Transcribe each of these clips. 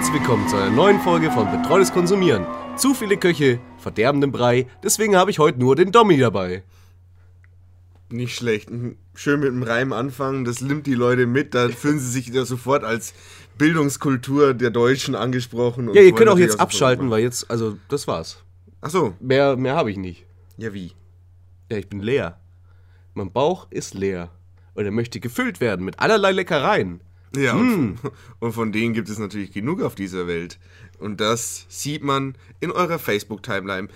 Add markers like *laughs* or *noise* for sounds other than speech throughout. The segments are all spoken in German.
herzlich willkommen zu einer neuen Folge von Betreutes Konsumieren. Zu viele Köche, verderben den Brei, deswegen habe ich heute nur den Dommi dabei. Nicht schlecht. Schön mit dem Reim anfangen, das nimmt die Leute mit, da *laughs* fühlen sie sich sofort als Bildungskultur der Deutschen angesprochen. und Ja, ihr könnt auch jetzt sofort abschalten, machen. weil jetzt, also das war's. Ach so, Mehr, mehr habe ich nicht. ja wie? Ja, ich bin leer. Mein Bauch ist leer. Und er möchte gefüllt werden mit allerlei Leckereien. Ja, und, Hm. von, *laughs* und von denen gibt es natürlich genug auf dieser Welt. Und das sieht man in eurer Facebook-Timeline,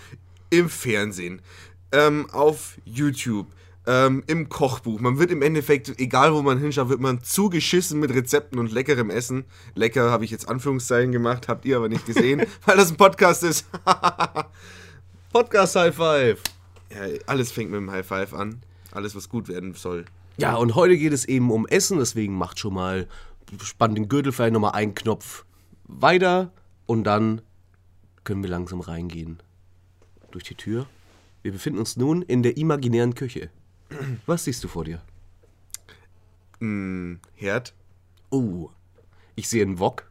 im Fernsehen, ähm, auf YouTube, ähm, im Kochbuch. Man wird im Endeffekt, egal wo man hinschaut, wird man zugeschissen mit Rezepten und leckerem Essen. Lecker habe ich jetzt Anführungszeichen gemacht, habt ihr aber nicht gesehen, *laughs* weil das ein Podcast ist. *laughs* Podcast High Five. ja, alles fängt mit dem High Five an. Alles, was gut werden soll. Ja, und heute geht es eben um Essen, deswegen macht schon mal, spannt den Gürtel vielleicht nochmal einen Knopf weiter und dann können wir langsam reingehen. Durch die Tür. Wir befinden uns nun in der imaginären Küche. Was siehst du vor dir? Hm, Herd. Oh, ich sehe einen Wok.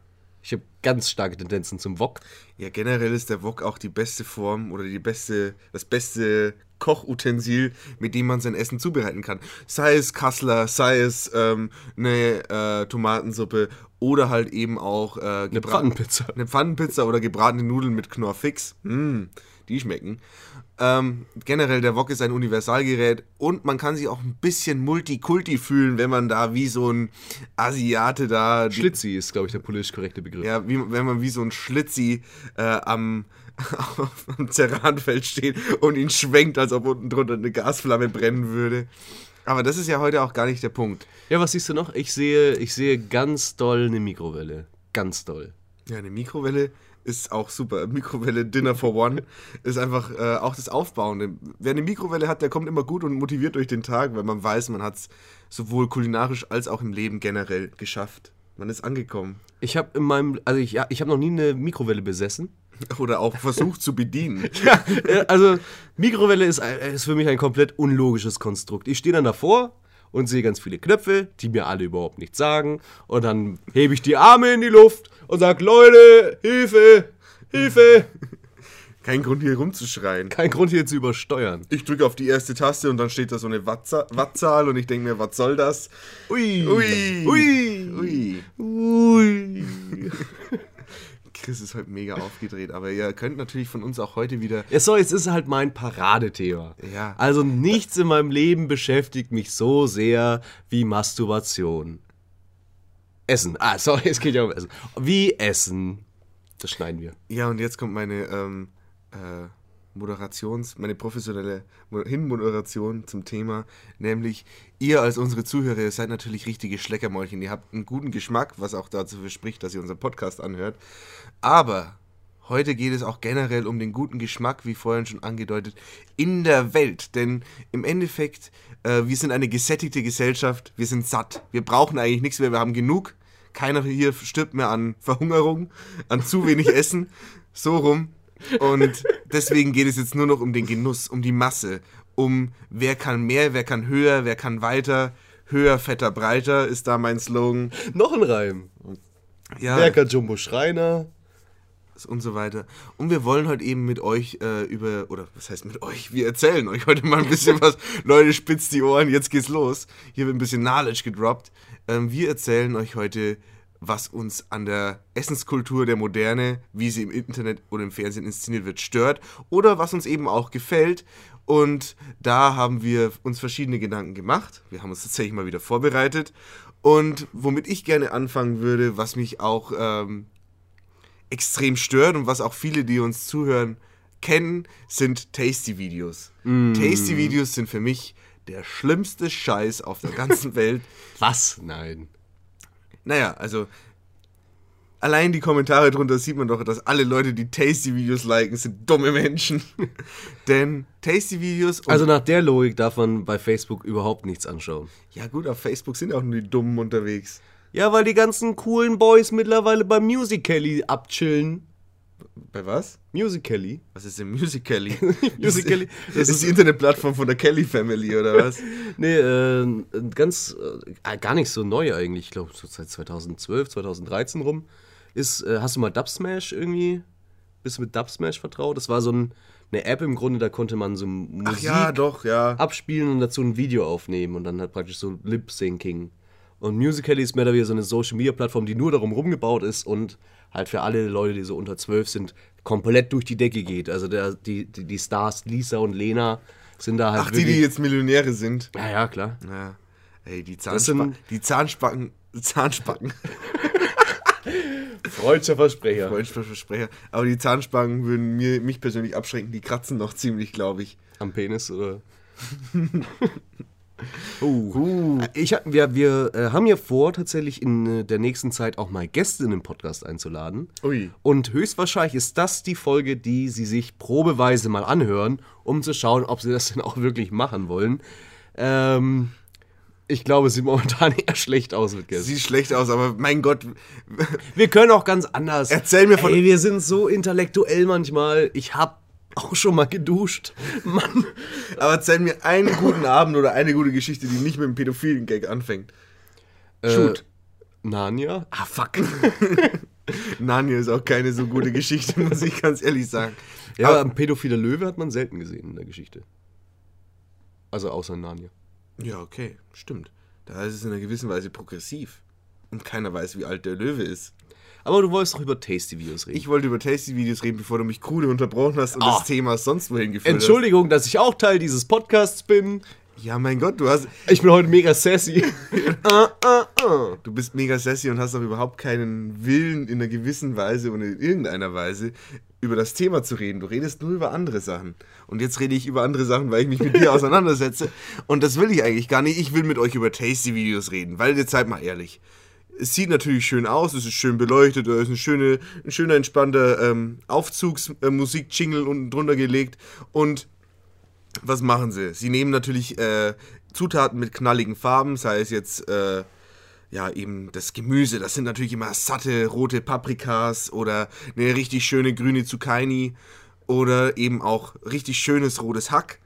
Ganz starke Tendenzen zum Wok. Ja, generell ist der Wok auch die beste Form oder die beste, das beste Kochutensil, mit dem man sein Essen zubereiten kann. Sei es Kassler, sei es ähm, eine äh, Tomatensuppe oder halt eben auch äh, Eine Pfannenpizza. eine Pfannenpizza oder gebratene Nudeln mit Knorrfix. Mm, die schmecken. Ähm, generell, der Wok ist ein Universalgerät und man kann sich auch ein bisschen Multikulti fühlen, wenn man da wie so ein Asiate da Schlitzi ist, glaube ich, der politisch korrekte Begriff. ja, wie, wenn man wie so ein Schlitzi äh, am, *laughs* am Terranfeld steht und ihn schwenkt, als ob unten drunter eine Gasflamme brennen würde. Aber das ist ja heute auch gar nicht der Punkt. Ja, was siehst du noch? Ich sehe, ich sehe ganz doll eine Mikrowelle. Ganz doll. Ja, eine Mikrowelle ist auch super. Mikrowelle Dinner for One ist einfach äh, auch das Aufbauende. Wer eine Mikrowelle hat, der kommt immer gut und motiviert durch den Tag, weil man weiß, man hat es sowohl kulinarisch als auch im Leben generell geschafft. Man ist angekommen. Ich habe in meinem, also ich, ja, ich habe noch nie eine Mikrowelle besessen. *laughs* Oder auch versucht zu bedienen. *laughs* Äh, also Mikrowelle ist, ein- ist für mich ein komplett unlogisches Konstrukt. Ich stehe dann davor und sehe ganz viele Knöpfe, die mir alle überhaupt nichts sagen. Und dann hebe ich die Arme in die Luft und sage, Leute, Hilfe, Hilfe. Kein Grund hier rumzuschreien. Kein Grund hier zu übersteuern. Ich drücke auf die erste Taste und dann steht da so eine Wattza Wattzahl und ich denke mir, was soll das? Ui. Ui. Ui. Ui. Ui. *laughs* Chris ist heute mega aufgedreht, aber ihr könnt natürlich von uns auch heute wieder. Ja, sorry, es ist halt mein Paradethema. Ja. Also nichts in meinem Leben beschäftigt mich so sehr wie Masturbation. Essen. Ah, sorry, es geht ja um Essen. Wie Essen. Das schneiden wir. Ja, und jetzt kommt meine ähm, äh, Moderations-, meine professionelle Mo- Hinmoderation zum Thema, nämlich ihr als unsere Zuhörer, seid natürlich richtige Schleckermäulchen. Ihr habt einen guten Geschmack, was auch dazu verspricht, dass ihr unseren Podcast anhört. Aber heute geht es auch generell um den guten Geschmack, wie vorhin schon angedeutet, in der Welt. Denn im Endeffekt, äh, wir sind eine gesättigte Gesellschaft, wir sind satt. Wir brauchen eigentlich nichts mehr, wir haben genug. Keiner hier stirbt mehr an Verhungerung, an zu wenig *laughs* Essen. So rum. Und deswegen geht es jetzt nur noch um den Genuss, um die Masse, um wer kann mehr, wer kann höher, wer kann weiter. Höher, fetter, breiter ist da mein Slogan. Noch ein Reim. Ja, Werker Jumbo Schreiner. Und so weiter. Und wir wollen heute eben mit euch äh, über, oder was heißt mit euch? Wir erzählen euch heute mal ein bisschen was. *laughs* Leute, spitzt die Ohren, jetzt geht's los. Hier wird ein bisschen Knowledge gedroppt. Ähm, wir erzählen euch heute, was uns an der Essenskultur der Moderne, wie sie im Internet oder im Fernsehen inszeniert wird, stört. Oder was uns eben auch gefällt. Und da haben wir uns verschiedene Gedanken gemacht. Wir haben uns tatsächlich mal wieder vorbereitet. Und womit ich gerne anfangen würde, was mich auch ähm, extrem stört und was auch viele, die uns zuhören, kennen, sind Tasty-Videos. Tasty-Videos sind für mich der schlimmste Scheiß auf der ganzen *laughs* Welt. Was? Nein. Naja, also allein die Kommentare drunter sieht man doch, dass alle Leute, die Tasty-Videos liken, sind dumme Menschen. *laughs* Denn Tasty-Videos Also nach der Logik darf man bei Facebook überhaupt nichts anschauen. ja gut, auf Facebook sind auch nur die Dummen unterwegs. Ja, weil die ganzen coolen Boys mittlerweile bei Musical.ly abchillen. Bei was? Musical.ly. Was ist denn Musical.ly? *laughs* Musical.ly, Das das ist die Internetplattform von der Kelly Family oder *laughs* was? Nee, äh, ganz, äh, gar nicht so neu eigentlich. Ich glaube, so seit 2012, 2013 rum. ist, äh, hast du mal Dubsmash irgendwie? Bist du mit Dubsmash vertraut? Das war so ein, eine App im Grunde, da konnte man so Musik ja, doch, ja. abspielen und dazu ein Video aufnehmen und dann halt praktisch so Lip-Syncing. Und Musical.ly ist mehr oder weniger so eine Social-Media-Plattform, die nur darum rumgebaut ist und halt für alle Leute, die so unter 12 sind, komplett durch die Decke geht. Also der, die, die, die Stars Lisa und Lena sind da halt Ach, die, die jetzt Millionäre sind. Ja, ja, klar. Ja. Ey, die, Zahnspa sind- die Zahnspacken. Zahnspacken. *laughs* Freudscher Versprecher. Versprecher. Aber die Zahnspangen würden mir, mich persönlich abschränken. Die kratzen noch ziemlich, glaube ich. Am Penis oder? *laughs* uh. Ich, wir wir äh, haben ja vor, tatsächlich in äh, der nächsten Zeit auch mal Gäste in den Podcast einzuladen. Ui. Und höchstwahrscheinlich ist das die Folge, die sie sich probeweise mal anhören, um zu schauen, ob sie das *laughs* denn auch wirklich machen wollen. Ähm, ich glaube, es sieht momentan *laughs* eher schlecht aus mit Gästen. Sieht schlecht aus, aber mein Gott. Wir können auch ganz anders. Erzähl mir von- Ey, wir sind so intellektuell manchmal. Ich hab auch schon mal geduscht. Mann. Aber erzähl mir einen guten Abend oder eine gute Geschichte, die nicht mit einem pädophilen Gag anfängt. Shoot. Äh, Narnia? Ah, fuck. *laughs* Narnia ist auch keine so gute Geschichte, muss ich ganz ehrlich sagen. Ja, Aber- ein pädophiler Löwe hat man selten gesehen in der Geschichte. Also außer Narnia. Ja, okay, stimmt. Da ist es in einer gewissen Weise progressiv. Und keiner weiß, wie alt der Löwe ist. Aber du wolltest doch über Tasty-Videos reden. Ich wollte über Tasty-Videos reden, bevor du mich krude unterbrochen hast und Ah. das Thema sonst wohin geführt Entschuldigung, dass ich auch Teil dieses Podcasts bin. hast. Ja, mein Gott, du hast. Ich bin heute mega sassy. *laughs* ah, ah, ah. Du bist mega sassy und hast auch überhaupt keinen Willen in einer gewissen Weise und in irgendeiner Weise über das Thema zu reden. Du redest nur über andere Sachen. Und jetzt rede ich über andere Sachen, weil ich mich mit dir *laughs* auseinandersetze. Und das will ich eigentlich gar nicht. Ich will mit euch über Tasty-Videos reden, weil jetzt seid mal ehrlich. Es sieht natürlich schön aus, es ist schön beleuchtet, da ist eine schöne, ein schöner, entspannter ähm, Aufzugsmusik-Jingle unten drunter gelegt. Und was machen sie? Sie nehmen natürlich äh, Zutaten mit knalligen Farben, sei es jetzt äh, ja eben das Gemüse. Das sind natürlich immer satte rote Paprikas oder eine richtig schöne grüne Zucchini oder eben auch richtig schönes rotes Hack.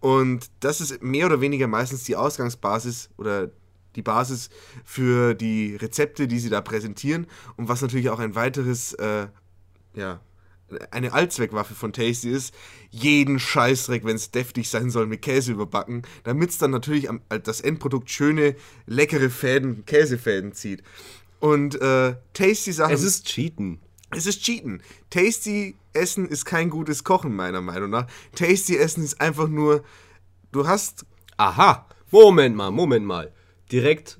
Und das ist mehr oder weniger meistens die Ausgangsbasis oder die Basis für die Rezepte, die sie da präsentieren und was natürlich auch ein weiteres äh, ja, eine Allzweckwaffe von Tasty ist, jeden Scheißdreck, wenn es deftig sein soll, mit Käse überbacken, damit es dann natürlich am, das Endprodukt schöne, leckere Fäden, Käsefäden zieht. Und äh, Tasty Sachen. Es ist Cheaten. Es ist Cheaten. Tasty Essen ist kein gutes Kochen, meiner Meinung nach. Tasty Essen ist einfach nur, du hast. Aha. Moment mal, Moment mal. Direkt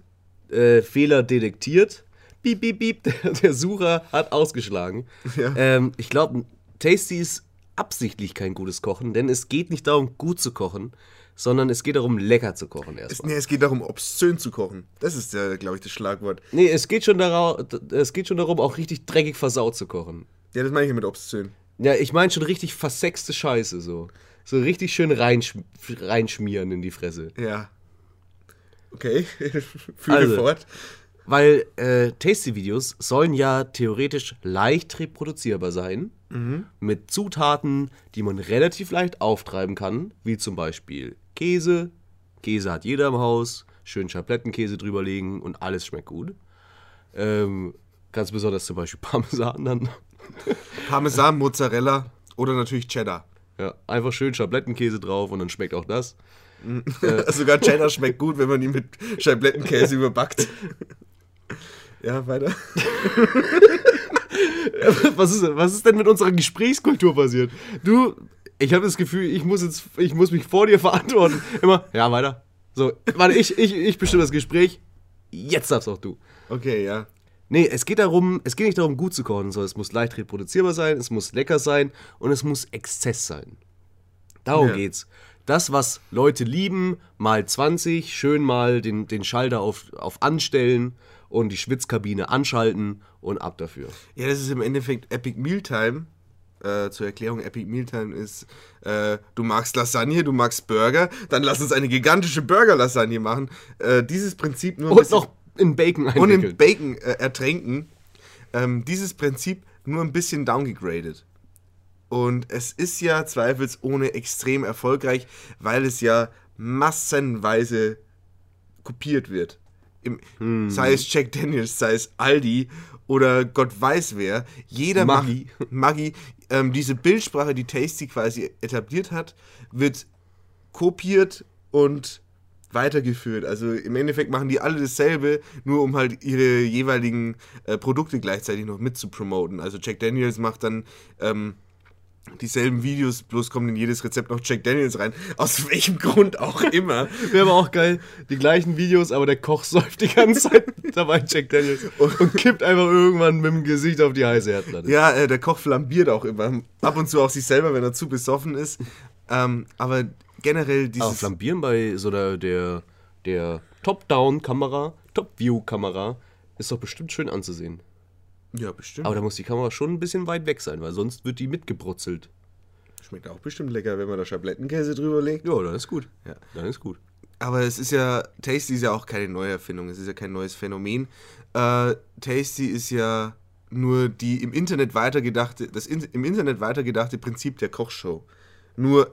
äh, Fehler detektiert. Piep, piep, piep. *laughs* Der, der Sucher hat ausgeschlagen. Ja. Ähm, ich glaube, Tasty ist absichtlich kein gutes Kochen, denn es geht nicht darum, gut zu kochen, sondern es geht darum, lecker zu kochen Es, erstmal. nee, es geht darum, obszön zu kochen. Das ist, ja, glaube ich, das Schlagwort. Nee, es geht, schon darauf, es geht schon darum, auch richtig dreckig versaut zu kochen. Ja, das meine ich mit obszön. Ja, ich meine schon richtig versexte Scheiße so. So richtig schön reinsch reinschmieren in die Fresse. Ja. Okay, *laughs* führe Also. fort. Weil äh, Tasty-Videos sollen ja theoretisch leicht reproduzierbar sein. Mit Zutaten, die man relativ leicht auftreiben kann. Wie zum Beispiel Käse. Käse hat jeder im Haus. Schön Schablettenkäse drüberlegen und alles schmeckt gut. Ähm, ganz besonders zum Beispiel *laughs* Parmesan dann. Parmesan, Mozzarella oder natürlich Cheddar. Ja, einfach schön Schablettenkäse drauf und dann schmeckt auch das. *laughs* Sogar Cheddar schmeckt gut, wenn man ihn mit Scheiblettenkäse *laughs* überbackt. Ja, weiter. *laughs* was, ist, was ist denn mit unserer Gesprächskultur passiert? Du, ich habe das Gefühl, ich muss jetzt, ich muss mich vor dir verantworten. Immer, ja, weiter. So, warte, ich, ich, ich bestimme das Gespräch. Jetzt darfst auch du. Okay, ja. Nee, es geht darum, es geht nicht darum, gut zu kochen, sondern es muss leicht reproduzierbar sein, es muss lecker sein und es muss Exzess sein. Darum Ja. geht's. Das, was Leute lieben, mal 20, schön mal den, den Schalter auf, auf Anstellen und die Schwitzkabine anschalten und ab dafür. Ja, das ist im Endeffekt Epic Mealtime. Äh, zur Erklärung, Epic Mealtime ist, äh, du magst Lasagne, du magst Burger, dann lass uns eine gigantische Burger-Lasagne machen. Äh, dieses Prinzip nur ein Und bisschen- noch in Bacon und in einwickeln. Bacon äh, ertränken. Ähm, dieses Prinzip nur ein bisschen downgegradet. Und es ist ja zweifelsohne extrem erfolgreich, weil es ja massenweise kopiert wird. Im, Sei es Jack Daniels, sei es Aldi oder Gott weiß wer. Jeder Maggi. Maggi. Ähm, diese Bildsprache, die Tasty quasi etabliert hat, wird kopiert und weitergeführt. Also im Endeffekt machen die alle dasselbe, nur um halt ihre jeweiligen äh, Produkte gleichzeitig noch mit zu promoten. Also Jack Daniels macht dann ähm, dieselben Videos, bloß kommt in jedes Rezept noch Jack Daniels rein. Aus welchem Grund auch immer. *laughs* Wäre aber auch geil, die gleichen Videos, aber der Koch *laughs* säuft die ganze Zeit dabei Jack Daniels und *laughs* kippt einfach irgendwann mit dem Gesicht auf die heiße Herdplatte. Ja, äh, der Koch flambiert auch immer. Ab und zu auch sich selber, wenn er zu besoffen ist. Ähm, aber generell Aber dieses. Flambieren bei so der, der, der Top-Down-Kamera, Top-View-Kamera ist doch bestimmt schön anzusehen. Ja, bestimmt. Aber da muss die Kamera schon ein bisschen weit weg sein, weil sonst wird die mitgebrutzelt. Schmeckt auch bestimmt lecker, wenn man da Schablettenkäse drüber legt. Ja, dann ist gut. Ja. Dann ist gut. Aber es ist ja, Tasty ist ja auch keine Neuerfindung, es ist ja kein neues Phänomen. Äh, Tasty ist ja nur die im Internet weitergedachte, das in, im Internet weitergedachte Prinzip der Kochshow. Nur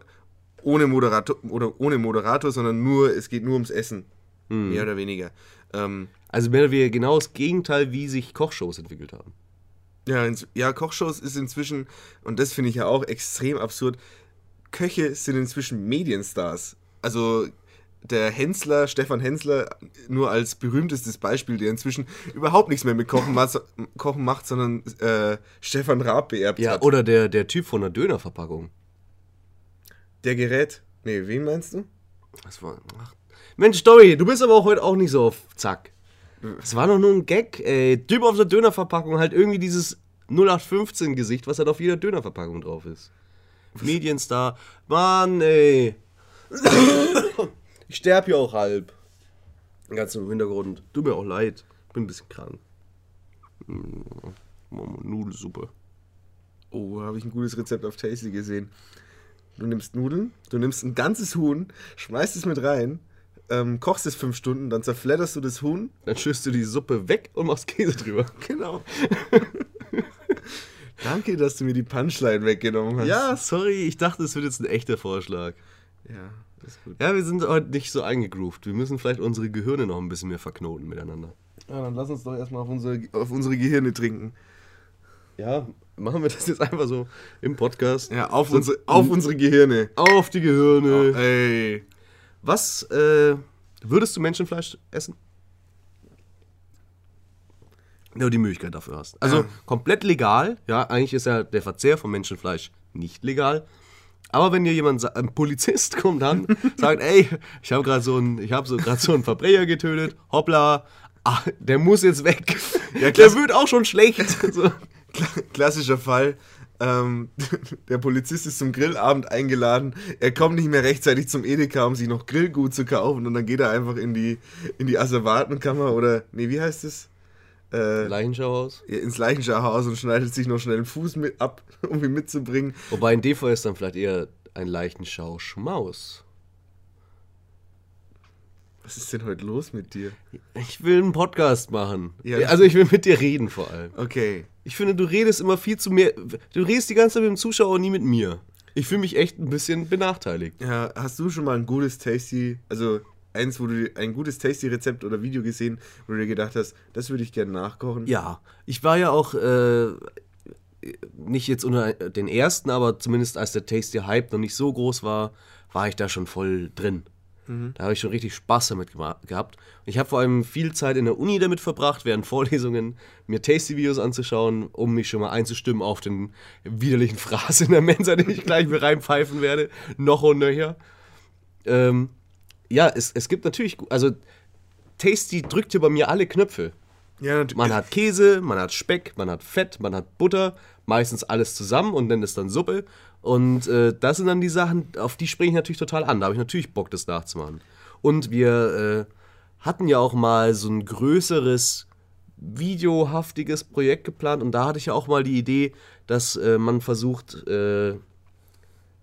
ohne Moderator oder ohne Moderator, sondern nur, es geht nur ums Essen. Mehr oder weniger. Ähm, Also mehr oder weniger genau das Gegenteil, wie sich Kochshows entwickelt haben. ja, ja, Kochshows ist inzwischen, und das finde ich ja auch extrem absurd, Köche sind inzwischen Medienstars. Also der Hensler, Stefan Hensler, nur als berühmtestes Beispiel, der inzwischen überhaupt nichts mehr mit Kochen, ma- Kochen macht, sondern äh, Stefan Raab beerbt Ja, hat. oder der, der Typ von der Dönerverpackung. Der Gerät. Nee, wen meinst du? Das war. Ach. Mensch, Story, du bist aber auch heute auch nicht so auf Zack. Es war doch nur ein Gag, ey. Typ auf der Dönerverpackung, halt irgendwie dieses 0815-Gesicht, was halt auf jeder Dönerverpackung drauf ist. Medienstar. Mann, ey. Ich sterb hier auch halb. Ganz im Hintergrund. Tut mir auch leid. Bin ein bisschen krank. Mm, Nudelsuppe. Oh, habe ich ein gutes Rezept auf Tasty gesehen. Du nimmst Nudeln, du nimmst ein ganzes Huhn, schmeißt es mit rein, ähm, kochst es fünf Stunden, dann zerfledderst du das Huhn. Dann schüsst du die Suppe weg und machst Käse drüber. *laughs* Genau. Danke, dass du mir die Punchline weggenommen hast. Ja, sorry, ich dachte, es wird jetzt ein echter Vorschlag. Ja, ist gut. Ja, wir sind heute nicht so eingegroovt. Wir müssen vielleicht unsere Gehirne noch ein bisschen mehr verknoten miteinander. Ja, dann lass uns doch erstmal auf unsere, auf unsere Gehirne trinken. Ja, machen wir das jetzt einfach so im Podcast. Ja, auf, unsere, auf unsere Gehirne. Auf die Gehirne. Ey. Was äh, würdest du Menschenfleisch essen? Wenn du die Möglichkeit dafür hast. Also Ja. komplett legal. Ja, eigentlich ist ja der Verzehr von Menschenfleisch nicht legal. Aber wenn dir jemand, ein Polizist *laughs* kommt dann, sagt, ey, ich habe gerade so einen, ich habe so gerade so einen Verbrecher getötet, hoppla, ah, der muss jetzt weg. Ja, der wird auch schon schlecht. *laughs* So. Kla- Klassischer Fall. Ähm, *laughs* der Polizist ist zum Grillabend eingeladen. Er kommt nicht mehr rechtzeitig zum Edeka, um sich noch Grillgut zu kaufen. Und dann geht er einfach in die, in die Asservatenkammer oder, nee, wie heißt es? Äh, Leichenschauhaus. ins Leichenschauhaus und schneidet sich noch schnell den Fuß mit ab, *laughs* um ihn mitzubringen. Wobei in dem Fall ist dann vielleicht eher ein Leichenschau-Schmaus. Was ist denn heute los mit dir? Ich will einen Podcast machen. Ja. Also ich will mit dir reden vor allem. Okay. Ich finde, du redest immer viel zu mehr. Du redest die ganze Zeit mit dem Zuschauer und nie mit mir. Ich fühle mich echt ein bisschen benachteiligt. Ja, hast du schon mal ein gutes Tasty, also eins, wo du ein gutes Tasty-Rezept oder Video gesehen, wo du dir gedacht hast, das würde ich gerne nachkochen? Ja, ich war ja auch äh, nicht jetzt unter den ersten, aber zumindest als der Tasty Hype noch nicht so groß war, war ich da schon voll drin. Da habe ich schon richtig Spaß damit gehabt. Und ich habe vor allem viel Zeit in der Uni damit verbracht, während *laughs* Vorlesungen mir Tasty-Videos anzuschauen, um mich schon mal einzustimmen auf den widerlichen *laughs* Fraß in der Mensa, den ich gleich mir reinpfeifen werde. Noch und nöcher. Ähm, ja, es, es gibt natürlich, also Tasty drückt hier bei mir alle Knöpfe. Ja. Man hat Käse, man hat Speck, man hat Fett, man hat Butter, meistens alles zusammen und nennt es dann Suppe. Und äh, das sind dann die Sachen, auf die springe ich natürlich total an. Da habe ich natürlich Bock, das nachzumachen. Und wir äh, hatten ja auch mal so ein größeres videohaftiges Projekt geplant und da hatte ich ja auch mal die Idee, dass äh, man versucht, äh,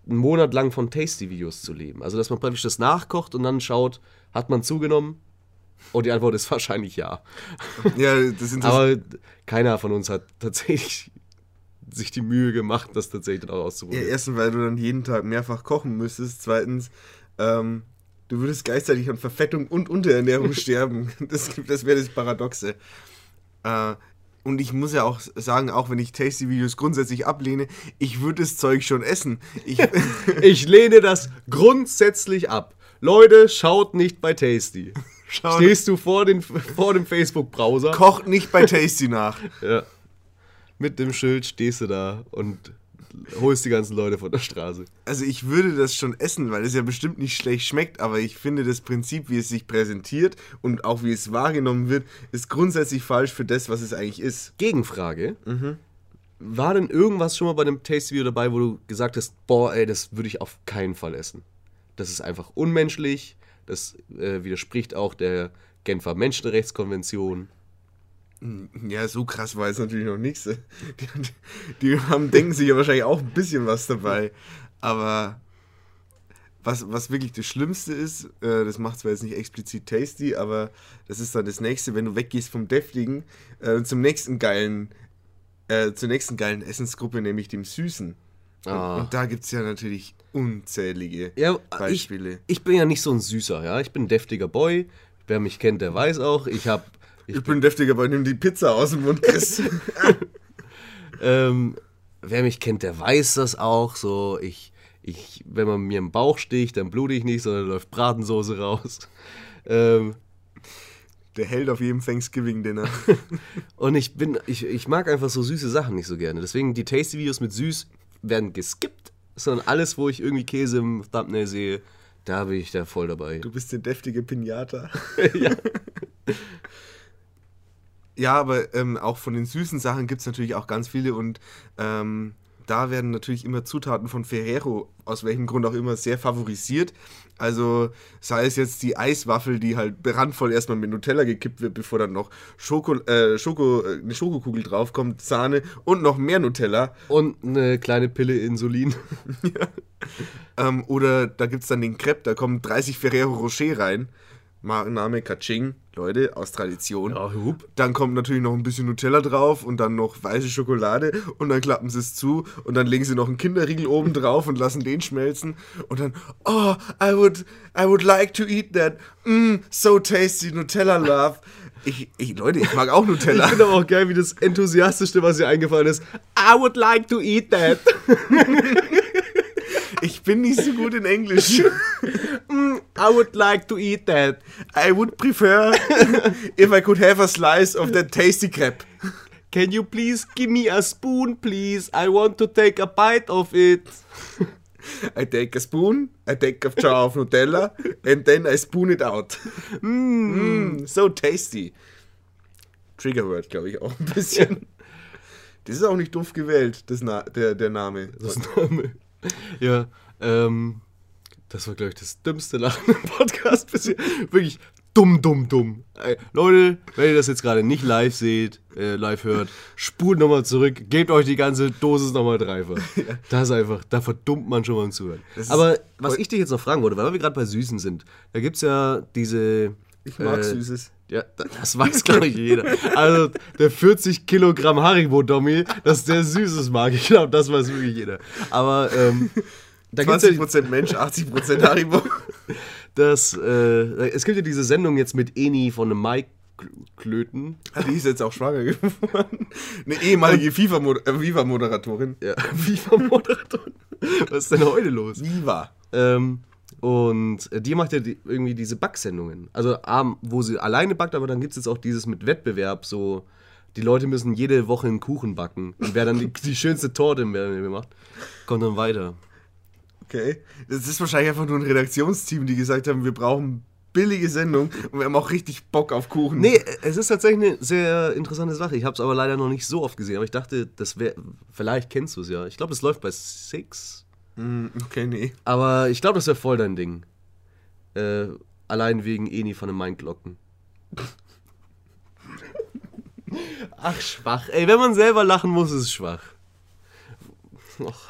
einen Monat lang von Tasty-Videos zu leben. Also, dass man praktisch das nachkocht und dann schaut, hat man zugenommen? Und die Antwort ist wahrscheinlich ja. ja, das sind Aber keiner von uns hat tatsächlich sich die Mühe gemacht, das tatsächlich dann auch Ja, auszuprobieren. erstens, weil du dann jeden Tag mehrfach kochen müsstest. Zweitens, ähm, Du würdest gleichzeitig an Verfettung und Unterernährung *laughs* sterben. Das, das wäre das Paradoxe. Äh, und ich muss ja auch sagen, auch wenn ich Tasty-Videos grundsätzlich ablehne, ich würde das Zeug schon essen. Ich, *laughs* Ich lehne das grundsätzlich ab. Leute, schaut nicht bei Tasty. *laughs* Schaut- Stehst du vor, den, vor dem Facebook-Browser? kocht nicht bei Tasty nach. Ja. Mit dem Schild stehst du da und holst die ganzen Leute von der Straße. Also ich würde das schon essen, weil es ja bestimmt nicht schlecht schmeckt, aber ich finde das Prinzip, wie es sich präsentiert und auch wie es wahrgenommen wird, ist grundsätzlich falsch für das, was es eigentlich ist. Gegenfrage. War denn irgendwas schon mal bei einem Tasty-Video dabei, wo du gesagt hast, boah, ey, das würde ich auf keinen Fall essen? Das ist einfach unmenschlich, das äh, widerspricht auch der Genfer Menschenrechtskonvention. Ja, so krass war es natürlich noch nichts. *laughs* Die, die haben, denken sich ja wahrscheinlich auch ein bisschen was dabei. Aber was, was wirklich das Schlimmste ist, äh, das macht zwar jetzt nicht explizit tasty, aber das ist dann das nächste, wenn du weggehst vom Deftigen äh, zum nächsten geilen, äh, zur nächsten geilen Essensgruppe, nämlich dem Süßen. Ah. Und, und da gibt es ja natürlich unzählige Ja, ich, Beispiele. ich bin ja nicht so ein Süßer, ja. Ich bin ein deftiger Boy. Wer mich kennt, der weiß auch. Ich habe Ich, bin deftiger, aber nimm die Pizza aus dem Mund, Chris. *laughs* Ähm, wer mich kennt, der weiß das auch. So, ich, ich, wenn man mir im Bauch sticht, dann blute ich nicht, sondern läuft Bratensoße raus. Ähm, Der hält auf jedem Thanksgiving-Dinner. *laughs* und ich bin, ich, ich mag einfach so süße Sachen nicht so gerne. Deswegen die Tasty-Videos mit süß werden geskippt, sondern alles, wo ich irgendwie Käse im Thumbnail sehe, da bin ich da voll dabei. Du bist der deftige Pinata. *laughs* ja. Ja, aber ähm, auch von den süßen Sachen gibt es natürlich auch ganz viele und ähm, da werden natürlich immer Zutaten von Ferrero, aus welchem Grund auch immer, sehr favorisiert. Also sei es jetzt die Eiswaffel, die halt randvoll erstmal mit Nutella gekippt wird, bevor dann noch Schoko, äh, Schoko, äh, eine Schokokugel draufkommt, Sahne und noch mehr Nutella. Und eine kleine Pille Insulin. *laughs* Ähm, oder da gibt es dann den Crepe, da kommen 30 Ferrero Rocher rein. Markenname Kaching, Leute, aus Tradition. hup. Dann kommt natürlich noch ein bisschen Nutella drauf und dann noch weiße Schokolade und dann klappen sie es zu und dann legen sie noch einen Kinderriegel oben drauf und lassen den schmelzen und dann, oh, I would, I would like to eat that. Mm, so tasty, Nutella love. Ich, ich, Leute, ich mag auch *laughs* Ich Nutella. finde aber auch geil, wie das Enthusiastischste, was dir eingefallen ist. I would like to eat that. *laughs* Ich bin nicht so gut in Englisch. *laughs* I would like to eat that. I would prefer if I could have a slice of that tasty crepe. Can you please give me a spoon, please? I want to take a bite of it. I take a spoon, I take a jar of Nutella, and then I spoon it out. Mm, so tasty. Triggerword, glaube ich, auch ein bisschen. *laughs* Das ist auch nicht doof gewählt, das Na der, der Name. Das Name. *laughs* Ja, ähm, das war, glaube ich, das dümmste Lachen im Podcast bisher. Wirklich dumm, dumm, dumm. Ey, Leute, wenn ihr das jetzt gerade nicht live seht, äh, live hört, spult nochmal zurück, gebt euch die ganze Dosis nochmal dreifach. *laughs* Das ist einfach, da verdummt man schon beim Zuhören. Das Aber was ich dich jetzt noch fragen wollte, weil wir gerade bei Süßen sind, da gibt es ja diese... Ich mag äh, Süßes. Ja, das weiß, glaube ich, jeder. Also, der 40 Kilogramm Haribo-Dommy, dass der Süßes mag. Ich glaube, das weiß wirklich jeder. Aber, ähm, da gibt's ja 20% Mensch, 80% Haribo. das, äh, es gibt ja diese Sendung jetzt mit Eni von einem Mike Klöten. Die ist jetzt auch schwanger geworden. Eine ehemalige äh, Viva-Moderatorin. Ja, *laughs* Viva-Moderatorin. Was ist denn heute los? Viva. Ähm, und die macht ja die, irgendwie diese Backsendungen. Also, wo sie alleine backt, aber dann gibt es jetzt auch dieses mit Wettbewerb, so. Die Leute müssen jede Woche einen Kuchen backen. Und wer dann die, die schönste Torte macht, kommt dann weiter. Okay. Das ist wahrscheinlich einfach nur ein Redaktionsteam, die gesagt haben, wir brauchen billige Sendung und wir haben auch richtig Bock auf Kuchen. Nee, es ist tatsächlich eine sehr interessante Sache. Ich habe es aber leider noch nicht so oft gesehen. Aber ich dachte, das wäre. Vielleicht kennst du es ja. Ich glaube, das läuft bei Six. Mm, Okay, nee. Aber ich glaube, das wäre voll dein Ding. Äh, allein wegen Eni von den Mainglocken. Ach, schwach. Ey, wenn man selber lachen muss, ist es schwach. Och.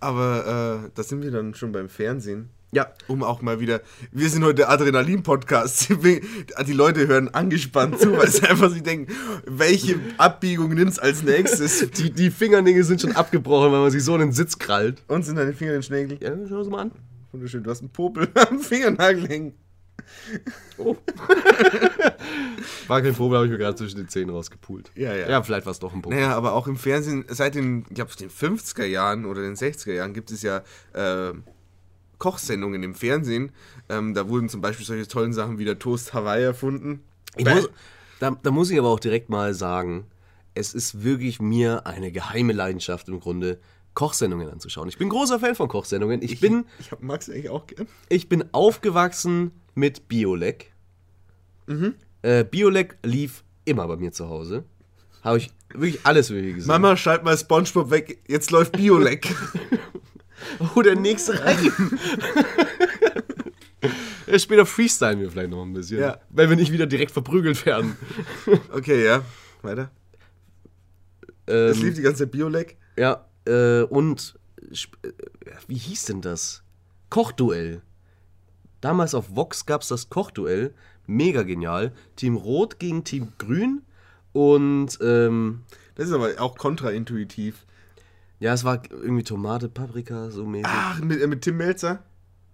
Aber äh, da sind wir dann schon beim Fernsehen. Ja. Um auch mal wieder. Wir sind heute Adrenalin-Podcast. *laughs* Die Leute hören angespannt zu, weil sie *laughs* einfach sich denken, welche Abbiegung nimmt's als nächstes? Die, die Fingernägel sind schon abgebrochen, weil man sich so in den Sitz krallt. Und sind deine Finger in den Schnägel? Ja, schau sie mal an. Wunderschön, du hast einen Popel *laughs* am Fingernagel hängen. Oh. War kein Problem, habe ich mir gerade zwischen den Zähnen rausgepult. Ja, ja. Ja, vielleicht war es doch ein Punkt. Naja, aber auch im Fernsehen, seit den, ich glaub, den 50er Jahren oder den 60er Jahren gibt es ja äh, Kochsendungen im Fernsehen. Ähm, da wurden zum Beispiel solche tollen Sachen wie der Toast Hawaii erfunden. Ich muss, da, da muss ich aber auch direkt mal sagen, es ist wirklich mir eine geheime Leidenschaft im Grunde, Kochsendungen anzuschauen. Ich bin großer Fan von Kochsendungen. Ich bin, Ich hab Max eigentlich auch gern. ich bin aufgewachsen mit Biolek. Äh, Biolek lief immer bei mir zu Hause. Habe ich wirklich alles wirklich gesehen. Mama, schalt mal Spongebob weg, jetzt läuft Biolek. *laughs* Oh, der nächste *laughs* Reim. Später freestylen wir vielleicht noch ein bisschen. Ja. Wenn wir nicht wieder direkt verprügelt werden. okay, ja. Weiter. Es Ähm, lief die ganze Zeit Biolek. Ja, äh, und äh, wie hieß denn das? Kochduell. Damals auf Vox gab es das Kochduell. Mega genial. Team Rot gegen Team Grün. Und ähm, Das ist aber auch kontraintuitiv. Ja, es war irgendwie Tomate, Paprika, so mäßig. Ach, mit, äh, mit Tim Melzer?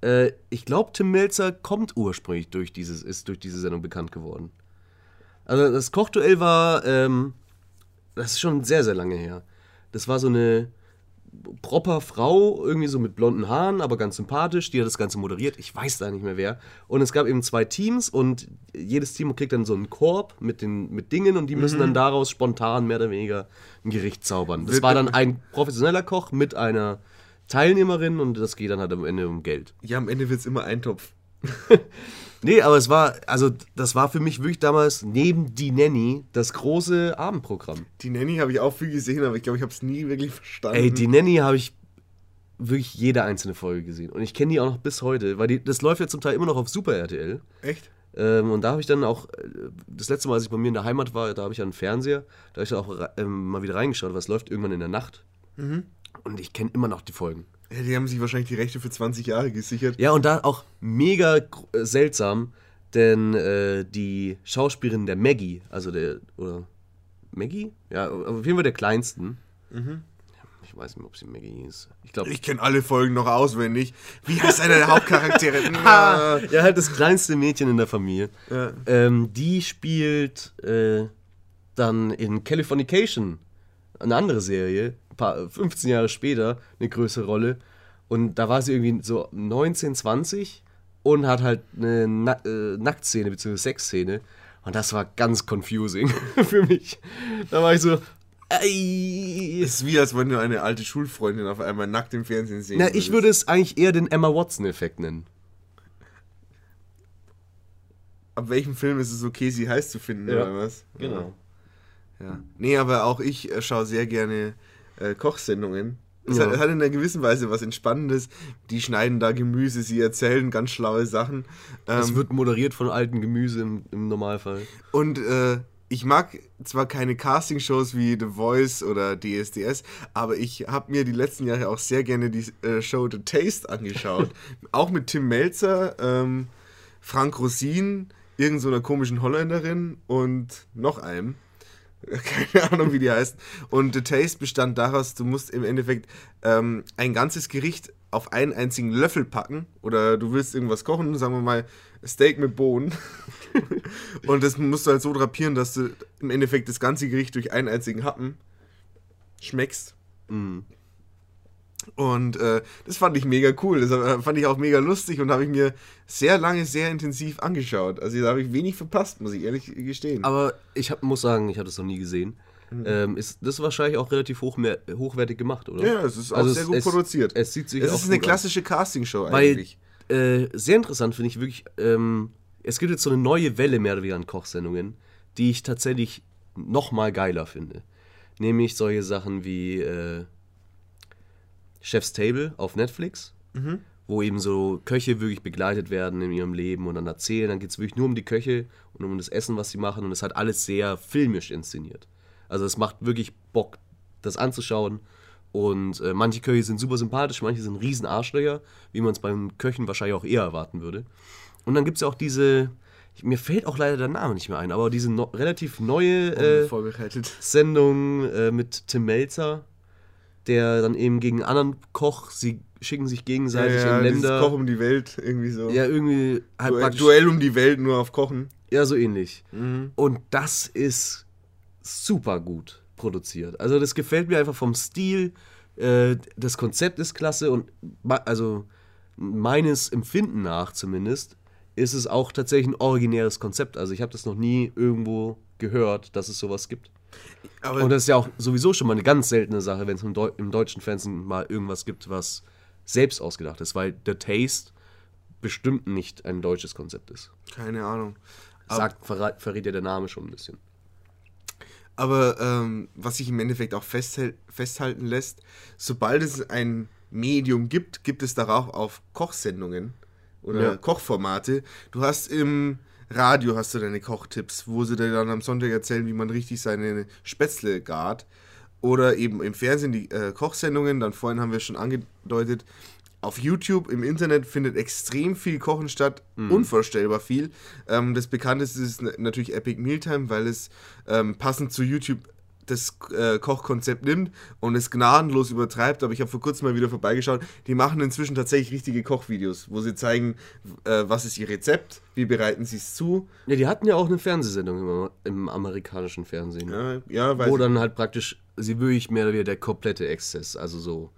Äh, ich glaube, Tim Melzer kommt ursprünglich durch dieses, ist durch diese Sendung bekannt geworden. Also das Kochduell war, ähm, das ist schon sehr, sehr lange her. Das war so eine proper Frau, irgendwie so mit blonden Haaren, aber ganz sympathisch, die hat das Ganze moderiert. Ich weiß da nicht mehr wer. Und es gab eben zwei Teams und jedes Team kriegt dann so einen Korb mit, den, mit Dingen und die müssen dann daraus spontan mehr oder weniger ein Gericht zaubern. Das war dann ein professioneller Koch mit einer Teilnehmerin und das geht dann halt am Ende um Geld. Ja, am Ende wird es immer Eintopf. *laughs* Nee, aber es war, also das war für mich wirklich damals neben Die Nanny das große Abendprogramm. Die Nanny habe ich auch viel gesehen, aber ich glaube, ich habe es nie wirklich verstanden. Ey, Die Nanny habe ich wirklich jede einzelne Folge gesehen. Und ich kenne die auch noch bis heute, weil die, das läuft ja zum Teil immer noch auf Super RTL. Echt? Ähm, und da habe ich dann auch, das letzte Mal, als ich bei mir in der Heimat war, da habe ich ja einen Fernseher, da habe ich dann auch ähm, mal wieder reingeschaut, was läuft irgendwann in der Nacht. Und ich kenne immer noch die Folgen. Ja, die haben sich wahrscheinlich die Rechte für 20 Jahre gesichert. Ja, und da auch mega äh, seltsam, denn äh, die Schauspielerin der Maggie, also der, oder Maggie? Ja, auf jeden Fall der kleinsten. Ich weiß nicht mehr, ob sie Maggie hieß. Ich glaube, Ich kenne alle Folgen noch auswendig. Wie heißt einer der *laughs* Hauptcharaktere? Ja, halt das kleinste Mädchen in der Familie. Ja. Ähm, die spielt äh, dann in Californication, eine andere Serie, paar, 15 Jahre später, eine größere Rolle. Und da war sie irgendwie so 19, 20 und hat halt eine Na äh, Nacktszene bzw. Sexszene. Und das war ganz confusing *laughs* für mich. Da war ich so, ey. ist wie, als wenn du eine alte Schulfreundin auf einmal nackt im Fernsehen sehen Na, ich würdest. würde es eigentlich eher den Emma Watson-Effekt nennen. Ab welchem Film ist es okay, sie heiß zu finden, Ja, oder was? Genau. Ja. Nee, aber auch ich äh, schaue sehr gerne äh, Kochsendungen. Es Ja. hat, hat in einer gewissen Weise was Entspannendes. Die schneiden da Gemüse, sie erzählen ganz schlaue Sachen. Es Ähm, wird moderiert von alten Gemüse im, im Normalfall. Und äh, ich mag zwar keine Castingshows wie The Voice oder DSDS, aber ich habe mir die letzten Jahre auch sehr gerne die äh, Show The Taste angeschaut. *laughs* auch mit Tim Melzer, ähm, Frank Rosin, irgend so komischen Holländerin und noch einem. *laughs* Keine Ahnung, wie die heißt. Und The Taste bestand daraus, du musst im Endeffekt ähm, ein ganzes Gericht auf einen einzigen Löffel packen. Oder du willst irgendwas kochen, sagen wir mal Steak mit Bohnen. *laughs* Und das musst du halt so drapieren, dass du im Endeffekt das ganze Gericht durch einen einzigen Happen schmeckst. Mhm. Und äh, das fand ich mega cool. Das äh, fand ich auch mega lustig und habe ich mir sehr lange, sehr intensiv angeschaut. Also da habe ich wenig verpasst, muss ich ehrlich gestehen. Aber ich hab, muss sagen, ich habe das noch nie gesehen. Mhm. Ähm, ist das wahrscheinlich auch relativ hochmer hochwertig gemacht, oder? ja, es ist auch Also sehr es- gut es- produziert. Es sieht sich Es ist eine klassische Castingshow Weil, eigentlich. äh, sehr interessant finde ich wirklich, ähm, es gibt jetzt so eine neue Welle mehr oder weniger an Kochsendungen, die ich tatsächlich noch mal geiler finde. Nämlich solche Sachen wie äh, Chef's Table auf Netflix, Mhm. wo eben so Köche wirklich begleitet werden in ihrem Leben und dann erzählen. Dann geht es wirklich nur um die Köche und um das Essen, was sie machen. Und es hat alles sehr filmisch inszeniert. Also es macht wirklich Bock, das anzuschauen. Und äh, manche Köche sind super sympathisch, manche sind riesen Arschlöcher, wie man es beim Köchen wahrscheinlich auch eher erwarten würde. Und dann gibt es ja auch diese, mir fällt auch leider der Name nicht mehr ein, aber diese no relativ neue äh. Sendung äh, mit Tim Melzer. Der dann eben gegen einen anderen Koch, sie schicken sich gegenseitig ja, in dieses Länder. Koch um die Welt, irgendwie so. Ja, irgendwie halt Duell. Duell um die Welt, nur auf Kochen. Ja, so ähnlich. Mhm. Und das ist super gut produziert. Also das gefällt mir einfach vom Stil. Äh, das Konzept ist klasse und also meines Empfinden nach zumindest ist es auch tatsächlich ein originäres Konzept. Also ich habe das noch nie irgendwo gehört, dass es sowas gibt. Aber Und das ist ja auch sowieso schon mal eine ganz seltene Sache, wenn es im, Deu im deutschen Fernsehen mal irgendwas gibt, was selbst ausgedacht ist, weil The Taste bestimmt nicht ein deutsches Konzept ist. keine Ahnung. Sagt, verrät, verrät ja der Name schon ein bisschen. Aber ähm, was sich im Endeffekt auch festhält, festhalten lässt, sobald es ein Medium gibt, gibt es darauf auf Kochsendungen oder Ja. Kochformate. Du hast im Radio hast du deine Kochtipps, wo sie dir dann am Sonntag erzählen, wie man richtig seine Spätzle gart. Oder eben im Fernsehen die äh, Kochsendungen, dann vorhin haben wir schon angedeutet, auf YouTube, im Internet findet extrem viel Kochen statt, unvorstellbar viel. Ähm, das bekannteste ist natürlich Epic Mealtime, weil es ähm, passend zu YouTube das äh, Kochkonzept nimmt und es gnadenlos übertreibt. Aber ich habe vor kurzem mal wieder vorbeigeschaut. Die machen inzwischen tatsächlich richtige Kochvideos, wo sie zeigen, äh, was ist ihr Rezept, wie bereiten sie es zu. Ja, die hatten ja auch eine Fernsehsendung im, im amerikanischen Fernsehen. Ja, ja weiß wo dann halt praktisch sie wirklich mehr oder weniger der komplette Exzess, also so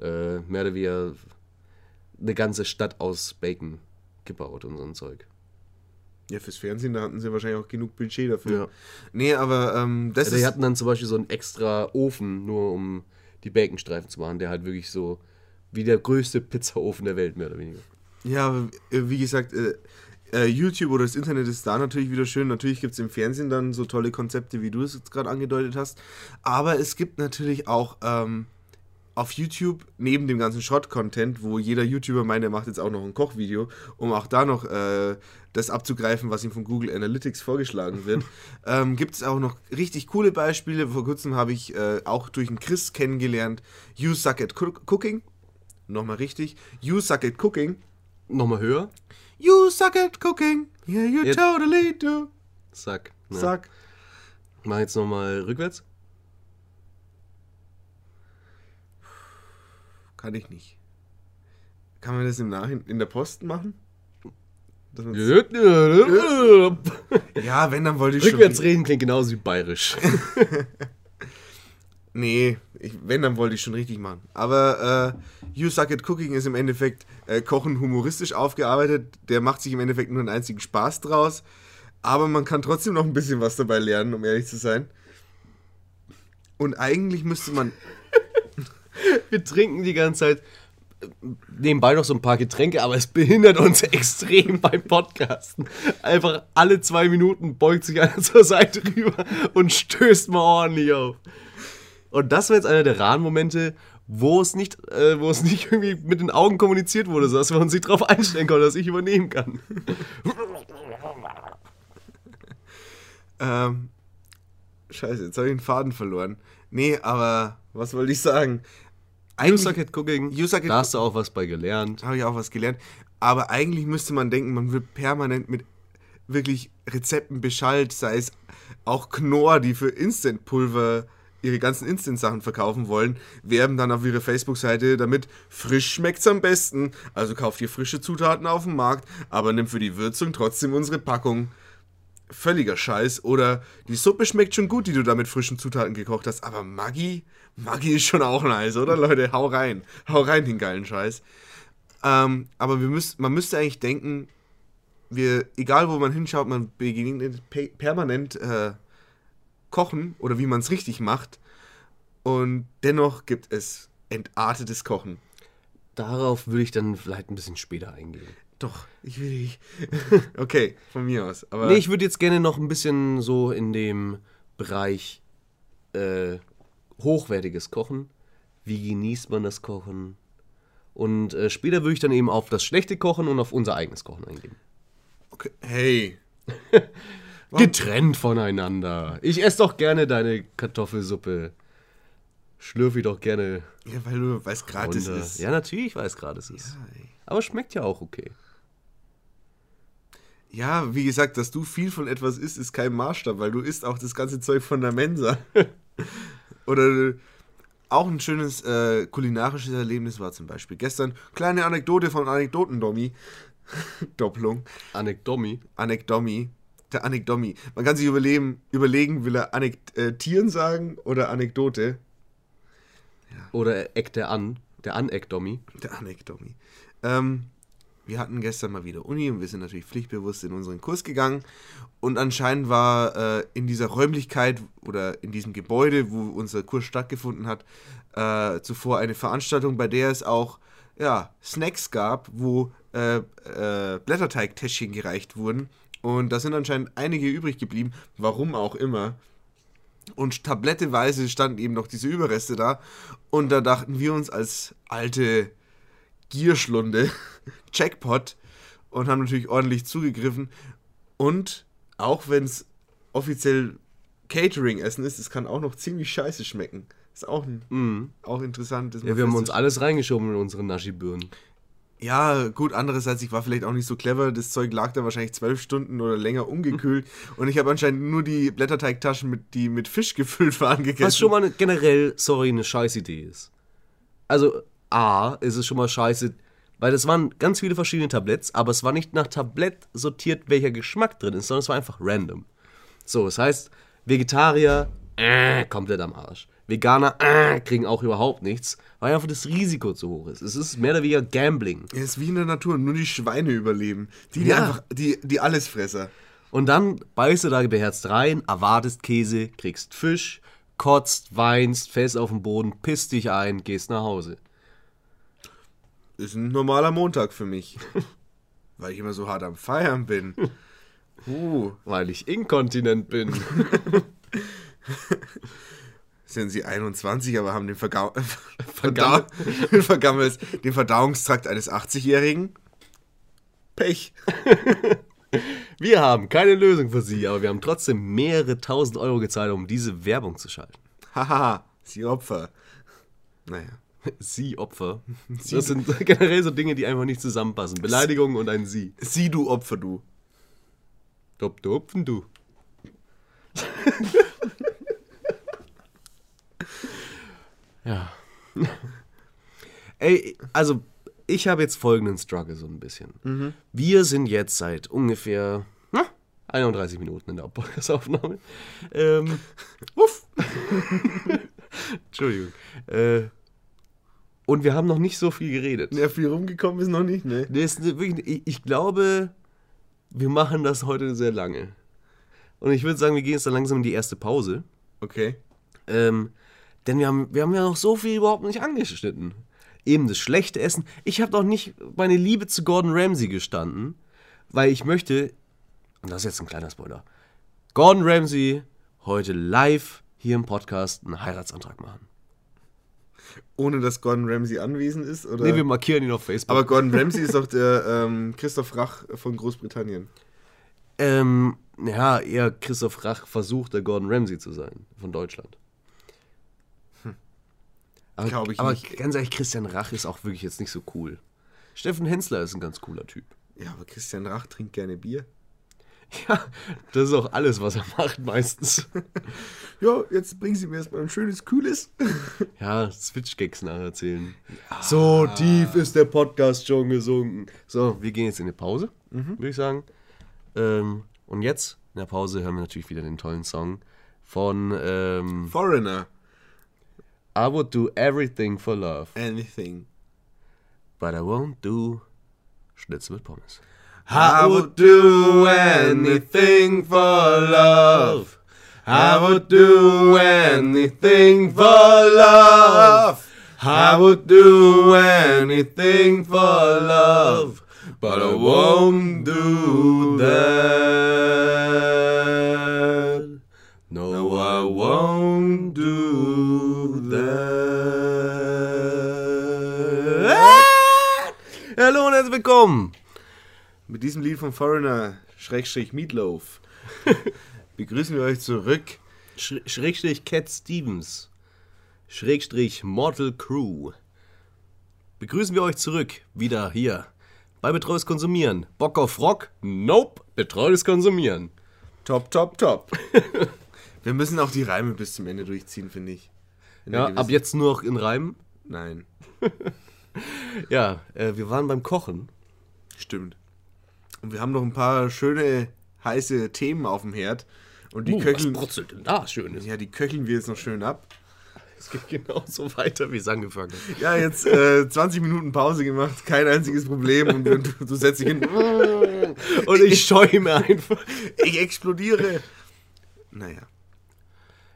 äh, mehr oder weniger eine ganze Stadt aus Bacon gebaut und so ein Zeug. Ja, fürs Fernsehen, da hatten sie wahrscheinlich auch genug Budget dafür. Ja. Nee, aber ähm, das Also die hatten dann zum Beispiel so einen extra Ofen, nur um die Baconstreifen zu machen, der halt wirklich so wie der größte Pizzaofen der Welt, mehr oder weniger. Ja, aber, äh, wie gesagt, äh, äh, YouTube oder das Internet ist da natürlich wieder schön. Natürlich gibt es im Fernsehen dann so tolle Konzepte, wie du es jetzt gerade angedeutet hast. Aber es gibt natürlich auch ähm, auf YouTube, neben dem ganzen Schrott-Content, wo jeder YouTuber meint, er macht jetzt auch noch ein Kochvideo, um auch da noch äh, das abzugreifen, was ihm von Google Analytics vorgeschlagen wird, *laughs* ähm, gibt es auch noch richtig coole Beispiele. Vor kurzem habe ich äh, auch durch einen Chris kennengelernt, You Suck at Cook- Cooking. Nochmal richtig, You Suck at Cooking. Nochmal höher. You suck at cooking. Yeah, you Jetzt- totally do. Zack. Ja. Suck. Mach jetzt nochmal rückwärts. Kann ich nicht. Kann man das im Nachhinein in der Post machen? Ja, wenn, dann wollte ich Rückwärts schon. reden klingt genauso wie bayerisch. *laughs* Nee, ich, wenn, dann wollte ich schon richtig machen. Aber äh, You Suck at Cooking ist im Endeffekt äh, Kochen humoristisch aufgearbeitet. Der macht sich im Endeffekt nur einen einzigen Spaß draus. Aber man kann trotzdem noch ein bisschen was dabei lernen, um ehrlich zu sein. Und eigentlich müsste man. *laughs* Wir trinken die ganze Zeit äh, nebenbei noch so ein paar Getränke, aber es behindert uns *laughs* extrem beim Podcasten. Einfach alle zwei Minuten beugt sich einer *laughs* zur Seite rüber und stößt mal ordentlich auf. Und das war jetzt einer der raren Momente, wo es nicht, äh, wo es nicht irgendwie mit den Augen kommuniziert wurde, sodass uns nicht darauf einstellen konnten, dass ich übernehmen kann. Ähm, scheiße, jetzt habe ich den Faden verloren. Nee, aber was wollte ich sagen? At cooking. At da hast du auch was bei gelernt. habe ich auch was gelernt. Aber eigentlich müsste man denken, man wird permanent mit wirklich Rezepten beschallt, sei es auch Knorr, die für Instantpulver ihre ganzen Instant-Sachen verkaufen wollen, werben dann auf ihre Facebook-Seite damit, frisch schmeckt's am besten. Also kauft ihr frische Zutaten auf dem Markt, aber nimm für die Würzung trotzdem unsere Packung. Völliger Scheiß. Oder die Suppe schmeckt schon gut, die du da mit frischen Zutaten gekocht hast, aber Maggi, Maggi ist schon auch nice, oder Leute? Hau rein. Hau rein, den geilen Scheiß. Ähm, aber wir müsst, man müsste eigentlich denken, wir, egal wo man hinschaut, man begegnet pe permanent äh, Kochen oder wie man es richtig macht. Und dennoch gibt es entartetes Kochen. Darauf würde ich dann vielleicht ein bisschen später eingehen. Doch, ich will nicht. *laughs* okay, von mir aus. Aber Nee, ich würde jetzt gerne noch ein bisschen so in dem Bereich äh, hochwertiges Kochen. Wie genießt man das Kochen? Und äh, später würde ich dann eben auf das schlechte Kochen und auf unser eigenes Kochen eingehen. okay. Hey. *laughs* Getrennt voneinander. Ich esse doch gerne deine Kartoffelsuppe. Schlürfe ich doch gerne Ja, weil du weißt, gratis ist. Ja, natürlich, ich weiß gerade es ist. Aber schmeckt ja auch okay. Ja, wie gesagt, dass du viel von etwas isst, ist kein Maßstab, weil du isst auch das ganze Zeug von der Mensa. *laughs* Oder auch ein schönes äh, kulinarisches Erlebnis war zum Beispiel gestern. Kleine Anekdote von Anekdoten-Dommi. *laughs* Doppelung. Anekdomi. Anekdomi. Der Anekdomi. Man kann sich überlegen, überlegen will er Anektieren sagen oder Anekdote. Oder eckt der an. Der Anekdomi. Der Anekdomi. Ähm, wir hatten gestern mal wieder Uni und wir sind natürlich pflichtbewusst in unseren Kurs gegangen. Und anscheinend war äh, in dieser Räumlichkeit oder in diesem Gebäude, wo unser Kurs stattgefunden hat, äh, zuvor eine Veranstaltung, bei der es auch ja, Snacks gab, wo äh, äh, Blätterteigtäschchen gereicht wurden. Und da sind anscheinend einige übrig geblieben, warum auch immer. Und tabletteweise standen eben noch diese Überreste da. Und da dachten wir uns als alte Gierschlunde, *laughs* Jackpot, und haben natürlich ordentlich zugegriffen. Und auch wenn es offiziell Catering-Essen ist, es kann auch noch ziemlich scheiße schmecken. Ist auch, ein, auch interessant. Ja, wir haben uns alles reingeschoben in unsere Naschi-Birnen. Ja, gut, andererseits, ich war vielleicht auch nicht so clever. Das Zeug lag da wahrscheinlich zwölf Stunden oder länger ungekühlt. *laughs* und ich habe anscheinend nur die Blätterteigtaschen, mit, die mit Fisch gefüllt waren, gegessen. Was schon mal generell, sorry, eine scheiß Idee ist. Also, A, ist es schon mal scheiße, weil das waren ganz viele verschiedene Tabletts, aber es war nicht nach Tablett sortiert, welcher Geschmack drin ist, sondern es war einfach random. So, das heißt, Vegetarier, äh, komplett am Arsch. Veganer, äh, kriegen auch überhaupt nichts, weil einfach das Risiko zu hoch ist. Es ist mehr oder weniger Gambling. Es ist wie in der Natur, nur die Schweine überleben. Die, die Ja. einfach, die, die Allesfresser. Und dann beißt du da beherzt rein, erwartest Käse, kriegst Fisch, kotzt, weinst, fällst auf den Boden, pisst dich ein, gehst nach Hause. Ist ein normaler Montag für mich. *laughs* Weil ich immer so hart am Feiern bin. *laughs* Uh, Weil ich inkontinent bin. *laughs* sind sie 21, aber haben den, Vergau Verdau den, Vergammels den Verdauungstrakt eines 80-Jährigen? Pech. Wir haben keine Lösung für Sie, aber wir haben trotzdem mehrere tausend Euro gezahlt, um diese Werbung zu schalten. Haha, sie Opfer. Naja. Sie Opfer. Das sind *laughs* generell so Dinge, die einfach nicht zusammenpassen. Beleidigung und ein Sie. Sie, du Opfer, du. Dup, dupfen, du. ja. *laughs* Ey, also ich habe jetzt folgenden Struggle so ein bisschen. Wir sind jetzt seit ungefähr na, 31 Minuten in der Podcast-Aufnahme. Ähm, uff. *laughs* Entschuldigung. Äh, und wir haben noch nicht so viel geredet. Ja, viel rumgekommen ist noch nicht, ne? Nee, ist wirklich, ich, ich glaube, wir machen das heute sehr lange. Und ich würde sagen, wir gehen jetzt dann langsam in die erste Pause. Okay. Ähm, denn wir haben, wir haben ja noch so viel überhaupt nicht angeschnitten. Eben das schlechte Essen. Ich habe noch nicht meine Liebe zu Gordon Ramsay gestanden, weil ich möchte, und das ist jetzt ein kleiner Spoiler, Gordon Ramsay heute live hier im Podcast einen Heiratsantrag machen. Ohne dass Gordon Ramsay anwesend ist? Oder? Nee, wir markieren ihn auf Facebook. Aber Gordon Ramsay ist doch der ähm, Christoph Rach von Großbritannien. Ähm, ja, eher Christoph Rach versucht, der Gordon Ramsay zu sein, von Deutschland. Aber, Glaub ich aber nicht. ganz ehrlich, Christian Rach ist auch wirklich jetzt nicht so cool. Steffen Hensler ist ein ganz cooler Typ. Ja, aber Christian Rach trinkt gerne Bier. *laughs* Ja, das ist auch alles, was er macht meistens. *laughs* Ja, jetzt bringen Sie mir erstmal ein schönes, kühles. *laughs* Ja, Switch-Gags nacherzählen. So tief ist der Podcast schon gesunken. So, wir gehen jetzt in die Pause, würde ich sagen. Ähm, und jetzt, in der Pause, hören wir natürlich wieder den tollen Song von ähm, Foreigner. I would do everything for love. Anything. But I won't do Schnitzel mit Pommes. I would do anything for love. I would do anything for love. I would do anything for love. But I won't do that. No, I won't do that. Hallo und herzlich willkommen. Mit diesem Lied von Foreigner, Schrägstrich Meatloaf, *laughs* begrüßen wir euch zurück. Sch Schrägstrich Cat Stevens. Schrägstrich Mortal Crew. Begrüßen wir euch zurück, wieder hier. Bei Betreues Konsumieren. Bock auf Rock? Nope. Betreues Konsumieren. Top, top, top. *laughs* wir müssen auch die Reime bis zum Ende durchziehen, finde ich. In Ja, ab jetzt nur noch in Reimen. Nein, *laughs* Ja, äh, wir waren beim Kochen. stimmt. Und wir haben noch ein paar schöne, heiße Themen auf dem Herd. Und die Uh, was köcheln. brutzelt denn da Schönes? Ja, die köcheln wir jetzt noch schön ab. Es geht genauso weiter, wie es angefangen hat. Ja, jetzt äh, 20 Minuten Pause gemacht, kein einziges Problem. Und du, du setzt dich hin. *laughs* Und ich scheue mir einfach. Ich explodiere. Naja.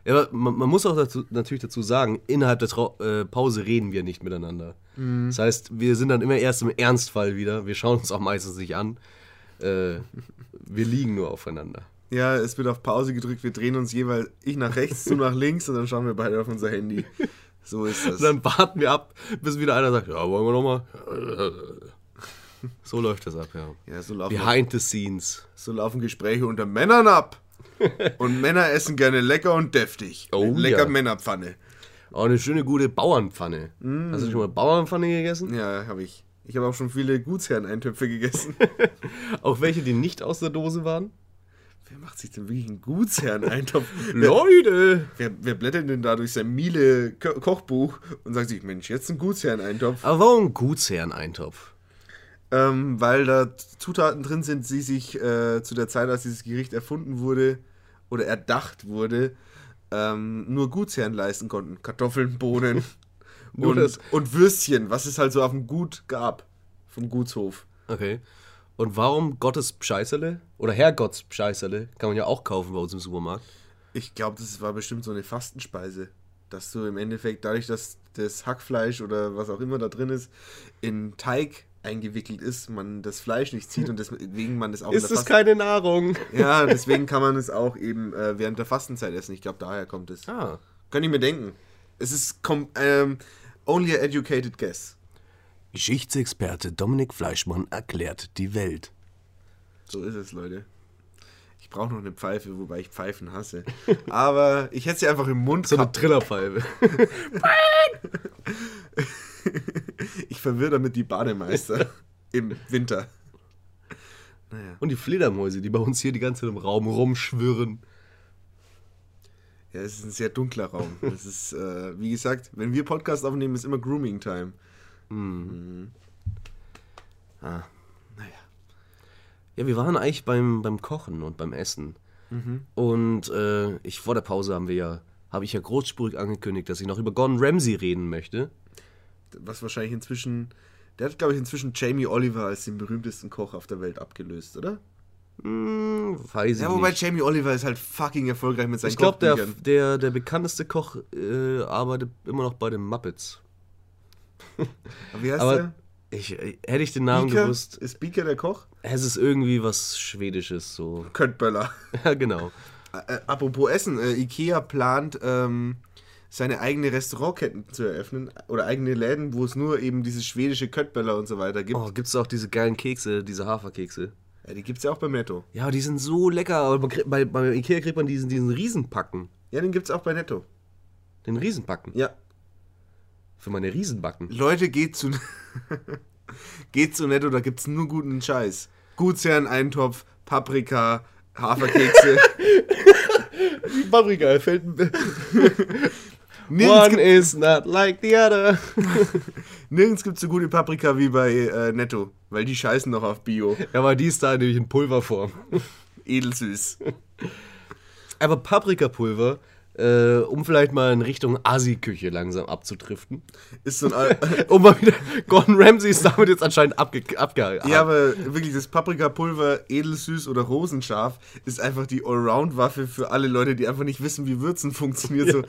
Ja, aber man, man muss auch dazu, natürlich dazu sagen, innerhalb der Trau äh, Pause reden wir nicht miteinander. Das heißt, wir sind dann immer erst im Ernstfall wieder. Wir schauen uns auch meistens nicht an. Äh, wir liegen nur aufeinander. Ja, es wird auf Pause gedrückt, wir drehen uns jeweils, ich nach rechts, du nach links und dann schauen wir beide auf unser Handy. So ist das. Und dann warten wir ab, bis wieder einer sagt, ja, wollen wir nochmal? So läuft das ab, ja. Ja, so laufen, Behind the scenes. so laufen Gespräche unter Männern ab. Und Männer essen gerne lecker und deftig. Oh, lecker ja. Männerpfanne. Auch eine schöne, gute Bauernpfanne. Hast du schon mal Bauernpfanne gegessen? Ja, habe ich. Ich habe auch schon viele Gutsherren-Eintöpfe gegessen. *laughs* Auch welche, die nicht aus der Dose waren? Wer macht sich denn wirklich einen Gutsherren-Eintopf? *laughs* Leute! wer, wer blättert denn da durch sein Miele Ko Kochbuch und sagt sich, Mensch, jetzt ein Gutsherren-Eintopf? Aber warum Gutsherreneintopf? Ähm, weil da Zutaten drin sind, die sich äh, zu der Zeit, als dieses Gericht erfunden wurde oder erdacht wurde, ähm, nur Gutsherren leisten konnten. Kartoffeln, Bohnen Nur und, das- und Würstchen, was es halt so auf dem Gut gab. Vom Gutshof. Okay. Und warum Gottes Pscheißerle? Oder Herrgotts Pscheißerle? Kann man ja auch kaufen bei uns im Supermarkt. Ich glaube, das war bestimmt so eine Fastenspeise. Dass du im Endeffekt, dadurch, dass das Hackfleisch oder was auch immer da drin ist, in Teig eingewickelt ist, man das Fleisch nicht zieht und deswegen man das auch Ist es keine Nahrung? Ja, deswegen kann man es auch eben äh, während der Fastenzeit essen. Ich glaube, daher kommt es. Ah. Kann ich mir denken. Es ist kom ähm, only a educated guess. Geschichtsexperte Dominik Fleischmann erklärt die Welt. So ist es, Leute. Ich brauche noch eine Pfeife, wobei ich Pfeifen hasse. Aber ich hätte sie einfach im Mund So eine. Trillerpfeife. *laughs* Ich verwirre damit die Bademeister *laughs* im Winter. Naja. Und die Fledermäuse, die bei uns hier die ganze Zeit im Raum rumschwirren. Ja, es ist ein sehr dunkler Raum. Es ist, äh, wie gesagt, wenn wir Podcast aufnehmen, ist immer Grooming-Time. Ah. Naja. Ja, wir waren eigentlich beim, beim Kochen und beim Essen. Und äh, ich vor der Pause haben wir ja, habe ich ja großspurig angekündigt, dass ich noch über Gordon Ramsay reden möchte. Was wahrscheinlich inzwischen. Der hat, glaube ich, inzwischen Jamie Oliver als den berühmtesten Koch auf der Welt abgelöst, oder? Hm, weiß ich Ja, wobei nicht. Jamie Oliver ist halt fucking erfolgreich mit seinen Ich glaube, der, der, der bekannteste Koch äh, arbeitet immer noch bei den Muppets. *laughs* Wie heißt Aber der? ich, äh, hätte ich den Namen Beaker? gewusst, Ist Beaker der Koch? es ist irgendwie was Schwedisches so. Köttböller. *laughs* Ja, genau. Äh, apropos Essen, äh, Ikea plant ähm, seine eigene Restaurantketten zu eröffnen oder eigene Läden, wo es nur eben diese schwedische Köttböller und so weiter gibt. Oh, gibt es auch diese geilen Kekse, diese Haferkekse? Ja, die gibt es ja auch bei Netto. Ja, die sind so lecker, kriegt, bei, bei Ikea kriegt man diesen, diesen Riesenpacken. Ja, den gibt es auch bei Netto. Den Riesenpacken. Ja. Für meine Riesenbacken. Leute, geht zu, *laughs* geht zu Netto, da gibt es nur guten Scheiß. Gutsherren, Eintopf, Paprika, Haferkekse. *laughs* Paprika fällt. *laughs* nirgends One is not like the other. *laughs* nirgends gibt es so gute Paprika wie bei äh, Netto, weil die scheißen noch auf Bio. Ja, aber die ist da nämlich in Pulverform. *laughs* Edelsüß. Aber Paprikapulver, äh, um vielleicht mal in Richtung Asi-Küche langsam abzudriften. Ist so ein. *laughs* Um mal wieder. Gordon Ramsay ist damit jetzt anscheinend abge. abge Ja, aber wirklich, das Paprikapulver, edelsüß oder rosenscharf, ist einfach die Allround-Waffe für alle Leute, die einfach nicht wissen, wie Würzen funktioniert. So,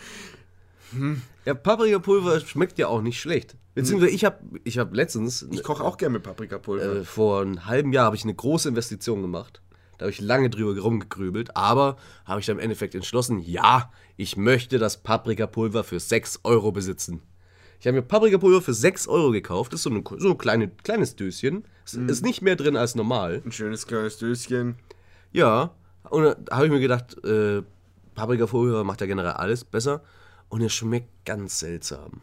ja, Paprikapulver schmeckt ja auch nicht schlecht. Beziehungsweise ich habe ich hab letztens, ich koche auch gerne mit Paprikapulver. äh, vor einem halben Jahr, habe ich eine große Investition gemacht. Da habe ich lange drüber rumgegrübelt, aber habe ich dann im Endeffekt entschlossen, ja, ich möchte das Paprikapulver für 6 Euro besitzen. Ich habe mir Paprikapulver für 6 Euro gekauft. Das ist so, eine, so ein kleine, kleines Döschen. Es ist nicht mehr drin als normal. Ein schönes kleines Döschen. Ja, und da habe ich mir gedacht, äh, Paprikapulver macht ja generell alles besser. Und es schmeckt ganz seltsam.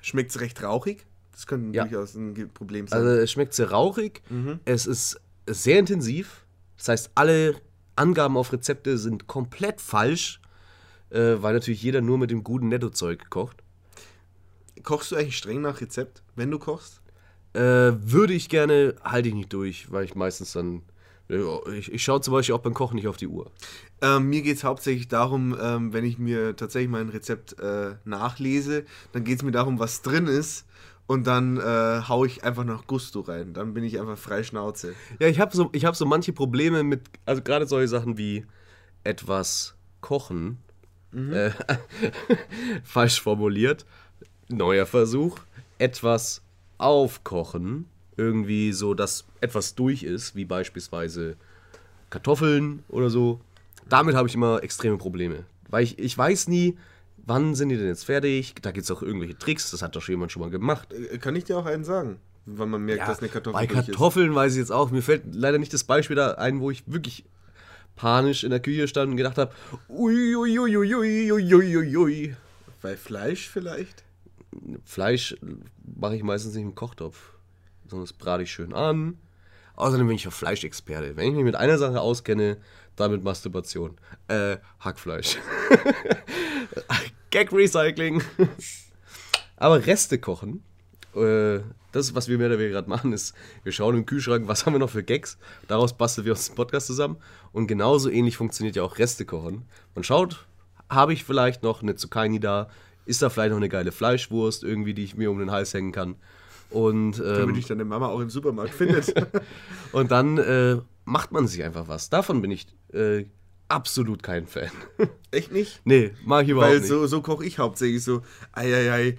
Schmeckt es recht rauchig? Das könnte Ja. durchaus ein Problem sein. Also es schmeckt sehr rauchig, es ist sehr intensiv. Das heißt, alle Angaben auf Rezepte sind komplett falsch. äh, weil natürlich jeder nur mit dem guten Nettozeug kocht. Kochst du eigentlich streng nach Rezept, wenn du kochst? Äh, würde ich gerne, halte ich nicht durch, weil ich meistens dann. Ich, ich schaue zum Beispiel auch beim Kochen nicht auf die Uhr. Ähm, mir geht es hauptsächlich darum, ähm, wenn ich mir tatsächlich mein Rezept äh, nachlese, dann geht es mir darum, was drin ist. Und dann äh, haue ich einfach nach Gusto rein. Dann bin ich einfach frei Schnauze. Ja, ich habe so, ich hab so manche Probleme mit, also gerade solche Sachen wie etwas kochen. Äh, *laughs* falsch formuliert. Neuer Versuch. Etwas aufkochen. Irgendwie so, dass etwas durch ist, wie beispielsweise Kartoffeln oder so. Damit habe ich immer extreme Probleme. Weil ich, ich weiß nie, wann sind die denn jetzt fertig? Da gibt es auch irgendwelche Tricks, das hat doch schon jemand schon mal gemacht. Äh, Kann ich dir auch einen sagen? Wann man merkt, dass eine Kartoffel bei Kartoffeln weiß ich jetzt auch. Mir fällt leider nicht das Beispiel da ein, wo ich wirklich panisch in der Küche stand und gedacht habe, uiuiuiuiuiuiui. ist. Bei Fleisch vielleicht? Fleisch mache ich meistens nicht im Kochtopf, sondern das brate ich schön an. Außerdem bin ich ja Fleischexperte. Wenn ich mich mit einer Sache auskenne, dann mit Masturbation. Äh, Hackfleisch. *laughs* Gag Recycling. *laughs* Aber Reste kochen, äh, das was wir mehr oder weniger gerade machen, ist, wir schauen im Kühlschrank, was haben wir noch für Gags. Daraus basteln wir uns den Podcast zusammen. Und genauso ähnlich funktioniert ja auch Reste kochen. Man schaut, habe ich vielleicht noch eine Zucchini da? Ist da vielleicht noch eine geile Fleischwurst irgendwie, die ich mir um den Hals hängen kann? Und, ähm, Damit dich deine Mama auch im Supermarkt findet. *laughs* und dann äh, macht man sich einfach was. Davon bin ich äh, absolut kein Fan. *laughs* Echt nicht? nee, mag ich überhaupt Weil nicht. so, so koche ich hauptsächlich so, eieiei,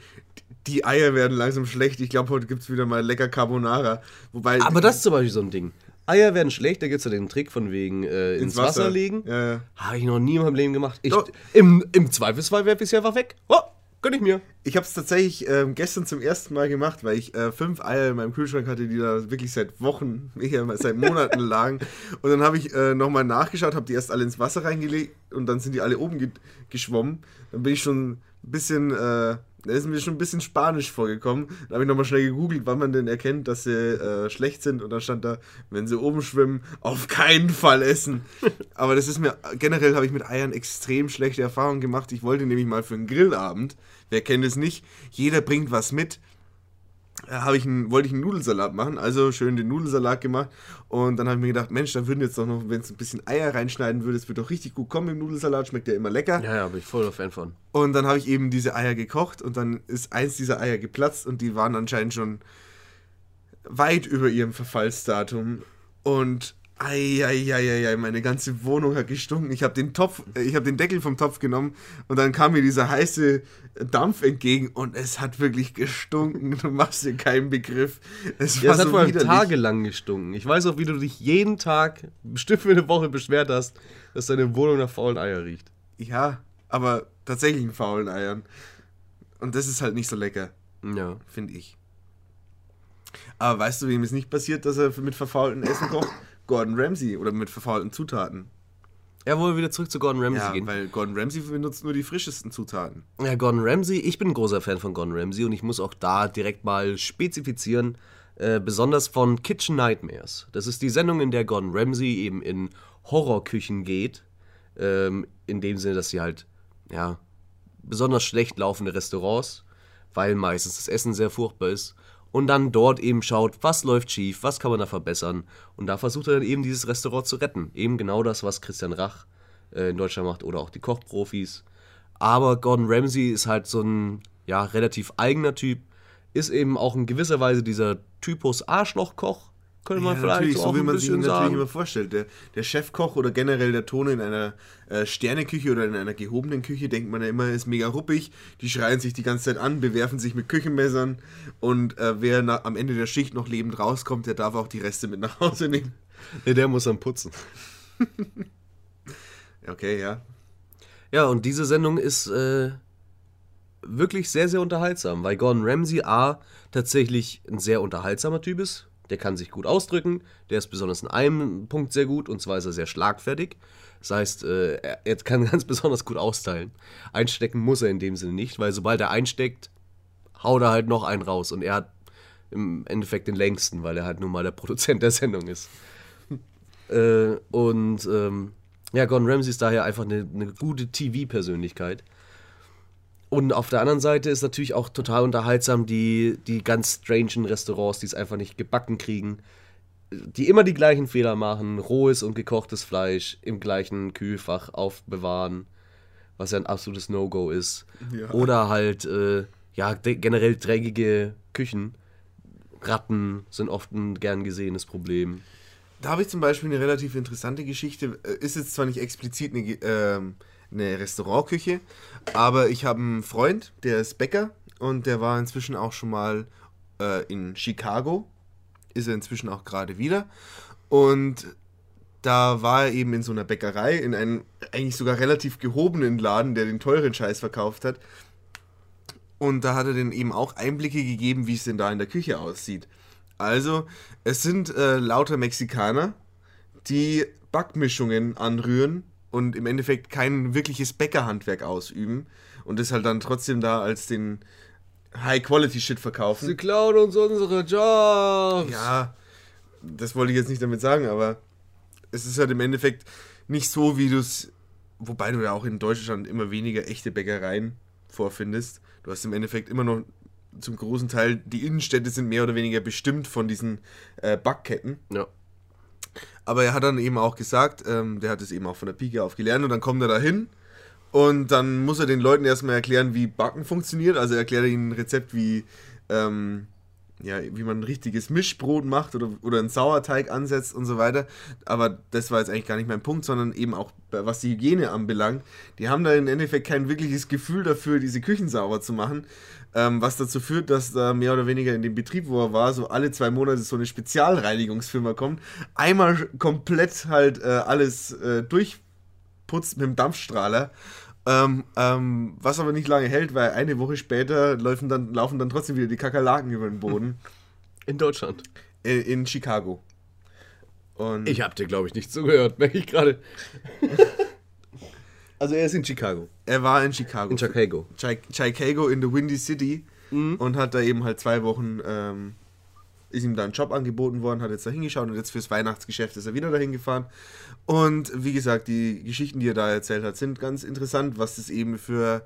die Eier werden langsam schlecht. Ich glaube, heute gibt es wieder mal lecker Carbonara. Wobei, Aber das ist zum Beispiel so ein Ding. Eier werden schlecht, da gibt es ja den Trick von wegen äh, ins, Wasser. legen. Ja, ja. Habe ich noch nie in meinem Leben gemacht. Ich, im, Im Zweifelsfall werfe ich sie einfach weg. Oh, gönn ich mir. Ich habe es tatsächlich ähm, gestern zum ersten Mal gemacht, weil ich äh, fünf Eier in meinem Kühlschrank hatte, die da wirklich seit Wochen, *laughs* seit Monaten lagen. Und dann habe ich äh, nochmal nachgeschaut, habe die erst alle ins Wasser reingelegt und dann sind die alle oben ge geschwommen. Dann bin ich schon bisschen, äh, da ist mir schon ein bisschen spanisch vorgekommen. Dann habe ich nochmal schnell gegoogelt, wann man denn erkennt, dass sie äh, schlecht sind. Und dann stand da, wenn sie oben schwimmen, auf keinen Fall essen. *laughs* Aber das ist mir, generell habe ich mit Eiern extrem schlechte Erfahrungen gemacht. Ich wollte nämlich mal für einen Grillabend, wer kennt es nicht, jeder bringt was mit. Da habe ich einen, wollte ich einen Nudelsalat machen, also schön den Nudelsalat gemacht. Und dann habe ich mir gedacht, Mensch, dann würden jetzt doch noch, wenn es ein bisschen Eier reinschneiden würde, es wird doch richtig gut kommen im Nudelsalat, schmeckt ja immer lecker. Ja, ja, bin ich voll der Fan von. Und dann habe ich eben diese Eier gekocht und dann ist eins dieser Eier geplatzt und die waren anscheinend schon weit über ihrem Verfallsdatum. Und Eieieiei, meine ganze Wohnung hat gestunken. Ich habe den Topf, äh, ich habe den Deckel vom Topf genommen und dann kam mir dieser heiße Dampf entgegen und es hat wirklich gestunken. Du machst dir keinen Begriff. Es Ja, es hat vor allem tagelang gestunken. Ich weiß auch, wie du dich jeden Tag, bestimmt für eine Woche beschwert hast, dass deine Wohnung nach faulen Eier riecht. Ja, aber tatsächlich in faulen Eiern. Und das ist halt nicht so lecker, Ja. finde ich. Aber weißt du, wem es nicht passiert, dass er mit verfaultem Essen kocht? Gordon Ramsay oder mit verfaulten Zutaten. Ja, wollen wir wieder zurück zu Gordon Ramsay Ja, gehen? weil Gordon Ramsay benutzt nur die frischesten Zutaten. Ja, Gordon Ramsay, ich bin ein großer Fan von Gordon Ramsay und ich muss auch da direkt mal spezifizieren, äh, besonders von Kitchen Nightmares. Das ist die Sendung, in der Gordon Ramsay eben in Horrorküchen geht, ähm, in dem Sinne, dass sie halt, ja, besonders schlecht laufende Restaurants, weil meistens das Essen sehr furchtbar ist, und dann dort eben schaut, was läuft schief, was kann man da verbessern, und da versucht er dann eben dieses Restaurant zu retten. Eben genau das, was Christian Rach äh, in Deutschland macht oder auch die Kochprofis. Aber Gordon Ramsay ist halt so ein ja, relativ eigener Typ. Ist eben auch in gewisser Weise dieser Typus Arschlochkoch, könnte man Ja, vielleicht natürlich, so, so wie man sich ihn natürlich immer vorstellt. Der, der Chefkoch oder generell der Ton in einer äh, Sterneküche oder in einer gehobenen Küche, denkt man ja immer, ist mega ruppig. Die schreien sich die ganze Zeit an, bewerfen sich mit Küchenmessern und äh, wer na, am Ende der Schicht noch lebend rauskommt, der darf auch die Reste mit nach Hause nehmen. *laughs* Nee, der muss dann putzen. *laughs* Okay, ja. Ja, und diese Sendung ist äh, wirklich sehr, sehr unterhaltsam, weil Gordon Ramsay A tatsächlich ein sehr unterhaltsamer Typ ist. Der kann sich gut ausdrücken, der ist besonders in einem Punkt sehr gut, und zwar ist er sehr schlagfertig. Das heißt, äh, er, er kann *laughs* ganz besonders gut austeilen. Einstecken muss er in dem Sinne nicht, weil sobald er einsteckt, haut er halt noch einen raus. Und er hat im Endeffekt den längsten, weil er halt nun mal der *laughs* Produzent der Sendung ist. *laughs* äh, und ähm, Ja, Gordon Ramsay ist daher einfach eine, eine gute TV-Persönlichkeit. Und auf der anderen Seite ist natürlich auch total unterhaltsam die, die ganz strangen Restaurants, die es einfach nicht gebacken kriegen, die immer die gleichen Fehler machen, rohes und gekochtes Fleisch im gleichen Kühlfach aufbewahren, was ja ein absolutes No-Go ist. Ja. Oder halt, äh, ja, generell dreckige Küchen. Ratten sind oft ein gern gesehenes Problem. Da habe ich zum Beispiel eine relativ interessante Geschichte. Äh, Ist jetzt zwar nicht explizit eine, ähm, eine Restaurantküche, aber ich habe einen Freund, der ist Bäcker und der war inzwischen auch schon mal äh, in Chicago. Ist er inzwischen auch gerade wieder. Und da war er eben in so einer Bäckerei, in einem eigentlich sogar relativ gehobenen Laden, der den teuren Scheiß verkauft hat. Und da hat er dann eben auch Einblicke gegeben, wie es denn da in der Küche aussieht. Also, es sind äh, lauter Mexikaner, die Backmischungen anrühren und im Endeffekt kein wirkliches Bäckerhandwerk ausüben und das halt dann trotzdem da als den High-Quality-Shit verkaufen. Sie klauen uns unsere Jobs! Ja, das wollte ich jetzt nicht damit sagen, aber es ist halt im Endeffekt nicht so, wie du es, wobei du ja auch in Deutschland immer weniger echte Bäckereien vorfindest. Du hast im Endeffekt immer noch zum großen Teil, die Innenstädte sind mehr oder weniger bestimmt von diesen äh, Backketten. Ja. Aber er hat dann eben auch gesagt, ähm, der hat es eben auch von der Pike auf gelernt und dann kommt er da hin und dann muss er den Leuten erstmal erklären, wie Backen funktioniert. Also er erklärt ihnen ein Rezept, wie, ähm, ja, wie man ein richtiges Mischbrot macht oder, oder einen Sauerteig ansetzt und so weiter. Aber das war jetzt eigentlich gar nicht mein Punkt, sondern eben auch, was die Hygiene anbelangt. Die haben da im Endeffekt kein wirkliches Gefühl dafür, diese Küchen sauber zu machen. Ähm, was dazu führt, dass da mehr oder weniger in dem Betrieb, wo er war, so alle zwei Monate so eine Spezialreinigungsfirma kommt. Einmal komplett halt äh, alles äh, durchputzt mit dem Dampfstrahler. Ähm, ähm, was aber nicht lange hält, weil eine Woche später laufen dann, laufen dann trotzdem wieder die Kakerlaken über den Boden. *laughs* In Deutschland. in, in Chicago. Und Ich hab dir, glaube ich, nicht zugehört, merke ich gerade. *laughs* also er ist in Chicago. er war in Chicago. In Chicago. Chi- Chicago in the Windy City und hat da eben halt zwei Wochen, ähm, ist ihm da ein Job angeboten worden, hat jetzt da hingeschaut und jetzt fürs Weihnachtsgeschäft ist er wieder dahin gefahren. Und wie gesagt, die Geschichten, die er da erzählt hat, sind ganz interessant, was das eben für,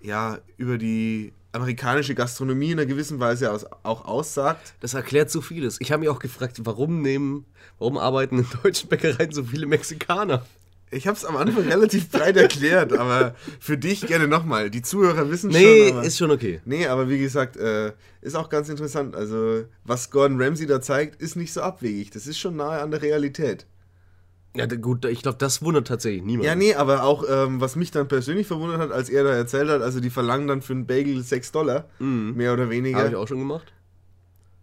ja, über die amerikanische Gastronomie in einer gewissen Weise aus, auch aussagt. Das erklärt so vieles. Ich habe mich auch gefragt, warum nehmen, warum arbeiten in deutschen Bäckereien so viele Mexikaner? Ich habe es am Anfang relativ breit erklärt, *laughs* aber für dich gerne nochmal. Die Zuhörer wissen Nee, schon. aber- ist schon okay. Nee, aber wie gesagt, äh, ist auch ganz interessant. Also, was Gordon Ramsay da zeigt, ist nicht so abwegig. Das ist schon nahe an der Realität. Ja, gut, ich glaube, das wundert tatsächlich niemand. Ja, nee, aber auch, ähm, was mich dann persönlich verwundert hat, als er da erzählt hat, also die verlangen dann für einen Bagel 6 Dollar, mehr oder weniger. Habe ich auch schon gemacht.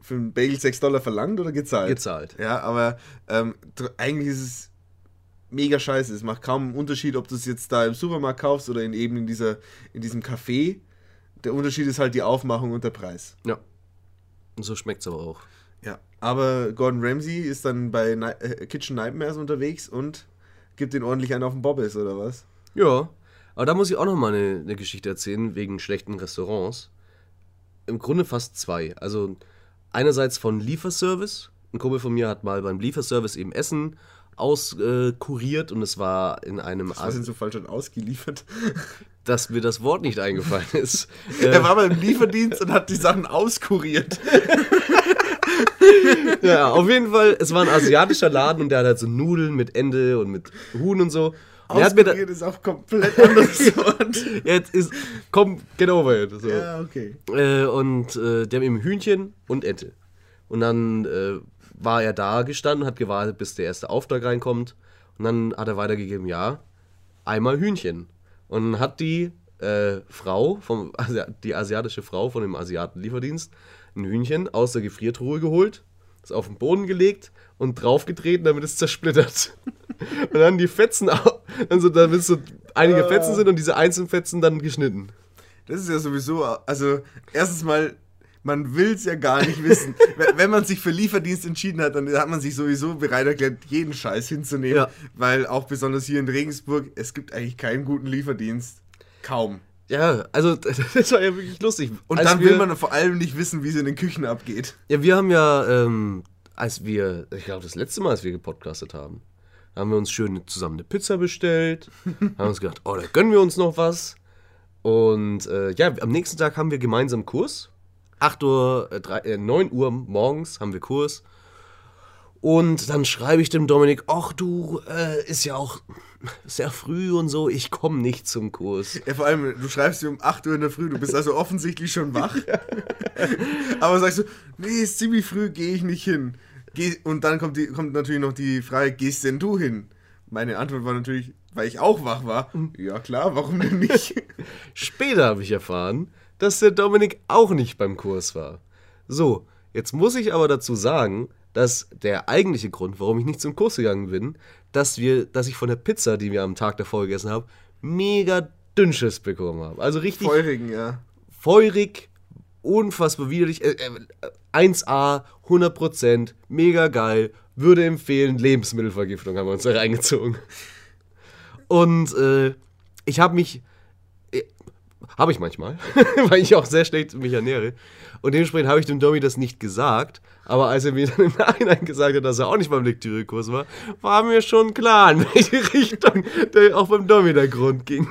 Für einen Bagel 6 Dollar verlangt oder gezahlt? Gezahlt. Ja, aber ähm, eigentlich ist es mega scheiße. Es macht kaum einen Unterschied, ob du es jetzt da im Supermarkt kaufst oder in eben in, dieser, in diesem Café. Der Unterschied ist halt die Aufmachung und der Preis. Ja. Und so schmeckt es aber auch. Ja, aber Gordon Ramsay ist dann bei Ni äh, Kitchen Nightmares unterwegs und gibt den ordentlich einen auf den Bobbes, oder was? Ja. Aber da muss ich auch noch mal eine, eine Geschichte erzählen, wegen schlechten Restaurants. Im Grunde fast zwei. Also einerseits von Lieferservice. Ein Kumpel von mir hat mal beim Lieferservice eben Essen auskuriert und es war in einem, Was sind so falsch schon ausgeliefert? *laughs* dass mir das Wort nicht eingefallen ist. *laughs* Er Äh, war beim Lieferdienst und hat die Sachen auskuriert. *laughs* ja, auf jeden Fall, es war ein asiatischer Laden und der hat halt so Nudeln mit Ende und mit Huhn und so. Und er hat mir da, Auskuriert ist auch komplett anderes Wort. jetzt ist, komm, get over it. So. ja, okay. Äh, und äh, der haben eben Hühnchen und Ente. Und dann äh, war er da gestanden, hat gewartet, bis der erste Auftrag reinkommt. Und dann hat er weitergegeben, ja, einmal Hühnchen. Und dann hat die äh, Frau, vom, *laughs* die asiatische Frau von dem Asiatenlieferdienst, ein Hühnchen aus der Gefriertruhe geholt, das auf den Boden gelegt und draufgetreten, damit es zersplittert. *laughs* und dann die Fetzen, au- dann so, damit so einige Fetzen sind und diese einzelnen Fetzen dann geschnitten. Das ist ja sowieso, also erstens mal, man will es ja gar nicht wissen. *laughs* Wenn- man sich für Lieferdienst entschieden hat, dann hat man sich sowieso bereit erklärt, jeden Scheiß hinzunehmen. Ja. Weil auch besonders hier in Regensburg, es gibt eigentlich keinen guten Lieferdienst. Kaum. Ja, also *laughs* das war ja wirklich lustig. Und Als dann wir, will man vor allem nicht wissen, wie es in den Küchen abgeht. Ja, wir haben ja, ähm, als wir, ich glaube, das letzte Mal, als wir gepodcastet haben, haben wir uns schön zusammen eine Pizza bestellt. *laughs* haben uns gedacht, oh, da gönnen wir uns noch was. Und äh, ja, am nächsten Tag haben wir gemeinsam Kurs. 8 Uhr, äh, 3, äh, 9 Uhr morgens haben wir Kurs. Und dann schreibe ich dem Dominik, ach du, äh, ist ja auch sehr früh und so, ich komme nicht zum Kurs. Ja, vor allem, du schreibst dir um 8 Uhr in der Früh, du bist also offensichtlich schon wach. *laughs* *laughs* Aber sagst du, nee, ist ziemlich früh, gehe ich nicht hin. Geh, und dann kommt, die, kommt natürlich noch die Frage, gehst denn du hin? Meine Antwort war natürlich, weil ich auch wach war. Ja klar, warum denn nicht? *laughs* Später habe ich erfahren, dass der Dominik auch nicht beim Kurs war. So, jetzt muss ich aber dazu sagen, dass der eigentliche Grund, warum ich nicht zum Kurs gegangen bin, dass wir, dass ich von der Pizza, die wir am Tag davor gegessen haben, mega Dünnschiss bekommen habe. Also richtig Feurigen, ja. feurig, unfassbar widerlich. Äh, äh, 1A, 100%, mega geil. Würde empfehlen, Lebensmittelvergiftung haben wir uns da reingezogen. Und äh, ich habe mich, habe ich manchmal, *laughs* weil ich auch sehr schlecht mich ernähre. Und dementsprechend habe ich dem Domi das nicht gesagt. Aber als er mir dann im Nachhinein gesagt hat, dass er auch nicht beim Lektürekurs war, war mir schon klar, in welche *laughs* Richtung der auch beim Domi der Grund ging.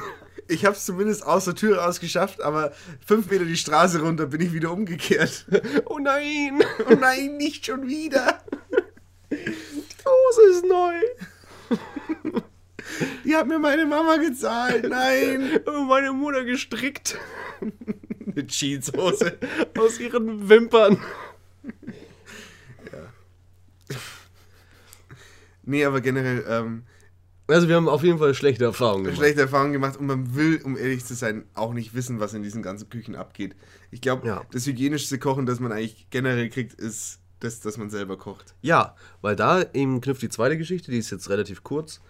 Ich habe es zumindest aus der Tür raus geschafft, aber fünf Meter die Straße runter bin ich wieder umgekehrt. Oh nein! Oh nein, nicht schon wieder! Die Hose ist neu! Die hat mir meine Mama gezahlt, nein! *laughs* Meine Mutter gestrickt *laughs* Eine Jeanshose. aus ihren Wimpern. Nee, aber generell ähm, Also wir haben auf jeden Fall schlechte Erfahrungen gemacht. schlechte Erfahrungen gemacht und man will, um ehrlich zu sein, auch nicht wissen, was in diesen ganzen Küchen abgeht. Ich glaube, Ja. das hygienischste Kochen, das man eigentlich generell kriegt, ist das, dass man selber kocht. Ja, weil da eben knüpft die zweite Geschichte, die ist jetzt relativ kurz,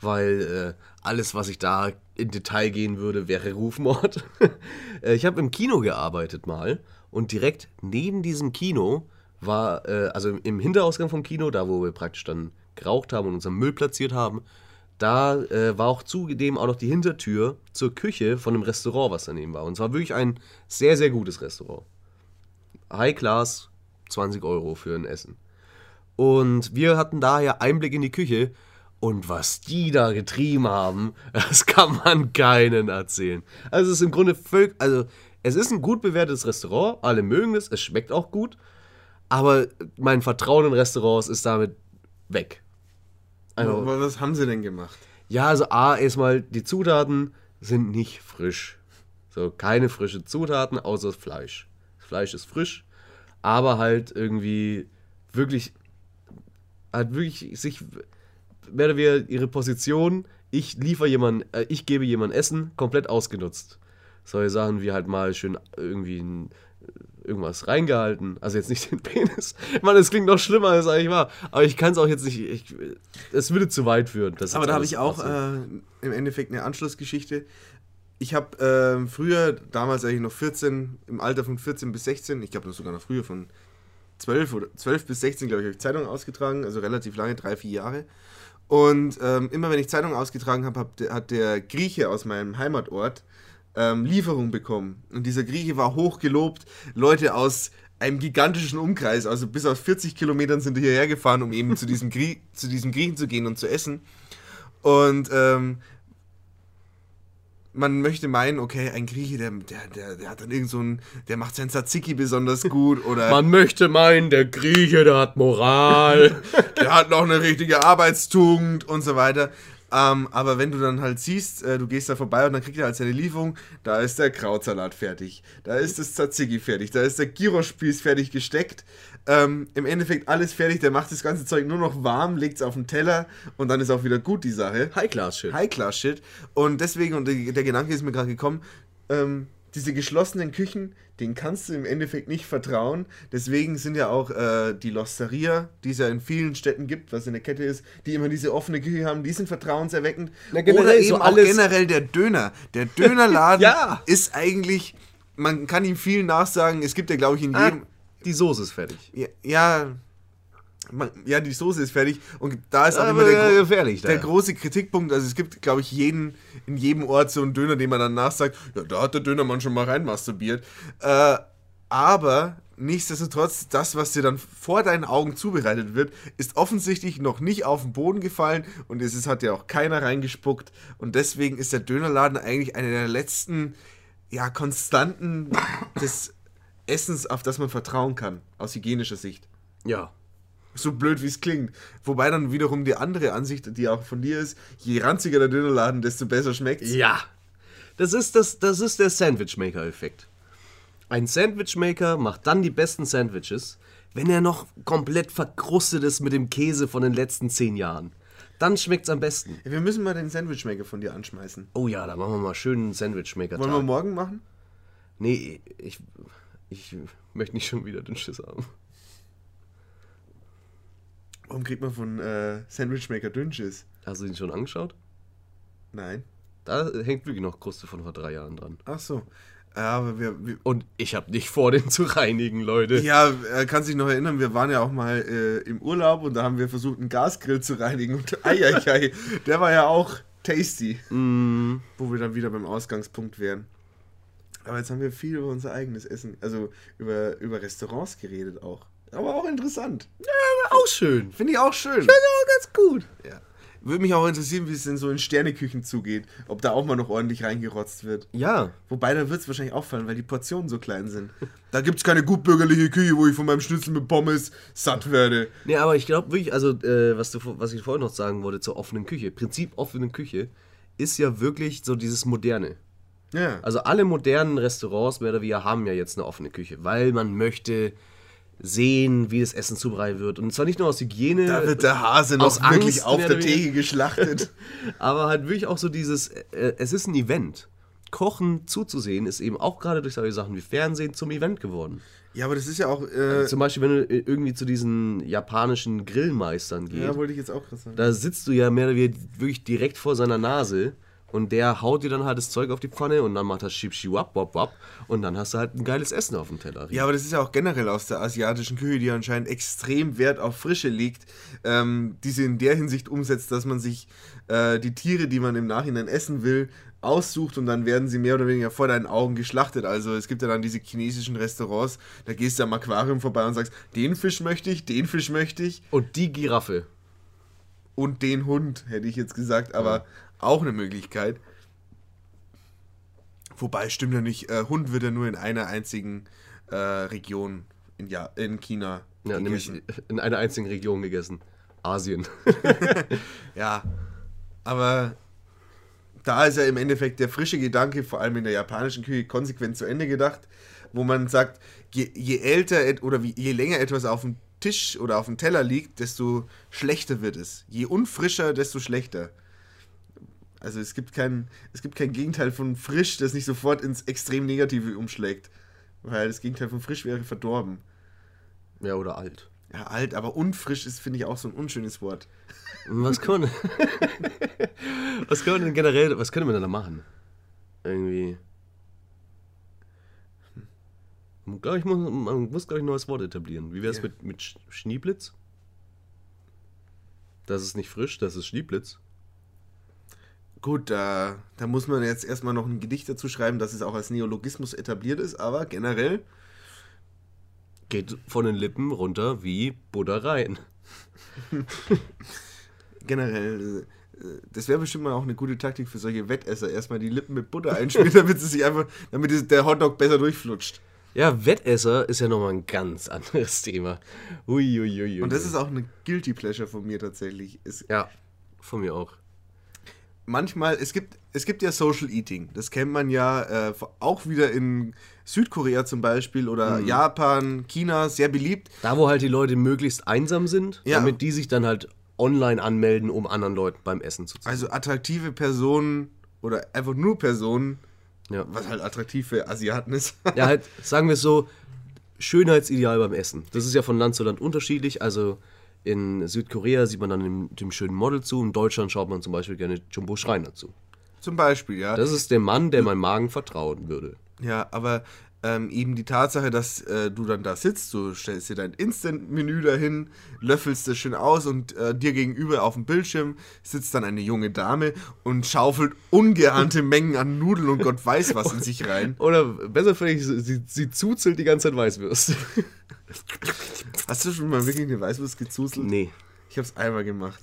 weil äh, alles, was ich da in Detail gehen würde, wäre Rufmord. *laughs* Äh, ich habe im Kino gearbeitet mal und direkt neben diesem Kino war, äh, also im Hinterausgang vom Kino, da wo wir praktisch dann geraucht haben und unseren Müll platziert haben, da äh, war auch zudem auch noch die Hintertür zur Küche von einem Restaurant, was daneben war. Und es war wirklich ein sehr, sehr gutes Restaurant. High Class, 20 Euro für ein Essen. Und wir hatten daher Einblick in die Küche. Und was die da getrieben haben, *laughs* das kann man keinen erzählen. Also es ist im Grunde völlig, also es ist ein gut bewertetes Restaurant, alle mögen es, es schmeckt auch gut, aber mein Vertrauen in Restaurants ist damit weg. Also, Aber was haben sie denn gemacht? ja, also A, erstmal, die Zutaten sind nicht frisch. So, keine frischen Zutaten außer Fleisch. Das Fleisch ist frisch, aber halt irgendwie wirklich, halt wirklich sich, mehr oder weniger ihre Position, ich liefere jemand, äh, ich gebe jemand Essen, komplett ausgenutzt. Solche Sachen wie halt mal schön irgendwie ein, irgendwas reingehalten. Also jetzt nicht *laughs* den Penis. Mann, es klingt noch schlimmer, als es eigentlich war. Aber ich kann es auch jetzt nicht. Ich, es würde zu weit führen. das Aber da habe ich auch äh, im Endeffekt eine Anschlussgeschichte. Ich habe ähm, früher, damals eigentlich noch 14, im Alter von 14 bis 16, ich glaube noch sogar noch früher, von 12 oder 12 bis 16, glaube ich, habe ich Zeitungen ausgetragen, also relativ lange, drei, vier Jahre. Und ähm, immer wenn ich Zeitungen ausgetragen habe, hab, hat der Grieche aus meinem Heimatort ähm, Lieferung bekommen. Und dieser Grieche war hochgelobt. Leute aus einem gigantischen Umkreis, also bis auf 40 Kilometern sind hierher gefahren, um eben zu diesem, Grie zu diesem Griechen zu gehen und zu essen. Und ähm, man möchte meinen, okay, ein Grieche, der, der, der, der hat dann irgend so ein, der macht sein Tzatziki besonders gut oder Man möchte meinen, der Grieche, der hat Moral. *laughs* der hat noch eine richtige Arbeitstugend und so weiter. Ähm, aber wenn du dann halt siehst, äh, du gehst da vorbei und dann kriegt er halt seine Lieferung, da ist der Krautsalat fertig, da ist das Tzatziki fertig, da ist der Gyrospieß fertig gesteckt. Ähm, Im Endeffekt alles fertig, der macht das ganze Zeug nur noch warm, legt es auf den Teller und dann ist auch wieder gut die Sache. High-Class-Shit. High-Class-Shit. Und deswegen, und der, der Gedanke ist mir gerade gekommen, ähm, diese geschlossenen Küchen, denen kannst du im Endeffekt nicht vertrauen. Deswegen sind ja auch äh, die Losteria, die es ja in vielen Städten gibt, was eine Kette ist, die immer diese offene Küche haben, die sind vertrauenserweckend. Na, generell Oder so eben auch alles- generell der Döner. Der Dönerladen *laughs* Ja. ist eigentlich, man kann ihm viel nachsagen, es gibt ja glaube ich in Ah, jedem... die Soße ist fertig. Ja, ja, man, ja, die Soße ist fertig und da ist auch Aber immer der, gefährlich da. der große Kritikpunkt, also es gibt, glaube ich, jeden, in jedem Ort so einen Döner, den man dann nachsagt, ja, da hat der Dönermann schon mal rein masturbiert. Äh, aber nichtsdestotrotz, das, was dir dann vor deinen Augen zubereitet wird, ist offensichtlich noch nicht auf den Boden gefallen und es ist, hat ja auch keiner reingespuckt. Und deswegen ist der Dönerladen eigentlich eine der letzten, ja, Konstanten des Essens, auf das man vertrauen kann, aus hygienischer Sicht. Ja. So blöd wie es klingt. Wobei dann wiederum die andere Ansicht, die auch von dir ist, je ranziger der Dönerladen, desto besser schmeckt Ja. Das ist, das, das ist der Sandwichmaker-Effekt. Ein Sandwichmaker macht dann die besten Sandwiches, wenn er noch komplett verkrustet ist mit dem Käse von den letzten zehn Jahren. Dann schmeckt's am besten. Wir müssen mal den Sandwichmaker von dir anschmeißen. Oh ja, da machen wir mal schön einen Sandwichmaker. Wollen wir morgen machen? Nee, ich, ich möchte nicht schon wieder den Schiss haben. Warum kriegt man von äh, Sandwichmaker Dünnschiss? Hast du ihn schon angeschaut? Nein. Da hängt wirklich noch Kruste von vor drei Jahren dran. Ach so. Aber wir, wir Und ich habe nicht vor, den zu reinigen, Leute. ja, äh, kannst dich noch erinnern, wir waren ja auch mal äh, im Urlaub und da haben wir versucht, einen Gasgrill zu reinigen und *laughs* eieiei, der war ja auch tasty, Mm, wo wir dann wieder beim Ausgangspunkt wären. Aber jetzt haben wir viel über unser eigenes Essen, also über, über Restaurants geredet auch. Aber auch interessant. auch schön. Finde ich auch schön. auch ganz gut. Ja. Würde mich auch interessieren, wie es denn so in Sterneküchen zugeht. Ob da auch mal noch ordentlich reingerotzt wird. Ja, Wobei, da wird es wahrscheinlich auffallen, weil die Portionen so klein sind. *laughs* Da gibt es keine gutbürgerliche Küche, wo ich von meinem Schnitzel mit Pommes satt werde. Nee, aber ich glaube wirklich, also äh, was, du, was ich vorhin noch sagen wollte zur offenen Küche, Prinzip offene Küche ist ja wirklich so dieses Moderne. Ja. Also alle modernen Restaurants mehr oder weniger haben ja jetzt eine offene Küche, weil man möchte sehen, wie das Essen zubereitet wird. Und zwar nicht nur aus Hygiene, da wird der Hase noch wirklich Angst, auf der. Theke geschlachtet. *laughs* aber halt wirklich auch so dieses, äh, es ist ein Event. Kochen zuzusehen ist eben auch gerade durch solche Sachen wie Fernsehen zum Event geworden. ja, aber das ist ja auch. Äh, Zum Beispiel, wenn du äh, irgendwie zu diesen japanischen Grillmeistern gehst. ja, wollte ich jetzt auch gerade sagen. Da sitzt du ja mehr oder weniger wirklich direkt vor seiner Nase und der haut dir dann halt das Zeug auf die Pfanne und dann macht das Schipschi wap wap wap und dann hast du halt ein geiles Essen auf dem Teller. Ja, aber das ist ja auch generell aus der asiatischen Küche, die anscheinend extrem Wert auf Frische legt, ähm, die sie in der Hinsicht umsetzt, dass man sich äh, die Tiere, die man im Nachhinein essen will, aussucht und dann werden sie mehr oder weniger vor deinen Augen geschlachtet. Also es gibt ja dann diese chinesischen Restaurants, da gehst du am Aquarium vorbei und sagst, den Fisch möchte ich, den Fisch möchte ich Und die Giraffe. und den Hund, hätte ich jetzt gesagt, aber auch eine Möglichkeit. Wobei, stimmt ja nicht, äh, Hund wird ja nur in einer einzigen äh, Region in, ja, in China Ja, nämlich gegessen. in einer einzigen Region gegessen. Asien. *laughs* Ja, aber da ist ja im Endeffekt der frische Gedanke, vor allem in der japanischen Küche, konsequent zu Ende gedacht, wo man sagt, je, je älter oder wie, je länger etwas auf dem Tisch oder auf dem Teller liegt, desto schlechter wird es. Je unfrischer, desto schlechter. Also es gibt kein, es gibt kein Gegenteil von frisch, das nicht sofort ins extrem Negative umschlägt. Weil das Gegenteil von frisch wäre verdorben. ja, oder alt. Ja, alt, aber unfrisch ist, finde ich, auch so ein unschönes Wort. Was kann man, *laughs* was kann man denn generell, was könnte man denn da machen? Irgendwie. Man, glaub ich, muss, man muss, glaube ich, ein neues Wort etablieren. Wie wäre es Ja. mit, mit Sch- Schneeblitz? Das ist nicht frisch, das ist Schneeblitz. Gut, da, da muss man jetzt erstmal noch ein Gedicht dazu schreiben, dass es auch als Neologismus etabliert ist, aber generell, Geht von den Lippen runter wie Butter rein. *laughs* generell, äh, das wäre bestimmt mal auch eine gute Taktik für solche Wettesser. Erstmal die Lippen mit Butter einschmieren, *laughs* damit sie sich einfach, damit der Hotdog besser durchflutscht. Ja, Wettesser ist ja nochmal ein ganz anderes Thema. Uiuiui. Und das ist auch eine Guilty Pleasure von mir tatsächlich. Es, Ja, von mir auch. Manchmal, es gibt, es gibt ja Social Eating. Das kennt man ja äh, auch wieder in Südkorea zum Beispiel oder Japan, China, sehr beliebt. Da, wo halt die Leute möglichst einsam sind, Ja. damit die sich dann halt online anmelden, um anderen Leuten beim Essen zu zeigen. Also attraktive Personen oder einfach nur Personen, Ja. was halt attraktiv für Asiaten ist. *laughs* ja, halt, sagen wir es so, Schönheitsideal beim Essen. Das ist ja von Land zu Land unterschiedlich. Also in Südkorea sieht man dann dem, dem schönen Model zu, in Deutschland schaut man zum Beispiel gerne Jumbo Schreiner zu. Zum Beispiel, ja. Das ist der Mann, der meinem Magen vertrauen würde. ja, aber ähm, eben die Tatsache, dass äh, du dann da sitzt, du stellst dir dein Instant-Menü dahin, löffelst das schön aus und äh, dir gegenüber auf dem Bildschirm sitzt dann eine junge Dame und schaufelt ungeahnte Mengen an Nudeln und Gott weiß was in sich rein. *laughs* Oder besser vielleicht, sie, sie zuzelt die ganze Zeit Weißwürste. *laughs* Hast du schon mal wirklich eine Weißwurst gezuzelt? Nee. Ich hab's einmal gemacht.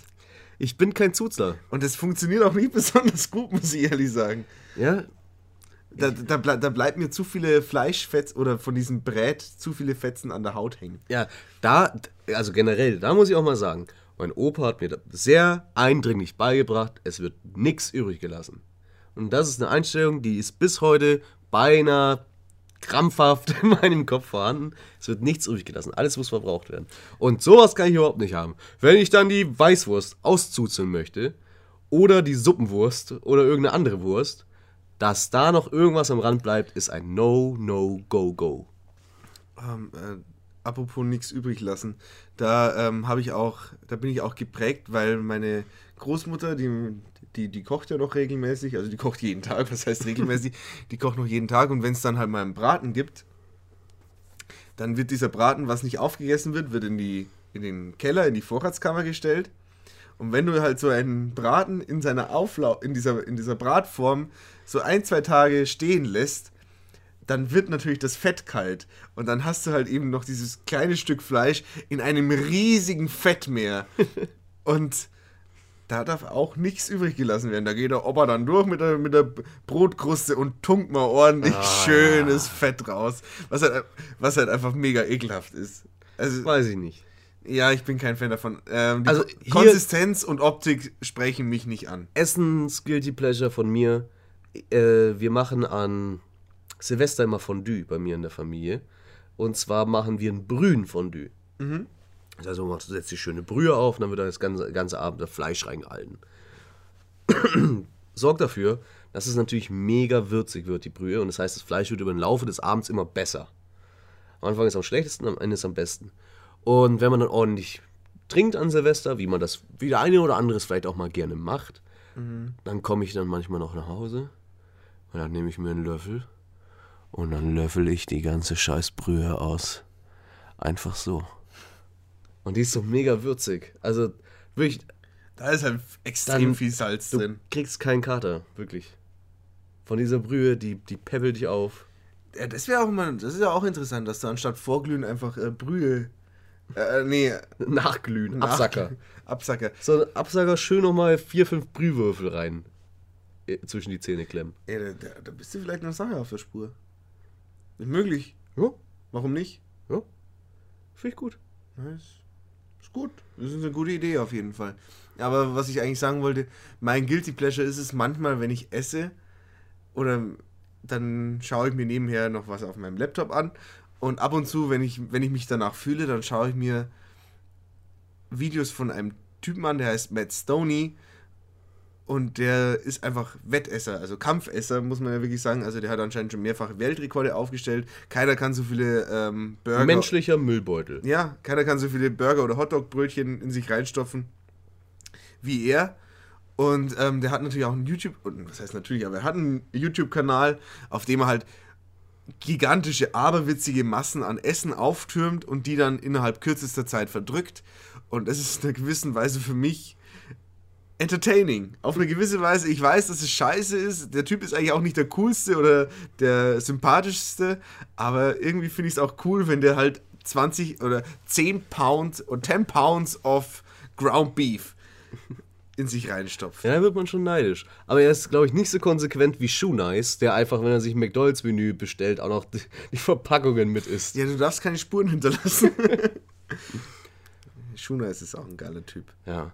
Ich bin kein Zuzler. Und das funktioniert auch nicht besonders gut, muss ich ehrlich sagen. Ja, Da, da, da bleibt mir zu viele Fleischfetzen oder von diesem Brät zu viele Fetzen an der Haut hängen. Ja, da, also generell, da muss ich auch mal sagen, mein Opa hat mir sehr eindringlich beigebracht, es wird nichts übrig gelassen. Und das ist eine Einstellung, die ist bis heute beinahe krampfhaft *laughs* in meinem Kopf vorhanden. Es wird nichts übrig gelassen, alles muss verbraucht werden. Und sowas kann ich überhaupt nicht haben. Wenn ich dann die Weißwurst auszuzeln möchte, oder die Suppenwurst oder irgendeine andere Wurst, dass da noch irgendwas am Rand bleibt, ist ein No, No, Go, Go. Ähm, äh, apropos nichts übrig lassen, da ähm, habe ich auch, da bin ich auch geprägt, weil meine Großmutter, die, die, die kocht ja noch regelmäßig, also die kocht jeden Tag, was heißt regelmäßig, *laughs* die kocht noch jeden Tag und wenn es dann halt mal einen Braten gibt, dann wird dieser Braten, was nicht aufgegessen wird, wird in, die, in den Keller, in die Vorratskammer gestellt. Und wenn du halt so einen Braten in seiner Auflau in dieser, in dieser Bratform so ein, zwei Tage stehen lässt, dann wird natürlich das Fett kalt. Und dann hast du halt eben noch dieses kleine Stück Fleisch in einem riesigen Fettmeer. *laughs* Und da darf auch nichts übrig gelassen werden. Da geht der Opa dann durch mit der, mit der Brotkruste und tunkt mal ordentlich schönes Fett raus. Was halt, was halt einfach mega ekelhaft ist. Also, Weiß ich nicht. ja, ich bin kein Fan davon. Ähm, Also Konsistenz und Optik sprechen mich nicht an. Essens Guilty Pleasure von mir. Äh, wir machen an Silvester immer Fondue bei mir in der Familie. Und zwar machen wir ein Brühen-Fondue. Also man setzt die schöne Brühe auf und dann wird da das ganze, ganze Abend das Fleisch reingehalten. *clears throat* Sorgt dafür, dass es natürlich mega würzig wird, die Brühe. Und das heißt, das Fleisch wird über den Laufe des Abends immer besser. Am Anfang ist es am schlechtesten, am Ende ist es am besten. Und wenn man dann ordentlich trinkt an Silvester, wie man das, wie der eine oder andere es vielleicht auch mal gerne macht, dann komme ich dann manchmal noch nach Hause und dann nehme ich mir einen Löffel und dann löffel ich die ganze Scheißbrühe aus. Einfach so. Und die ist so mega würzig. Also wirklich, Da ist halt extrem Dann- viel Salz du drin. kriegst keinen Kater, wirklich. Von dieser Brühe, die, die peppelt dich auf. Ja, das wäre auch mal, das ist ja auch interessant, dass du anstatt Vorglühen einfach äh, Brühe. Äh, nee, Nachglühen, nach- Absacker. Absacker. So ein Absacker schön nochmal vier, fünf Brühwürfel rein. Äh, Zwischen die Zähne klemmen. Ey, da, da, da bist du vielleicht noch Sache auf der Spur. Ist möglich. Ja, Warum nicht? ja. Finde ich gut. Ist, ist gut. Das ist eine gute Idee auf jeden Fall. Aber was ich eigentlich sagen wollte, mein Guilty Pleasure ist es manchmal, wenn ich esse oder dann schaue ich mir nebenher noch was auf meinem Laptop an und ab und zu, wenn ich, wenn ich mich danach fühle, dann schaue ich mir Videos von einem Typen an, der heißt Matt Stoney und der ist einfach Wettesser, also Kampfesser, muss man ja wirklich sagen. Also der hat anscheinend schon mehrfach Weltrekorde aufgestellt. Keiner kann so viele ähm, Burger... Menschlicher Müllbeutel. Ja, keiner kann so viele Burger oder Hotdog-Brötchen in sich reinstopfen wie er. Und ähm, der hat natürlich auch einen YouTube, und was heißt natürlich, aber er hat einen YouTube-Kanal, auf dem er halt gigantische, aberwitzige Massen an Essen auftürmt und die dann innerhalb kürzester Zeit verdrückt. Und das ist in einer gewissen Weise für mich entertaining. Auf eine gewisse Weise, ich weiß, dass es scheiße ist. Der Typ ist eigentlich auch nicht der coolste oder der sympathischste, aber irgendwie finde ich es auch cool, wenn der halt 20 oder 10 Pounds oder 10 Pounds of Ground Beef in sich reinstopft. Ja, da wird man schon neidisch. Aber er ist, glaube ich, nicht so konsequent wie Shoe Nice, der einfach, wenn er sich ein McDonalds-Menü bestellt, auch noch die, Verpackungen mit isst. Ja, du darfst keine Spuren hinterlassen. *laughs* Schuna ist es auch ein geiler Typ. Ja.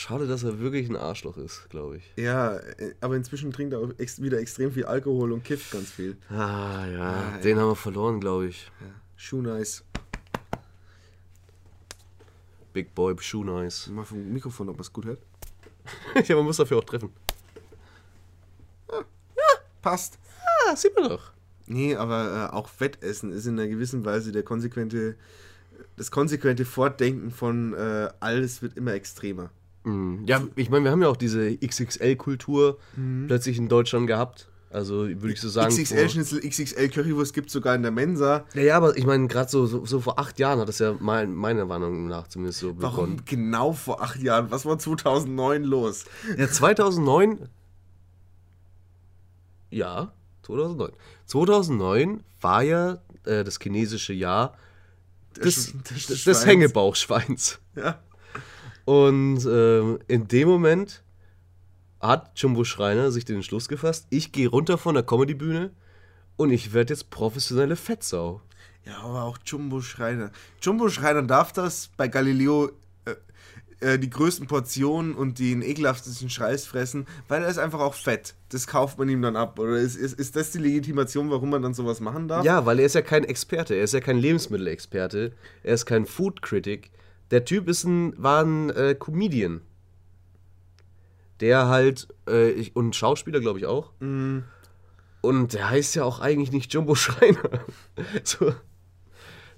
Schade, dass er wirklich ein Arschloch ist, glaube ich. Ja, äh, aber inzwischen trinkt er auch ex wieder extrem viel Alkohol und kifft ganz viel. Ah, ja. Ah, den haben wir verloren, glaube ich. Schuna ist. Big Boy, Shoe Nice. Mal vom Mikrofon, ob man es gut hört. *laughs* ja, man muss dafür auch treffen. Passt. Ah, sieht man doch. Nee, aber äh, auch Wettessen ist in einer gewissen Weise der konsequente, das konsequente Fortdenken von äh, alles wird immer extremer. Mhm. Ja, ich meine, wir haben ja auch diese XXL-Kultur plötzlich in Deutschland gehabt. Also würde ich so sagen. XXL-Schnitzel, XXL-Currywurst gibt es sogar in der Mensa. Ja, ja, aber ich meine, gerade so, so, so vor acht Jahren hat das ja mein, meiner Warnung nach zumindest so begonnen. Warum genau vor acht Jahren? Was war 2009 los? Ja, 2009. Ja, 2009. 2009 war ja äh, das chinesische Jahr des, des des Hängebauchschweins. Ja. Und ähm, in dem Moment hat Jumbo Schreiner sich den Entschluss gefasst, ich gehe runter von der Comedy-Bühne und ich werde jetzt professionelle Fettsau. Ja, aber auch Jumbo Schreiner. Jumbo Schreiner darf das bei Galileo äh, äh, die größten Portionen und den ekelhaftesten Scheiß fressen, weil er ist einfach auch fett. Das kauft man ihm dann ab. Oder ist, ist, ist das die Legitimation, warum man dann sowas machen darf? Ja, weil er ist ja kein Experte, er ist ja kein Lebensmittelexperte, er ist kein Food-Critic. Der Typ ist ein, war ein äh, Comedian. Der halt, äh, ich, und Schauspieler glaube ich auch. Und der heißt ja auch eigentlich nicht Jumbo *laughs* Schreiner. so,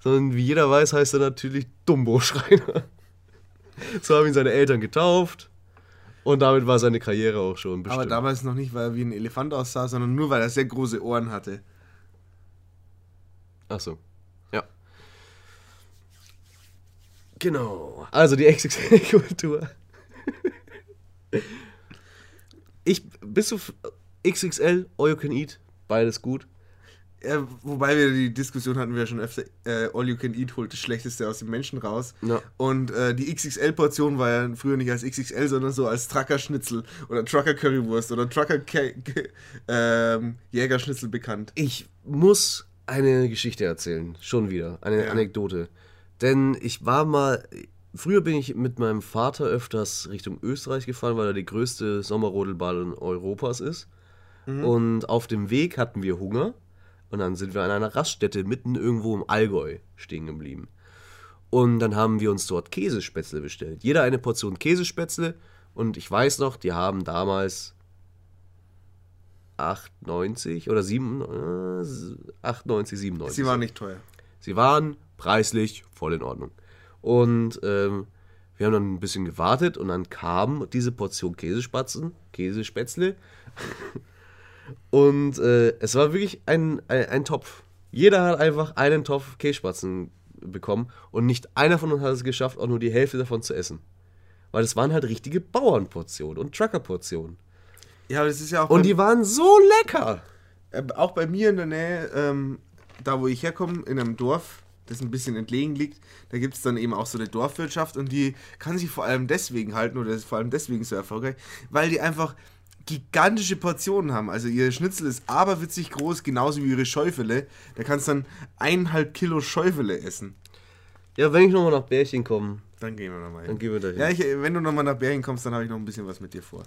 sondern wie jeder weiß, heißt er natürlich Dumbo Schreiner. so haben ihn seine Eltern getauft. Und damit war seine Karriere auch schon bestimmt. Aber damals noch nicht, weil er wie ein Elefant aussah, sondern nur, weil er sehr große Ohren hatte. Ach so. Ja. Genau. Also die XXL-Kultur. ich, bist du XXL, All You Can Eat, beides gut. Ja, wobei wir die Diskussion hatten wir ja schon öfter, äh, All You Can Eat holt das Schlechteste aus dem Menschen raus. Ja. Und äh, die XXL-Portion war ja früher nicht als XXL, sondern so als Trucker-Schnitzel oder Trucker-Currywurst oder Trucker-Jägerschnitzel bekannt. Ich muss eine Geschichte erzählen, schon wieder, eine Ja. Anekdote. Denn ich war mal, früher bin ich mit meinem Vater öfters Richtung Österreich gefahren, weil er die größte Sommerrodelbahn Europas ist. Und auf dem Weg hatten wir Hunger und dann sind wir an einer Raststätte mitten irgendwo im Allgäu stehen geblieben. Und dann haben wir uns dort Käsespätzle bestellt. Jeder eine Portion Käsespätzle und ich weiß noch, die haben damals 8,90 oder 7, äh, 8,90, 97. Sie waren nicht teuer. Sie waren preislich voll in Ordnung. Und ähm, wir haben dann ein bisschen gewartet und dann kam diese Portion Käsespatzen, Käsespätzle. *laughs* und äh, es war wirklich ein, ein, ein Topf. Jeder hat einfach einen Topf Käsespatzen bekommen und nicht einer von uns hat es geschafft, auch nur die Hälfte davon zu essen. Weil das waren halt richtige Bauernportionen und Truckerportionen. Ja, aber das ist ja auch Und die waren so lecker. äh, auch bei mir in der Nähe, ähm, da wo ich herkomme, in einem Dorf, das ein bisschen entlegen liegt, da gibt es dann eben auch so eine Dorfwirtschaft und die kann sich vor allem deswegen halten oder ist vor allem deswegen so erfolgreich, weil die einfach gigantische Portionen haben. Also ihr Schnitzel ist aberwitzig groß, genauso wie ihre Schäufele. Da kannst du dann eineinhalb Kilo Schäufele essen. Ja, wenn ich nochmal nach Bärchen komme, Dann gehen wir nochmal dann gehen wir dahin. Ja, ich, wenn du nochmal nach Bergen kommst, dann habe ich noch ein bisschen was mit dir vor.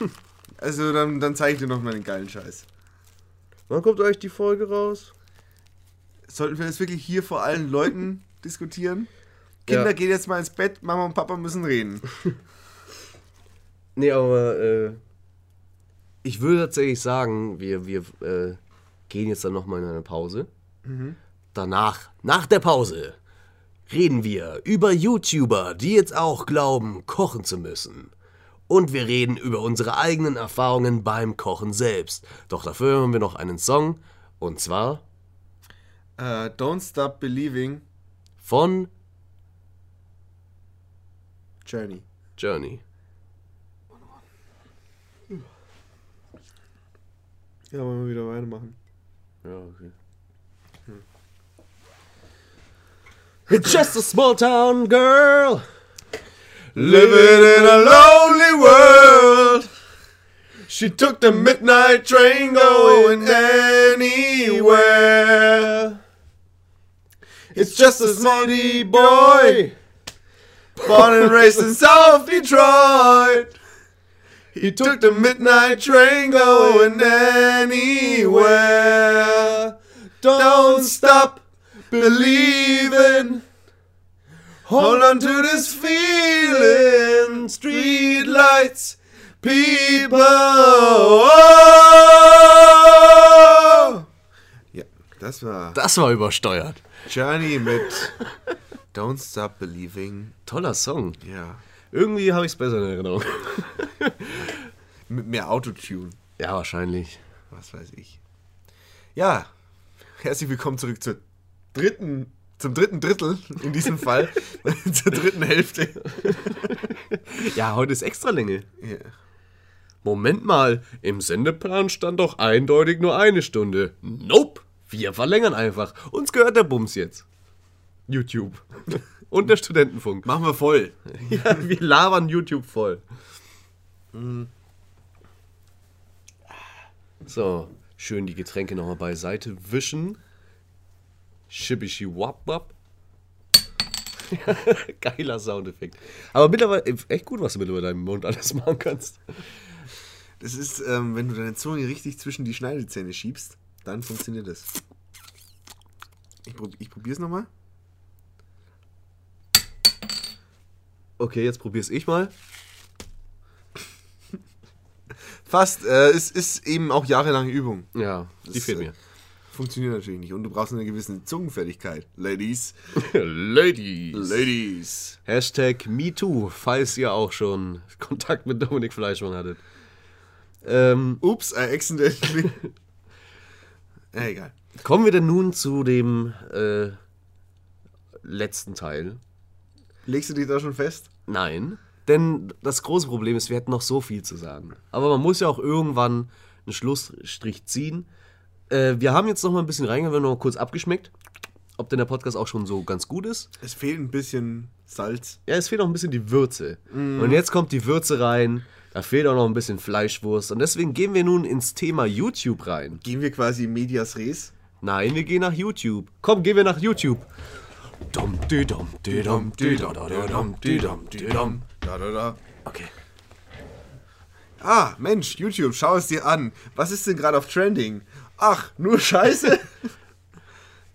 *laughs* Also dann, dann zeige ich dir noch mal den geilen Scheiß. Wann kommt euch die Folge raus? Sollten wir das wirklich hier vor allen Leuten *laughs* diskutieren? Kinder, Ja. geht jetzt mal ins Bett, Mama und Papa müssen reden. *laughs* Nee, aber äh, ich würde tatsächlich sagen, wir, wir äh, gehen jetzt dann nochmal in eine Pause. Danach, nach der Pause, reden wir über YouTuber, die jetzt auch glauben, kochen zu müssen. Und wir reden über unsere eigenen Erfahrungen beim Kochen selbst. Doch dafür hören wir noch einen Song. Und zwar Äh, Don't Stop Believing, von Journey. Journey. Ja, wollen wir wieder weitermachen. Ja, okay. Hm. It's just a small town girl. Living in a lonely world. She took the midnight train going anywhere. It's just a smutty boy, born and raised in South Detroit. He took the midnight train going anywhere. Don't stop believing. Hold on to this feeling. Street lights, people. Ja, das war Das war übersteuert. Journey mit Don't Stop Believing. Toller Song. Ja, Irgendwie habe ich es besser in Erinnerung. *laughs* mit mehr Autotune. Ja, wahrscheinlich. was weiß ich. Ja, herzlich willkommen zurück zur dritten, zum dritten Drittel in diesem Fall, *laughs* zur dritten Hälfte. Ja, heute ist extra Länge. Ja. Moment mal, im Sendeplan stand doch eindeutig nur eine Stunde. Nope, wir verlängern einfach. Uns gehört der Bums jetzt. YouTube. Und der Studentenfunk. Machen wir voll. *laughs* Ja, wir labern YouTube voll. So, schön die Getränke nochmal beiseite wischen. Schibischi wap wap. *laughs* Geiler Soundeffekt. Aber mittlerweile, echt gut, was du mit über deinem Mund alles machen kannst. Das ist, ähm, wenn du deine Zunge richtig zwischen die Schneidezähne schiebst, dann funktioniert das. Ich, prob ich probier's nochmal. Okay, jetzt probier's ich mal. *laughs* Fast. Äh, es ist eben auch jahrelange Übung. Ja, die Das, fehlt äh, mir. Funktioniert natürlich nicht. Und du brauchst eine gewisse Zungenfertigkeit. Ladies. *laughs* Ladies. Ladies. Hashtag MeToo, falls ihr auch schon Kontakt mit Dominik Fleischmann hattet. Ähm, Ups, I accidentally. *laughs* ja, egal. kommen wir denn nun zu dem äh, letzten Teil? Legst du dich da schon fest? Nein, denn das große Problem ist, wir hätten noch so viel zu sagen. Aber man muss ja auch irgendwann einen Schlussstrich ziehen. Äh, wir haben jetzt noch mal ein bisschen reingehört, wir haben noch mal kurz abgeschmeckt, ob denn der Podcast auch schon so ganz gut ist. Es fehlt ein bisschen Salz. Ja, es fehlt noch ein bisschen die Würze. Und jetzt kommt die Würze rein. Da fehlt auch noch ein bisschen Fleischwurst. Und deswegen gehen wir nun ins Thema YouTube rein. Gehen wir quasi in medias res. Nein, wir gehen nach YouTube. Komm, gehen wir nach YouTube. Okay. Ah, Mensch, YouTube, schau es dir an. Was ist denn gerade auf Trending? Ach, nur Scheiße. *laughs*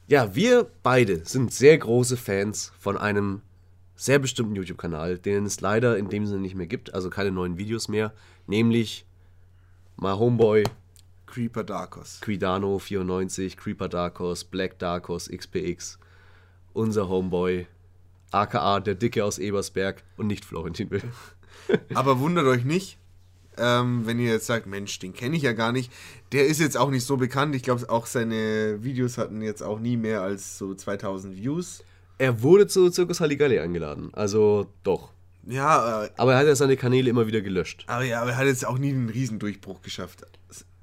Ja, wir beide sind sehr große Fans von einem sehr bestimmten YouTube-Kanal, den es leider in dem Sinne nicht mehr gibt, also keine neuen Videos mehr, nämlich My Homeboy, Creeper Darkos. Quidano94, Creeper Darkos, Black Darkos, XPX, unser Homeboy, aka der Dicke aus Ebersberg und nicht Florentin Will. *laughs* Aber wundert euch nicht, ähm, wenn ihr jetzt sagt, Mensch, den kenne ich ja gar nicht. Der ist jetzt auch nicht so bekannt. Ich glaube, auch seine Videos hatten jetzt auch nie mehr als so 2000 Views. Er wurde zu Zirkus Halligalli eingeladen, also doch. Ja, äh, Aber er hat ja seine Kanäle immer wieder gelöscht. aber, ja, aber er hat jetzt auch nie einen Riesendurchbruch geschafft.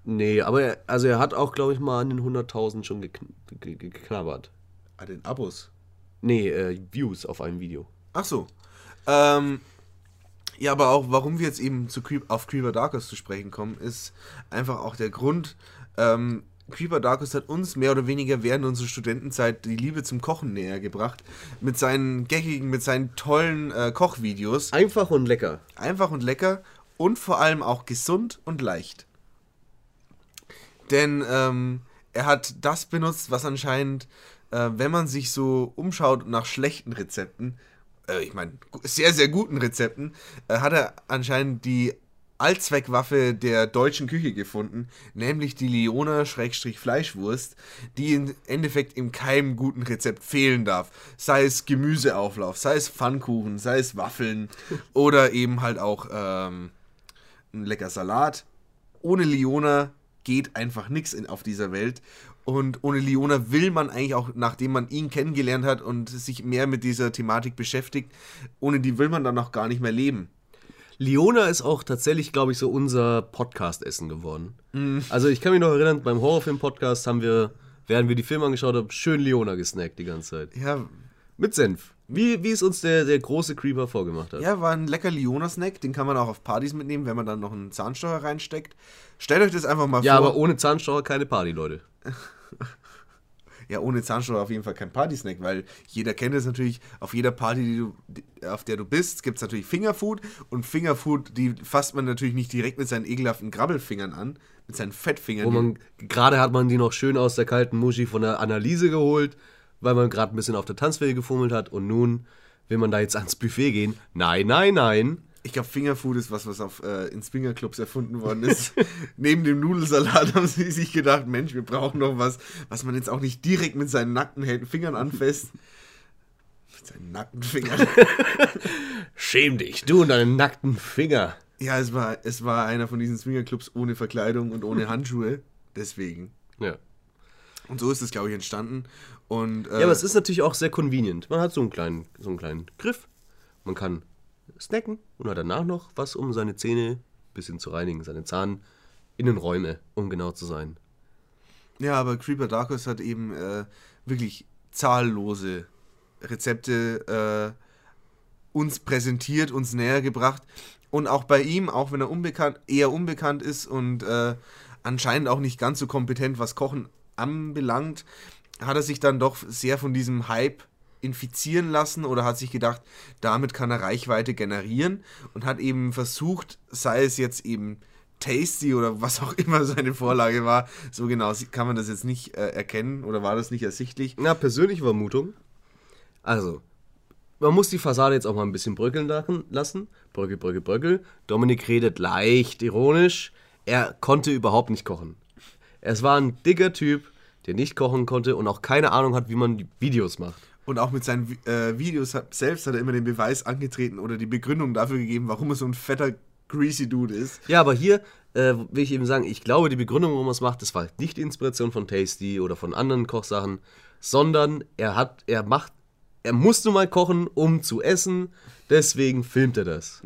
Nee, aber er, also er hat auch, glaube ich, mal an den 100.000 schon gekn ge ge geknabbert. Ah, den Abos. Nee, äh, Views auf einem Video. Ach so. Ähm, ja, aber auch, warum wir jetzt eben zu Creep, auf Creeper Darkos zu sprechen kommen, ist einfach auch der Grund, ähm, Creeper Darkos hat uns mehr oder weniger während unserer Studentenzeit die Liebe zum Kochen näher gebracht. Mit seinen geckigen, mit seinen tollen äh, Kochvideos. Einfach und lecker. Einfach und lecker und vor allem auch gesund und leicht. Denn ähm, er hat das benutzt, was anscheinend, äh, wenn man sich so umschaut nach schlechten Rezepten, äh, ich meine, sehr, sehr guten Rezepten, äh, hat er anscheinend die Allzweckwaffe der deutschen Küche gefunden, nämlich die Leona-Fleischwurst, die im Endeffekt in keinem guten Rezept fehlen darf. Sei es Gemüseauflauf, sei es Pfannkuchen, sei es Waffeln *laughs* oder eben halt auch ähm, ein lecker Salat. Ohne Leona geht einfach nichts auf dieser Welt. Und ohne Leona will man eigentlich auch, nachdem man ihn kennengelernt hat und sich mehr mit dieser Thematik beschäftigt, ohne die will man dann noch gar nicht mehr leben. Leona ist auch tatsächlich, glaube ich, so unser Podcast-Essen geworden. Also ich kann mich noch erinnern, beim Horrorfilm-Podcast haben wir, während wir die Filme angeschaut haben, schön Leona gesnackt die ganze Zeit. Ja, Mit Senf. Wie, wie es uns der, der große Creeper vorgemacht hat. Ja, war ein lecker Leona-Snack. Den kann man auch auf Partys mitnehmen, wenn man dann noch einen Zahnstocher reinsteckt. Stellt euch das einfach mal Ja, vor. aber ohne Zahnstocher keine Party, Leute. *laughs* ja, ohne Zahnstocher auf jeden Fall kein Party-Snack, weil jeder kennt es natürlich. Auf jeder Party, du, auf der du bist, gibt es natürlich Fingerfood. Und Fingerfood, die fasst man natürlich nicht direkt mit seinen ekelhaften Grabbelfingern an, mit seinen Fettfingern. Wo man, gerade hat man die noch schön aus der kalten Muschi von der Analyse geholt, weil man gerade ein bisschen auf der Tanzfläche gefummelt hat und nun will man da jetzt ans Buffet gehen. Nein, nein, nein. Ich glaube, Fingerfood ist was, was auf, äh, in Swingerclubs erfunden worden ist. *laughs* Neben dem Nudelsalat haben sie sich gedacht, Mensch, wir brauchen noch was, was man jetzt auch nicht direkt mit seinen nackten Fingern anfasst. Mit seinen nackten Fingern. *laughs* Schäm dich, du und deinen nackten Finger. Ja, es war, es war einer von diesen Swingerclubs ohne Verkleidung und ohne *laughs* Handschuhe. Deswegen. Ja. Und so ist es, glaube ich, entstanden. Und, äh, Ja, aber es ist natürlich auch sehr convenient. Man hat so einen kleinen, so einen kleinen Griff. Man kann snacken und hat danach noch was, um seine Zähne ein bisschen zu reinigen, seine Zahninnenräume, um genau zu sein. Ja, aber Creeper Darkus hat eben äh, wirklich zahllose Rezepte äh, uns präsentiert, uns näher gebracht. Und auch bei ihm, auch wenn er unbekannt, eher unbekannt ist und äh, anscheinend auch nicht ganz so kompetent, was Kochen anbelangt, hat er sich dann doch sehr von diesem Hype infizieren lassen oder hat sich gedacht, damit kann er Reichweite generieren und hat eben versucht, sei es jetzt eben Tasty oder was auch immer seine Vorlage war, so genau kann man das jetzt nicht äh, erkennen oder war das nicht ersichtlich. Na, persönliche Vermutung. Also, man muss die Fassade jetzt auch mal ein bisschen bröckeln lassen. Bröckel, bröckel, bröckel. Dominik redet leicht ironisch. Er konnte überhaupt nicht kochen. Es war ein dicker Typ, der nicht kochen konnte und auch keine Ahnung hat, wie man Videos macht. Und auch mit seinen äh, Videos hat, selbst hat er immer den Beweis angetreten oder die Begründung dafür gegeben, warum er so ein fetter, greasy Dude ist. Ja, aber hier äh, will ich eben sagen, ich glaube, die Begründung, warum er es macht, das war nicht die Inspiration von Tasty oder von anderen Kochsachen, sondern er hat, er macht, er musste mal kochen, um zu essen, deswegen filmt er das.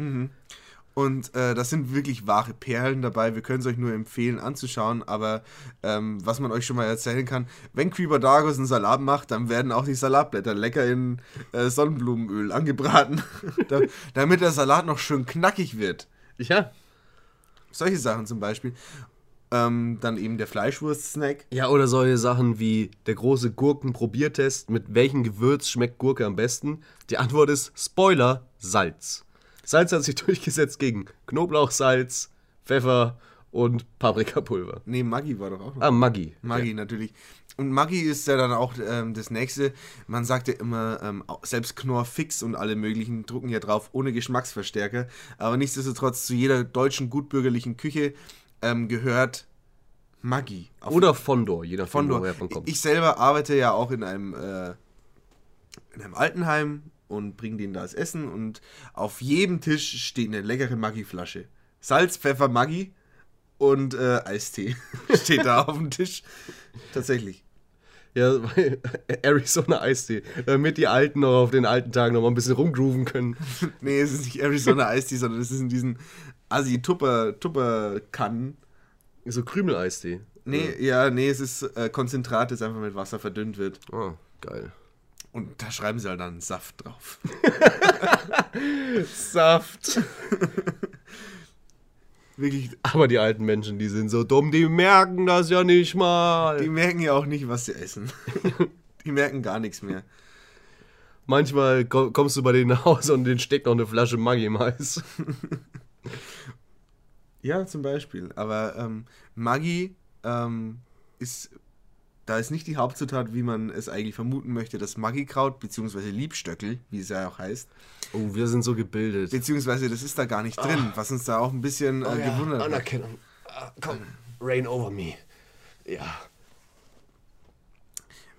Und äh, das sind wirklich wahre Perlen dabei. Wir können es euch nur empfehlen anzuschauen. Aber ähm, was man euch schon mal erzählen kann, wenn Creeper Dargus einen Salat macht, dann werden auch die Salatblätter lecker in äh, Sonnenblumenöl angebraten, *laughs* da, damit der Salat noch schön knackig wird. Ja. Solche Sachen zum Beispiel. Ähm, dann eben der Fleischwurst-Snack. Ja, oder solche Sachen wie der große Gurkenprobiertest, mit welchem Gewürz schmeckt Gurke am besten? Die Antwort ist Spoiler, Salz. Salz hat sich *laughs* durchgesetzt gegen Knoblauchsalz, Pfeffer und Paprikapulver. Nee, Maggi war doch auch noch. Ah, Maggi. Maggi natürlich. Und Maggi ist ja dann auch ähm, das nächste. Man sagt ja immer, ähm, selbst Knorr Fix und alle möglichen drucken ja drauf ohne Geschmacksverstärker. Aber nichtsdestotrotz zu jeder deutschen gutbürgerlichen Küche ähm, gehört Maggi. Oder Fondor, je nachdem, Fondor. woher man kommt. Ich selber arbeite ja auch in einem, äh, in einem Altenheim und bringe denen das Essen und auf jedem Tisch steht eine leckere Maggi-Flasche. Salz, Pfeffer, Maggi und äh, Eistee *laughs* steht da auf dem Tisch. Tatsächlich. Ja, weil *laughs* Arizona Eistee, damit die Alten noch auf den alten Tagen noch mal ein bisschen rumgrooven können. *laughs* Nee, es ist nicht Arizona Eistee, sondern es ist in diesen Assi-Tupper-Tupper-Kannen. So Krümel-Eistee. Nee, ja, nee, es ist äh, Konzentrat, das einfach mit Wasser verdünnt wird. Oh, geil. Und da schreiben sie halt dann Saft drauf. *laughs* Saft. Wirklich, Aber die alten Menschen, die sind so dumm, die merken das ja nicht mal. die merken ja auch nicht, was sie essen. *laughs* die merken gar nichts mehr. Manchmal ko- kommst du bei denen nach Hause und denen steckt noch eine Flasche Maggi im Hals. *laughs* Ja, zum Beispiel. Aber ähm, Maggi ähm, ist, da ist nicht die Hauptzutat, wie man es eigentlich vermuten möchte, das Maggi-Kraut, beziehungsweise Liebstöckel, wie es ja auch heißt. Oh, wir sind so gebildet. Beziehungsweise das ist da gar nicht drin, was uns da auch ein bisschen äh, Oh ja, gewundert hat. Anerkennung. Ah, komm, rain over me. Ja.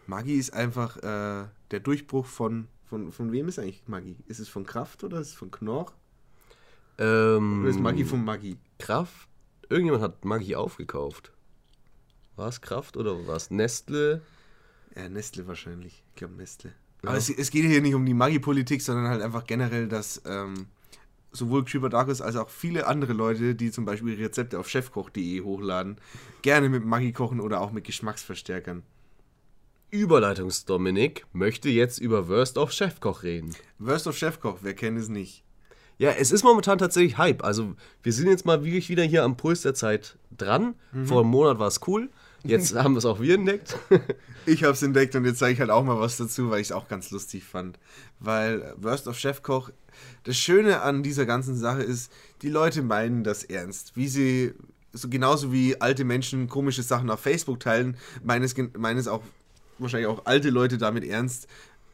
Maggi ist einfach äh, der Durchbruch von, von, von wem ist eigentlich Maggi? Ist es von Kraft oder ist es von Knorr? Ähm, Oder ist Maggi von Maggi? Kraft? Irgendjemand hat Maggi aufgekauft. War es Kraft oder war es Nestle? Ja, Nestle wahrscheinlich. Ich glaube Nestle. Aber es, es geht hier nicht um die Maggi-Politik, sondern halt einfach generell, dass ähm, sowohl Creeper Darkus als auch viele andere Leute, die zum Beispiel Rezepte auf chefkoch.de hochladen, gerne mit Maggi kochen oder auch mit Geschmacksverstärkern. Überleitungs-Dominik möchte jetzt über Worst of Chefkoch reden. Worst of Chefkoch, wer kennt es nicht? Ja, es ist momentan tatsächlich Hype. Also, wir sind jetzt mal wirklich wieder hier am Puls der Zeit dran. Vor einem Monat war es cool. Jetzt *laughs* haben wir es auch wir entdeckt. Ich habe es entdeckt und jetzt zeige ich halt auch mal was dazu, weil ich es auch ganz lustig fand. Weil Worst of Chefkoch, das Schöne an dieser ganzen Sache ist, die Leute meinen das ernst. Wie sie, so genauso wie alte Menschen komische Sachen auf Facebook teilen, meinen es, gen- meinen es auch wahrscheinlich auch alte Leute damit ernst.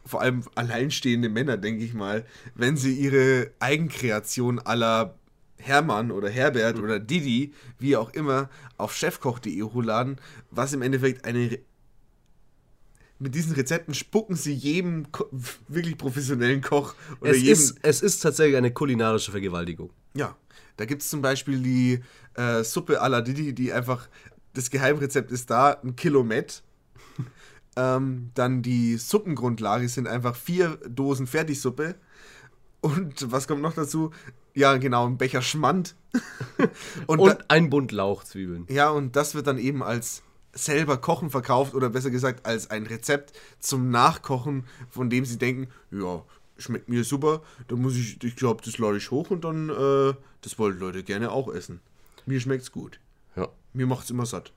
Vor allem alleinstehende Männer, denke ich mal, wenn sie ihre Eigenkreation aller Hermann oder Herbert oder Didi, wie auch immer, auf chefkoch.de hochladen, was im Endeffekt eine mit diesen Rezepten spucken sie jedem Ko wirklich professionellen Koch oder Es jedem. ist, es ist tatsächlich eine kulinarische Vergewaltigung. ja, da gibt es zum Beispiel die äh, Suppe à la Didi, die einfach das Geheimrezept ist da, ein Kilomet. *laughs* ähm, dann die Suppengrundlage sind einfach vier Dosen Fertigsuppe. Und was kommt noch dazu? Ja, genau, ein Becher Schmand. *laughs* und, und ein Bund Lauchzwiebeln. Ja, und das wird dann eben als selber kochen verkauft oder besser gesagt als ein Rezept zum Nachkochen, von dem sie denken, ja, schmeckt mir super, dann muss ich, ich glaube, das lade ich hoch und dann, äh, das wollen Leute gerne auch essen. Mir schmeckt's gut. Ja. Mir macht's immer satt.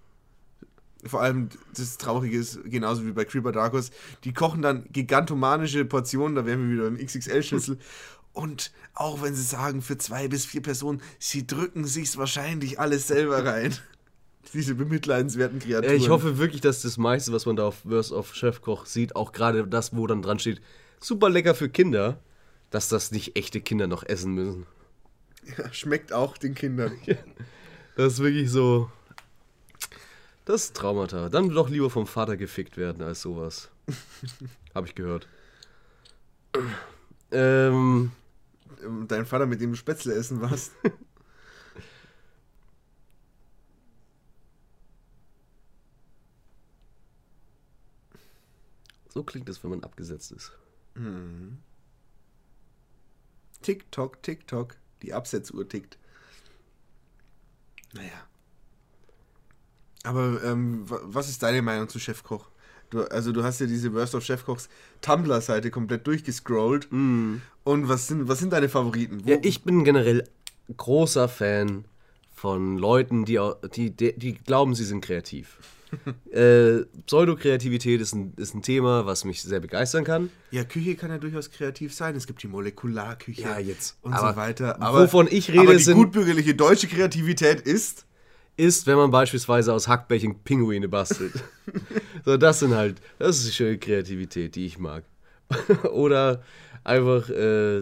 Vor allem, das Traurige ist, genauso wie bei Creeper Darkos, die kochen dann gigantomanische Portionen, da wären wir wieder im XXL-Schlüssel. Und auch wenn sie sagen, für zwei bis vier Personen, sie drücken sich's wahrscheinlich alles selber rein. *laughs* Diese bemitleidenswerten Kreaturen. Ich hoffe wirklich, dass das meiste, was man da auf Worst of Chefkoch sieht, auch gerade das, wo dann dran steht, super lecker für Kinder, dass das nicht echte Kinder noch essen müssen. Ja, schmeckt auch den Kindern. *laughs* das ist wirklich so. Das ist Traumata. Dann doch lieber vom Vater gefickt werden als sowas. *laughs* Hab ich gehört. Ähm. Dein Vater, mit dem Spätzle essen warst. *laughs* so klingt es, wenn man abgesetzt ist. Mhm. Tick-Tock, Tick-Tock. Die Absetzuhr tickt. Naja. Aber ähm, was ist deine Meinung zu Chefkoch? Du, also du hast ja diese Worst of Chefkochs Tumblr-Seite komplett durchgescrollt. Mm. Und was sind, was sind deine Favoriten? Wo, ja, ich bin generell großer Fan von Leuten, die, die, die, die glauben, sie sind kreativ. *laughs* äh, Pseudokreativität ist ein, ist ein Thema, was mich sehr begeistern kann. Ja, Küche kann ja durchaus kreativ sein. Es gibt die Molekularküche ja, jetzt. und so weiter. Aber, wovon ich rede, aber die sind, gutbürgerliche deutsche Kreativität ist ist, wenn man beispielsweise aus Hackbällchen Pinguine bastelt. *laughs* so, das sind halt, das ist die schöne Kreativität, die ich mag. *laughs* Oder einfach äh,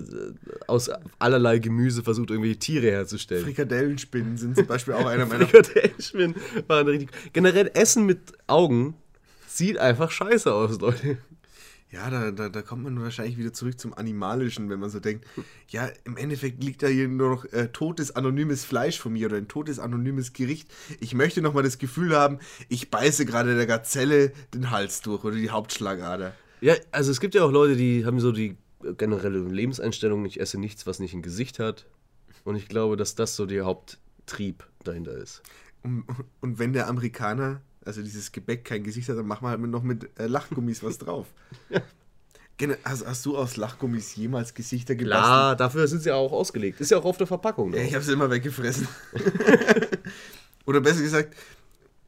aus allerlei Gemüse versucht, irgendwelche Tiere herzustellen. Frikadellenspinnen sind zum Beispiel auch einer meiner. *laughs* Frikadellenspinnen waren richtig. Generell Essen mit Augen sieht einfach scheiße aus, Leute. Ja, da, da, da kommt man wahrscheinlich wieder zurück zum Animalischen, wenn man so denkt, ja, im Endeffekt liegt da hier nur noch äh, totes, anonymes Fleisch von mir oder ein totes, anonymes Gericht. Ich möchte nochmal das Gefühl haben, ich beiße gerade der Gazelle den Hals durch oder die Hauptschlagader. Ja, also es gibt ja auch Leute, die haben so die generelle Lebenseinstellung, ich esse nichts, was nicht ein Gesicht hat. Und ich glaube, dass das so der Haupttrieb dahinter ist. Und, und wenn der Amerikaner also dieses Gebäck kein Gesicht hat, dann machen wir halt noch mit äh, Lachgummis was *laughs* drauf. ja. Hast, hast, du aus Lachgummis jemals Gesichter gebastelt? Klar, dafür sind sie ja auch ausgelegt. Ist ja auch auf der Verpackung. Ja, ich habe sie immer weggefressen. *laughs* *laughs* Oder besser gesagt,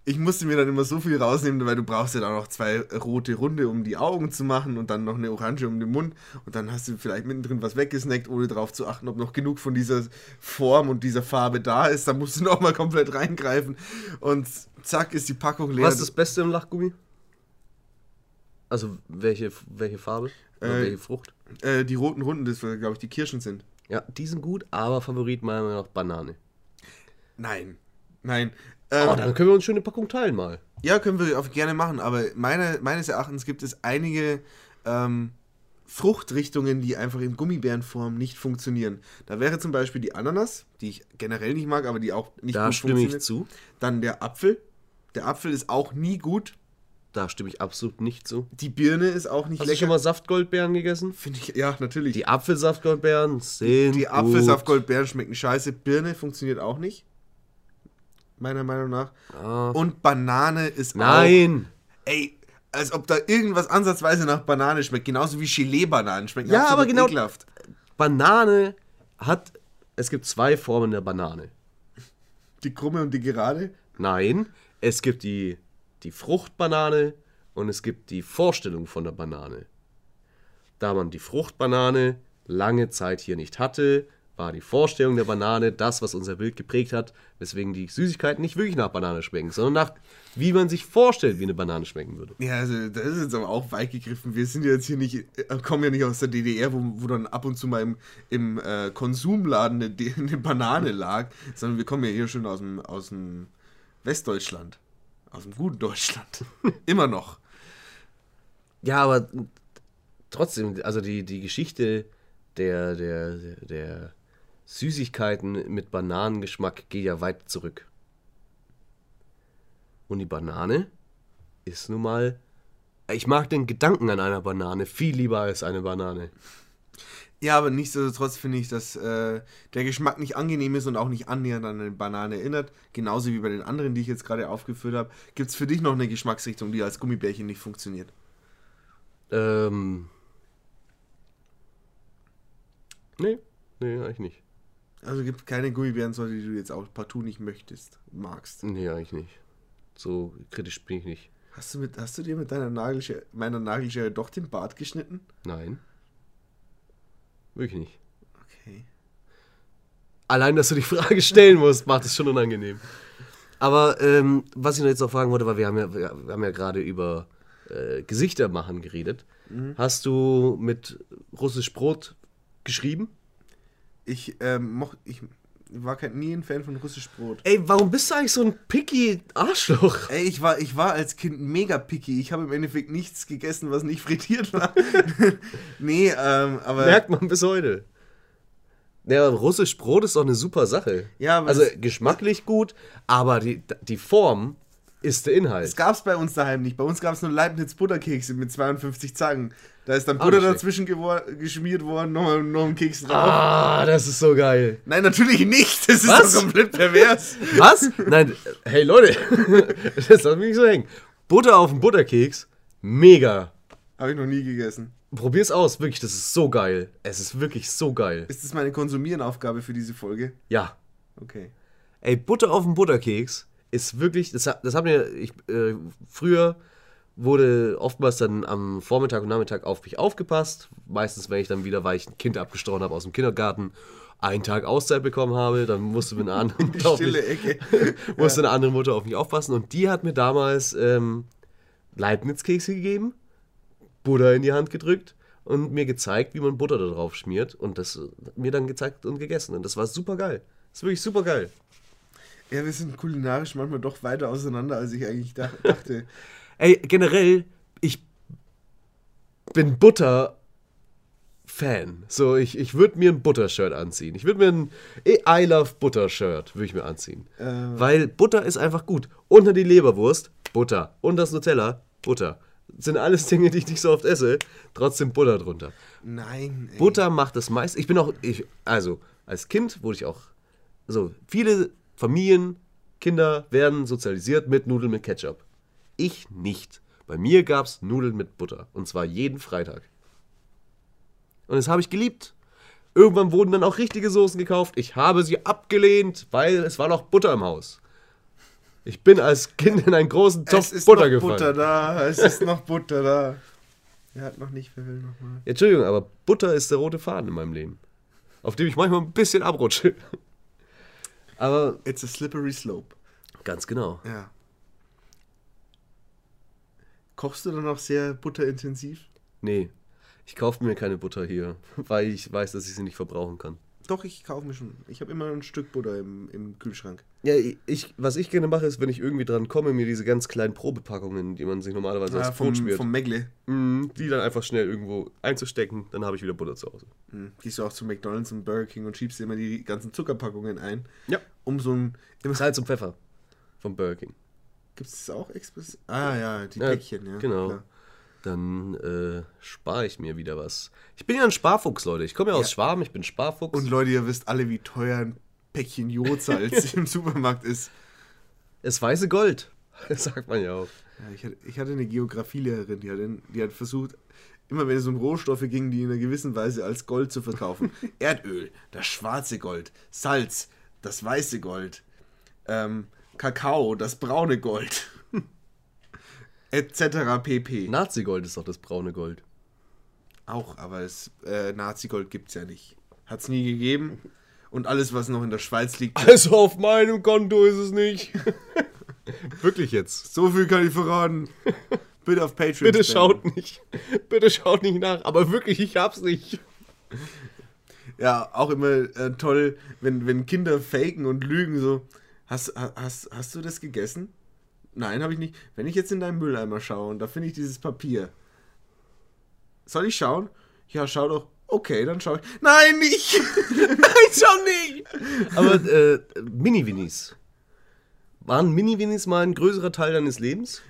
ich musste mir dann immer so viel rausnehmen, weil du brauchst ja dann noch zwei rote Runde, um die Augen zu machen und dann noch eine orange um den Mund. Und dann hast du vielleicht mittendrin was weggesnackt, ohne darauf zu achten, ob noch genug von dieser Form und dieser Farbe da ist. Dann musst du *laughs* nochmal komplett reingreifen. Und zack, ist die Packung leer. Was ist das Beste im Lachgummi? Also welche, welche Farbe? Äh, welche Frucht? Äh, die roten Runden, das glaube ich die Kirschen sind. Ja, die sind gut, aber Favorit meiner Meinung nach Banane. Nein, nein. Ähm, oh, dann können wir uns schon eine Packung teilen mal. Ja, können wir auch gerne machen, aber meine, meines Erachtens gibt es einige ähm, Fruchtrichtungen, die einfach in Gummibärenform nicht funktionieren. Da wäre zum Beispiel die Ananas, die ich generell nicht mag, aber die auch nicht da gut stimme ich zu. Dann der Apfel. Der Apfel ist auch nie gut. Da stimme ich absolut nicht zu. Die Birne ist auch nicht Hast lecker. Hast du schon mal Saftgoldbeeren gegessen? Finde ich, ja, natürlich. Die Apfelsaftgoldbeeren sind Die, die Apfelsaftgoldbeeren schmecken scheiße. Birne funktioniert auch nicht meiner Meinung nach. Ah. Und Banane ist Nein. auch. Nein! Ey, als ob da irgendwas ansatzweise nach Banane schmeckt. Genauso wie Gelee-Bananen schmecken. Ja, aber genau. Ekelhaft. Banane hat. Es gibt zwei Formen der Banane. Die krumme und die gerade? Nein. Es gibt die, die Fruchtbanane und es gibt die Vorstellung von der Banane. Da man die Fruchtbanane lange Zeit hier nicht hatte, war die Vorstellung der Banane das, was unser Bild geprägt hat, weswegen die Süßigkeiten nicht wirklich nach Banane schmecken, sondern nach, wie man sich vorstellt, wie eine Banane schmecken würde. Ja, also das ist jetzt aber auch weit gegriffen. Wir sind jetzt hier nicht, äh, kommen ja nicht aus der DDR, wo, wo dann ab und zu mal im, im äh, Konsumladen eine, eine, Banane lag, sondern wir kommen ja hier schon aus dem, aus dem Westdeutschland. Aus dem guten Deutschland. *laughs* Immer noch. Ja, aber trotzdem, also die, die Geschichte der, der, der Süßigkeiten mit Bananengeschmack geht ja weit zurück. Und die Banane ist nun mal. Ich mag den Gedanken an einer Banane viel lieber als eine Banane. Ja, aber nichtsdestotrotz finde ich, dass äh, der Geschmack nicht angenehm ist und auch nicht annähernd an eine Banane erinnert. Genauso wie bei den anderen, die ich jetzt gerade aufgeführt habe. Gibt es für dich noch eine Geschmacksrichtung, die als Gummibärchen nicht funktioniert? Ähm. Nee, nee, eigentlich nicht. Also gibt keine Gummibärensorte, die du jetzt auch partout nicht möchtest, magst. Nee, eigentlich nicht. So kritisch bin ich nicht. Hast du, mit, hast du dir mit deiner Nagelschere, meiner Nagelschere doch den Bart geschnitten? Nein. Wirklich nicht. Okay. Allein, dass du die Frage stellen musst, macht es schon unangenehm. Aber ähm, was ich noch jetzt noch fragen wollte, weil wir haben ja, wir haben ja gerade über äh, Gesichter machen geredet. Hast du mit Russisch Brot geschrieben? Ich, ähm, moch, ich war kein, nie ein Fan von russisch Brot. Ey, warum bist du eigentlich so ein picky Arschloch? Ey, ich war, ich war als Kind mega picky. Ich habe im Endeffekt nichts gegessen, was nicht frittiert war. *laughs* nee, ähm, aber. Merkt man bis heute. Ja, Russisch Brot ist doch eine super Sache. Ja, aber also geschmacklich gut, aber die, die Form ist der Inhalt. Das gab es bei uns daheim nicht. Bei uns gab es nur Leibniz Butterkekse mit 52 Zangen. Da ist dann Auch Butter dazwischen geschmiert worden, nochmal noch ein Keks drauf. Ah, das ist so geil. Nein, natürlich nicht. Das ist Was? doch komplett pervers. Was? Nein, hey Leute, *laughs* das lass mich nicht so hängen. Butter auf dem Butterkeks, mega. Habe ich noch nie gegessen. Probier's aus, wirklich, das ist so geil. Es ist wirklich so geil. Ist das meine Konsumierenaufgabe für diese Folge? Ja. Okay. Ey, Butter auf dem Butterkeks ist wirklich, das, das haben wir, ich, äh, früher wurde oftmals dann am Vormittag und Nachmittag auf mich aufgepasst. Meistens, wenn ich dann wieder, weil ich ein Kind abgestochen habe aus dem Kindergarten, einen Tag Auszeit bekommen habe, dann musste eine andere Mutter auf mich, musste eine andere Mutter auf mich aufpassen und die hat mir damals ähm, Leibniz-Kekse gegeben, Butter in die Hand gedrückt und mir gezeigt, wie man Butter da drauf schmiert und das äh, mir dann gezeigt und gegessen und das war super geil. Das ist wirklich super geil. Ja, wir sind kulinarisch manchmal doch weiter auseinander, als ich eigentlich dach *laughs* dachte. Ey, generell, ich bin Butter-Fan. So, ich, ich würde mir ein Butter-Shirt anziehen. Ich würde mir ein I Love Butter-Shirt würde ich mir anziehen. Äh. Weil Butter ist einfach gut. Unter die Leberwurst, Butter. Und das Nutella, Butter. Sind alles Dinge, die ich nicht so oft esse. Trotzdem Butter drunter. Nein, ey. Butter macht das meiste. Ich bin auch, ich, also, als Kind wurde ich auch, so, viele Familien, Kinder werden sozialisiert mit Nudeln mit Ketchup. Ich nicht. Bei mir gab es Nudeln mit Butter. Und zwar jeden Freitag. Und das habe ich geliebt. Irgendwann wurden dann auch richtige Soßen gekauft. Ich habe sie abgelehnt, weil es war noch Butter im Haus. Ich bin als Kind in einen großen Topf es ist Butter noch gefallen. Butter da, es ist noch Butter da. Er hat noch nicht, wer will noch mal. Entschuldigung, aber Butter ist der rote Faden in meinem Leben. Auf dem ich manchmal ein bisschen abrutsche. Aber It's a slippery slope. ganz genau. Ja. Kochst du dann auch sehr butterintensiv? Nee, ich kaufe mir keine Butter hier, *laughs* weil ich weiß, dass ich sie nicht verbrauchen kann. Doch, ich kaufe mir schon. Ich habe immer ein Stück Butter im, im Kühlschrank. Ja, ich, was ich gerne mache, ist, wenn ich irgendwie dran komme, mir diese ganz kleinen Probepackungen, die man sich normalerweise Ah, als Brot vom, schmiert, vom Megle. mm, die dann einfach schnell irgendwo einzustecken, dann habe ich wieder Butter zu Hause. Hm. Gehst du auch zu McDonalds und Burger King und schiebst dir immer die ganzen Zuckerpackungen ein. Ja. Um so ein. Salz und Pfeffer vom Burger King. Gibt es das auch explizit? Ah ja, die Ja, Päckchen, ja. genau. klar. Dann äh, spare ich mir wieder was. Ich bin ja ein Sparfuchs, Leute. Ich komme ja aus Ja. Schwaben, ich bin Sparfuchs. Und Leute, ihr wisst alle, wie teuer ein Päckchen Jodsalz *laughs* im Supermarkt ist. es weiße Gold, *laughs* sagt man ja auch. Ja, ich, hatte, ich hatte eine Geografielehrerin, die hat, die hat versucht, immer wenn es um Rohstoffe ging, die in einer gewissen Weise als Gold zu verkaufen. *laughs* Erdöl, das schwarze Gold. Salz, das weiße Gold. Ähm, Kakao, das braune Gold. Etc. pp. Nazi-Gold ist doch das braune Gold. Auch, aber das äh, Nazi-Gold gibt es ja nicht. Hat es nie gegeben. Und alles, was noch in der Schweiz liegt, *laughs* Also auf meinem Konto ist es nicht. *laughs* Wirklich jetzt. so viel kann ich verraten. Bitte auf Patreon. Bitte schaut nicht. Bitte schaut nicht nach. Aber wirklich, ich hab's nicht. Ja, auch immer äh, toll, wenn, wenn Kinder faken und lügen, so. Hast, ha- hast, hast du das gegessen? Nein, habe ich nicht. Wenn ich jetzt in deinen Mülleimer schaue und da finde ich dieses Papier. Soll ich schauen? Ja, schau doch. Okay, dann schau ich. Nein, nicht! *laughs* Nein, schon nicht. Aber äh, Mini-Winnies Waren Mini-Winis mal ein größerer Teil deines Lebens?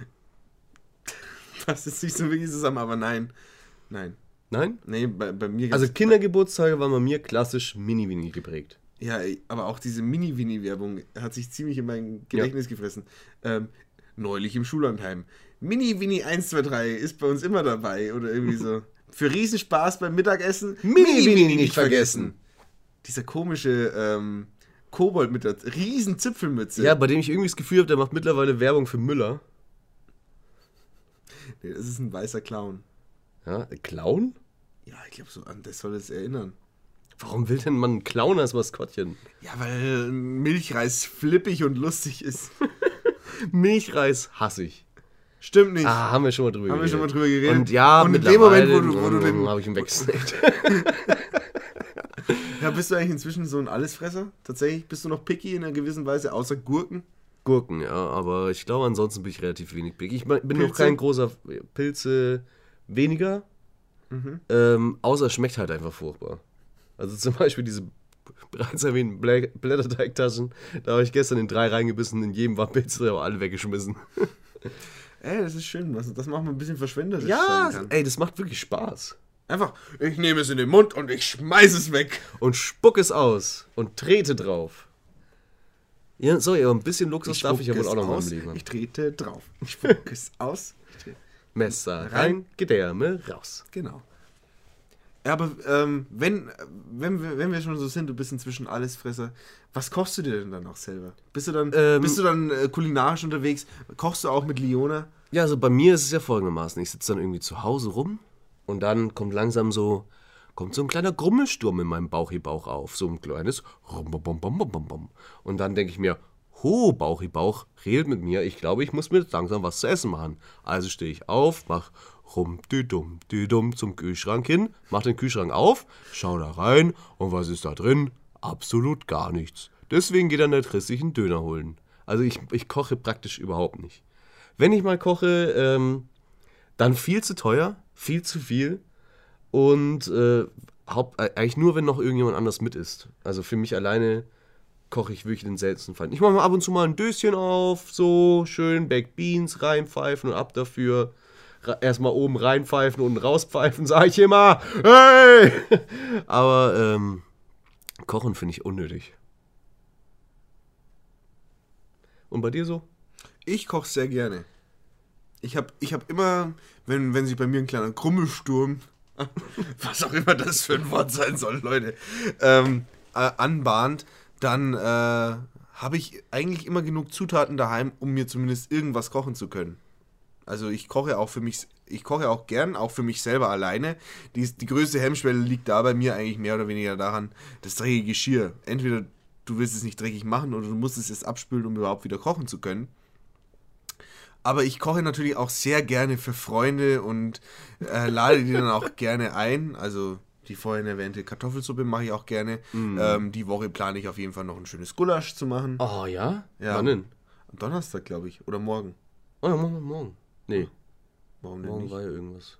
Passt jetzt nicht so wirklich zusammen, aber nein. Nein. Nein? Nee, bei, bei mir Also Kindergeburtstage waren bei mir klassisch Mini-Winnie geprägt. Ja, aber auch diese Mini-Winnie-Werbung hat sich ziemlich in mein Gedächtnis gefressen. Ähm, neulich im Schullandheim. Mini-Winnie 123 ist bei uns immer dabei oder irgendwie so. *laughs* Für Riesenspaß beim Mittagessen. Mini-Winnie nicht vergessen. Dieser komische ähm, Kobold mit der riesen Zipfelmütze. Ja, bei dem ich irgendwie das Gefühl habe, der macht mittlerweile Werbung für Müller. Nee, das ist ein weißer Clown. Ja, Clown? Ja, ich glaube, so an das soll es erinnern. Warum will denn man einen Clown als Maskottchen? Ja, weil Milchreis flippig und lustig ist. *laughs* Milchreis hasse ich. Stimmt nicht. Ah, haben wir schon mal drüber Haben wir geredet. schon mal drüber geredet. Und ja, Und in dem Moment, wo du- wo du den- habe ich ihn weggesnackt. *laughs* Ja, bist du eigentlich inzwischen so ein Allesfresser? Tatsächlich? Bist du noch picky in einer gewissen Weise, außer Gurken? Gurken, ja, aber ich glaube, ansonsten bin ich relativ wenig big. Ich bin noch kein großer Pilze weniger. Mhm. Ähm, außer es schmeckt halt einfach furchtbar. Also zum Beispiel diese bereits erwähnten Blä Blätterteigtaschen. Da habe ich gestern in drei reingebissen, in jedem war Pilz drin, aber alle weggeschmissen. *laughs* Ey, das ist schön, was, dass man ein bisschen verschwenderisch Ja, ey, das macht wirklich Spaß. Einfach, ich nehme es in den Mund und ich schmeiß es weg. Und spuck es aus und trete drauf. Ja, sorry, aber ein bisschen Luxus darf ich ja wohl auch noch mal im Leben haben. Ich trete drauf. Ich spuck es aus. Ich. Messer Rein. rein, Gedärme raus. Genau. Ja, aber ähm, wenn, wenn, wir, wenn wir schon so sind, du bist inzwischen Allesfresser, was kochst du dir denn dann auch selber? Bist du dann, Ähm, bist du dann äh, kulinarisch unterwegs? Kochst du auch mit Liona? Ja, also bei mir ist es ja folgendermaßen. Ich sitze dann irgendwie zu Hause rum und dann kommt langsam so, kommt so ein kleiner Grummelsturm in meinem Bauchi-Bauch auf. So ein kleines. Und dann denke ich mir, ho, Bauchi-Bauch, redet mit mir. Ich glaube, ich muss mir langsam was zu essen machen. Also stehe ich auf, mach rum, dü dumm, dü dumm zum Kühlschrank hin, mach den Kühlschrank auf, schau da rein und was ist da drin? Absolut gar nichts. Deswegen geht dann der Triss sich einen Döner holen. Also ich, ich koche praktisch überhaupt nicht. Wenn ich mal koche, ähm, dann viel zu teuer, viel zu viel und äh, haupt, äh, eigentlich nur, wenn noch irgendjemand anders mit ist. Also für mich alleine koche ich wirklich den seltensten Fall. Ich mache mal ab und zu mal ein Döschen auf, so schön Baked Beans reinpfeifen und ab dafür erstmal oben reinpfeifen und rauspfeifen, sage ich immer. Hey! *laughs* Aber ähm, kochen finde ich unnötig. Und bei dir so? Ich koche sehr gerne. Ich habe ich hab immer, wenn, wenn sich bei mir ein kleiner Grummelsturm, *laughs* was auch immer das für ein Wort sein soll, Leute, ähm, äh, anbahnt, dann äh, habe ich eigentlich immer genug Zutaten daheim, um mir zumindest irgendwas kochen zu können. Also ich koche auch für mich, ich koche auch gern, auch für mich selber alleine. Die, die größte Hemmschwelle liegt da bei mir eigentlich mehr oder weniger daran, das dreckige Geschirr. Entweder du willst es nicht dreckig machen oder du musst es jetzt abspülen, um überhaupt wieder kochen zu können. Aber ich koche natürlich auch sehr gerne für Freunde und äh, lade die dann auch *laughs* gerne ein. Also die vorhin erwähnte Kartoffelsuppe mache ich auch gerne. Ähm, die Woche plane ich auf jeden Fall noch ein schönes Gulasch zu machen. Oh ja? Ja. Wann denn? Am Donnerstag, glaube ich. Oder morgen. Oh ja, wir morgen. Nee, Warum denn morgen nicht? war ja irgendwas.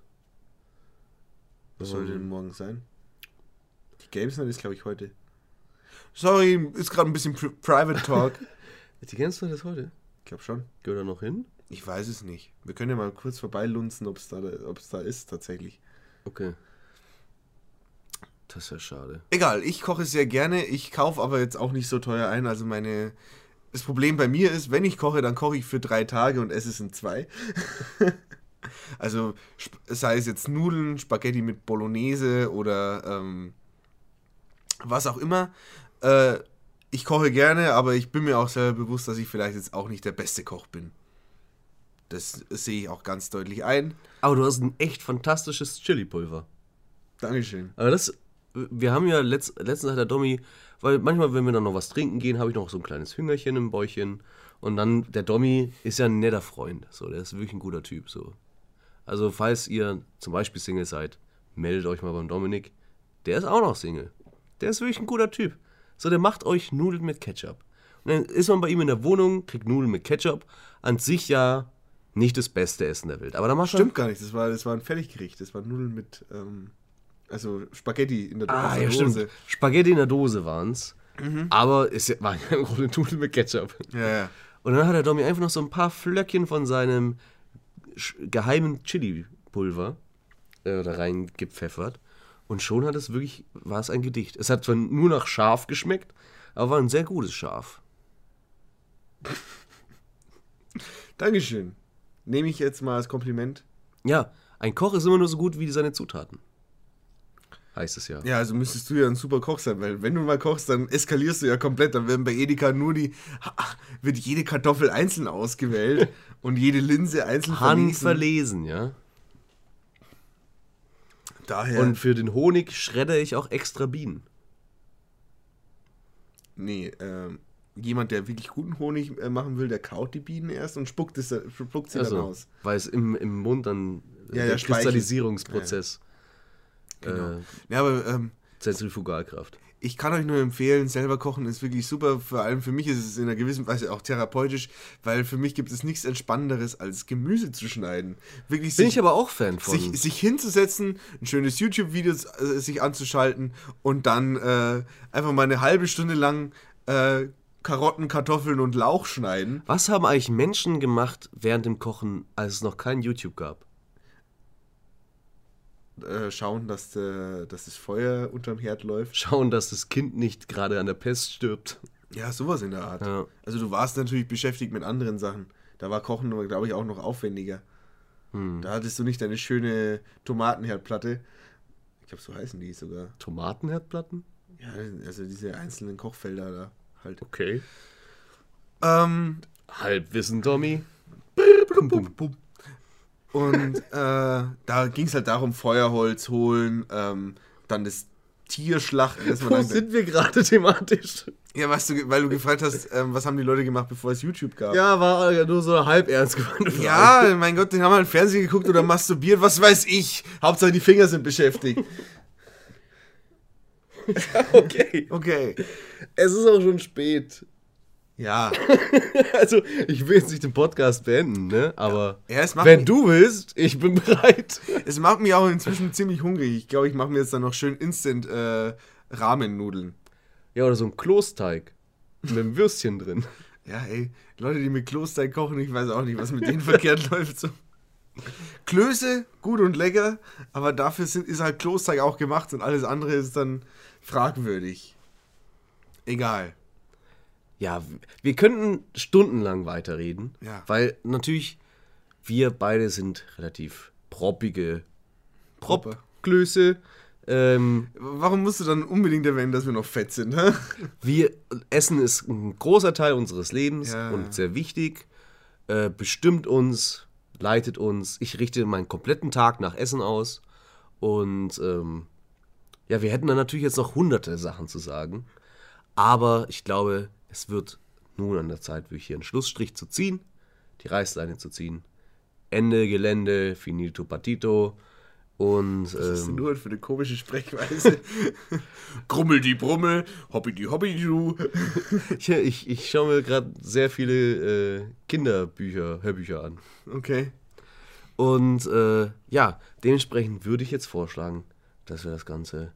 Was soll denn morgen sein? Die Games Night ist, glaube ich, heute. Sorry, ist gerade ein bisschen Pri Private Talk. *laughs* Die kennst du das heute? ich glaube schon. Gehört da noch hin? Ich weiß es nicht. Wir können ja mal kurz vorbeilunzen, ob es da, ob's da ist, tatsächlich. Okay. Das ist ja schade. Egal, ich koche sehr gerne. Ich kaufe aber jetzt auch nicht so teuer ein. Also meine. Das Problem bei mir ist, wenn ich koche, dann koche ich für drei Tage und esse es in zwei. *laughs* also sei es jetzt Nudeln, Spaghetti mit Bolognese oder ähm, was auch immer. Äh, ich koche gerne, aber ich bin mir auch selber bewusst, dass ich vielleicht jetzt auch nicht der beste Koch bin. Das sehe ich auch ganz deutlich ein. Aber du hast ein echt fantastisches Chili-Pulver. Dankeschön. Aber das, wir haben ja letzt, letztens hat der Dommi, weil manchmal, wenn wir dann noch was trinken gehen, habe ich noch so ein kleines Hüngerchen im Bäuchchen. Und dann, der Dommi ist ja ein netter Freund. So, der ist wirklich ein guter Typ. So. Also, falls ihr zum Beispiel Single seid, meldet euch mal beim Dominik. Der ist auch noch Single. Der ist wirklich ein guter Typ. So, der macht euch Nudeln mit Ketchup. Und dann ist man bei ihm in der Wohnung, kriegt Nudeln mit Ketchup. An sich ja nicht das beste Essen der Welt. Aber da macht er Stimmt gar nicht, das war, das war ein Fertiggericht. Das waren Nudeln mit, ähm, also Spaghetti in der Ah, aus der ja, Dose. stimmt. Spaghetti in der Dose waren's. Aber es waren ja im Grunde Nudeln mit Ketchup. Ja, ja. Und dann hat der Domi einfach noch so ein paar Flöckchen von seinem geheimen Chili-Pulver äh, da reingepfeffert. Und schon hat es wirklich, war es ein Gedicht. Es hat zwar nur nach Schaf geschmeckt, aber war ein sehr gutes Schaf. *laughs* Dankeschön. Nehme ich jetzt mal als Kompliment. Ja, ein Koch ist immer nur so gut wie seine Zutaten. Heißt es ja. Ja, also müsstest du ja ein super Koch sein, weil wenn du mal kochst, dann eskalierst du ja komplett. Dann werden bei Edeka nur die, wird jede Kartoffel einzeln ausgewählt *laughs* und jede Linse einzeln verlesen. Handverlesen, ja. Daher, Und für den Honig schredder ich auch extra Bienen. nee, ähm, jemand, der wirklich guten Honig äh, machen will, der kaut die Bienen erst und spuckt, es, spuckt sie dann Also, aus. weil es im, im Mund dann Ja, der der. Kristallisierungsprozess, Genau. äh, Ja, aber ähm, Zentrifugalkraft. ich kann euch nur empfehlen, selber kochen ist wirklich super. Vor allem für mich ist es in einer gewissen Weise auch therapeutisch, weil für mich gibt es nichts Entspannenderes, als Gemüse zu schneiden. Wirklich Bin sich, ich aber auch Fan von. sich, sich hinzusetzen, ein schönes YouTube-Video äh, sich anzuschalten und dann äh, einfach mal eine halbe Stunde lang äh, Karotten, Kartoffeln und Lauch schneiden. Was haben eigentlich Menschen gemacht während dem Kochen, als es noch kein YouTube gab? Äh, schauen, dass, äh, dass das Feuer unterm Herd läuft. Schauen, dass das Kind nicht gerade an der Pest stirbt. Ja, sowas in der Art. Ja. Also du warst natürlich beschäftigt mit anderen Sachen. Da war Kochen, glaube ich, auch noch aufwendiger. Hm. Da hattest du nicht deine schöne Tomatenherdplatte. Ich glaube, so heißen die sogar. Tomatenherdplatten? Ja, also diese einzelnen Kochfelder da halt. Okay. Ähm, Halbwissen, Tommy. Und äh, da ging es halt darum, Feuerholz holen, ähm, dann das Tier schlachten. Dass man Wo dann, sind wir gerade thematisch? ja, weißt du, weil du gefragt hast, ähm, was haben die Leute gemacht, bevor es YouTube gab. Ja, war ja nur so eine halb ernst gemeinte Frage. Ja, mein Gott, den haben wir im Fernsehen geguckt oder masturbiert, was weiß ich. Hauptsache die Finger sind beschäftigt. *laughs* okay. Okay. Es ist auch schon spät. Ja. *laughs* Also, ich will jetzt nicht den Podcast beenden, ne? Aber Ja, wenn mich- du willst, ich bin bereit. *laughs* Es macht mich auch inzwischen ziemlich hungrig. Ich glaube, ich mache mir jetzt dann noch schön Instant äh, Ramen-Nudeln. Ja, oder so ein Klosteig. Mit einem Würstchen drin. *laughs* Ja, ey, Leute, die mit Klosteig kochen, ich weiß auch nicht, was mit denen verkehrt läuft. So. Klöße, gut und lecker, aber dafür sind, ist halt Klosteig auch gemacht und alles andere ist dann fragwürdig. Egal. Ja, wir könnten stundenlang weiterreden. Ja. Weil natürlich, wir beide sind relativ proppige Proppe. Propklöße. Ähm, Warum musst du dann unbedingt erwähnen, dass wir noch fett sind? Hä? wir, Essen ist ein großer Teil unseres Lebens Ja. und sehr wichtig. Äh, bestimmt uns, leitet uns. Ich richte meinen kompletten Tag nach Essen aus. Und ähm, ja, wir hätten dann natürlich jetzt noch hunderte Sachen zu sagen. Aber ich glaube, es wird nun an der Zeit, wirklich hier einen Schlussstrich zu ziehen, die Reißleine zu ziehen. Ende Gelände, finito partito. Und Was ist denn ähm, nur für eine komische Sprechweise? *laughs* Grummel die Brummel, hobby die hobby du. *laughs* ich, ich, ich schaue mir gerade sehr viele äh, Kinderbücher, Hörbücher an. Okay. Und äh, ja, dementsprechend würde ich jetzt vorschlagen, dass wir das Ganze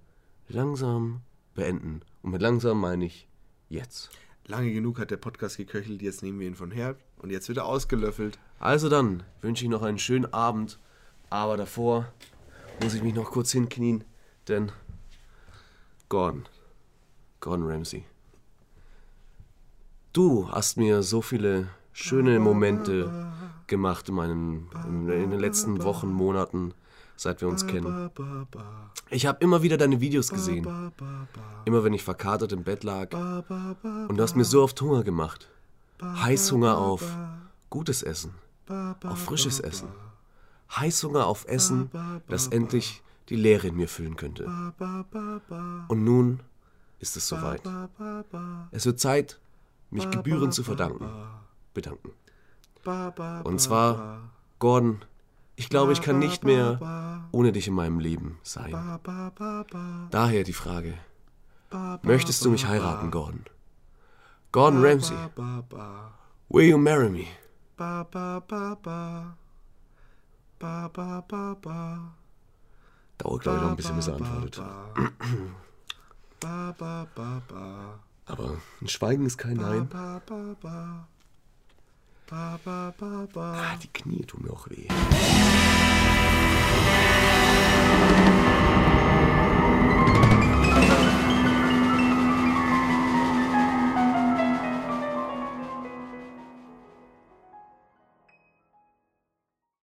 langsam beenden. Und mit langsam meine ich jetzt. Lange genug hat der Podcast geköchelt, jetzt nehmen wir ihn von Herd und jetzt wird er ausgelöffelt. Also dann wünsche ich noch einen schönen Abend. Aber davor muss ich mich noch kurz hinknien, denn Gordon, Gordon Ramsay, du hast mir so viele schöne Momente gemacht in, meinem, in, in den letzten Wochen, Monaten, seit wir uns kennen. Ich habe immer wieder deine Videos gesehen, immer wenn ich verkatert im Bett lag. Und du hast mir so oft Hunger gemacht. Heißhunger auf gutes Essen, auf frisches Essen. Heißhunger auf Essen, das endlich die Leere in mir füllen könnte. Und nun ist es soweit. Es wird Zeit, mich gebührend zu verdanken. Bedanken. Und zwar, Gordon, ich glaube, ich kann nicht mehr ohne dich in meinem Leben sein. Daher die Frage, möchtest du mich heiraten, Gordon? Gordon Ramsay, will you marry me? Dauert, glaube ich, noch ein bisschen, bis er antwortet. *clears throat* Aber ein Schweigen ist kein Nein. Ba, ba, ba, ah, die Knie tun mir auch weh.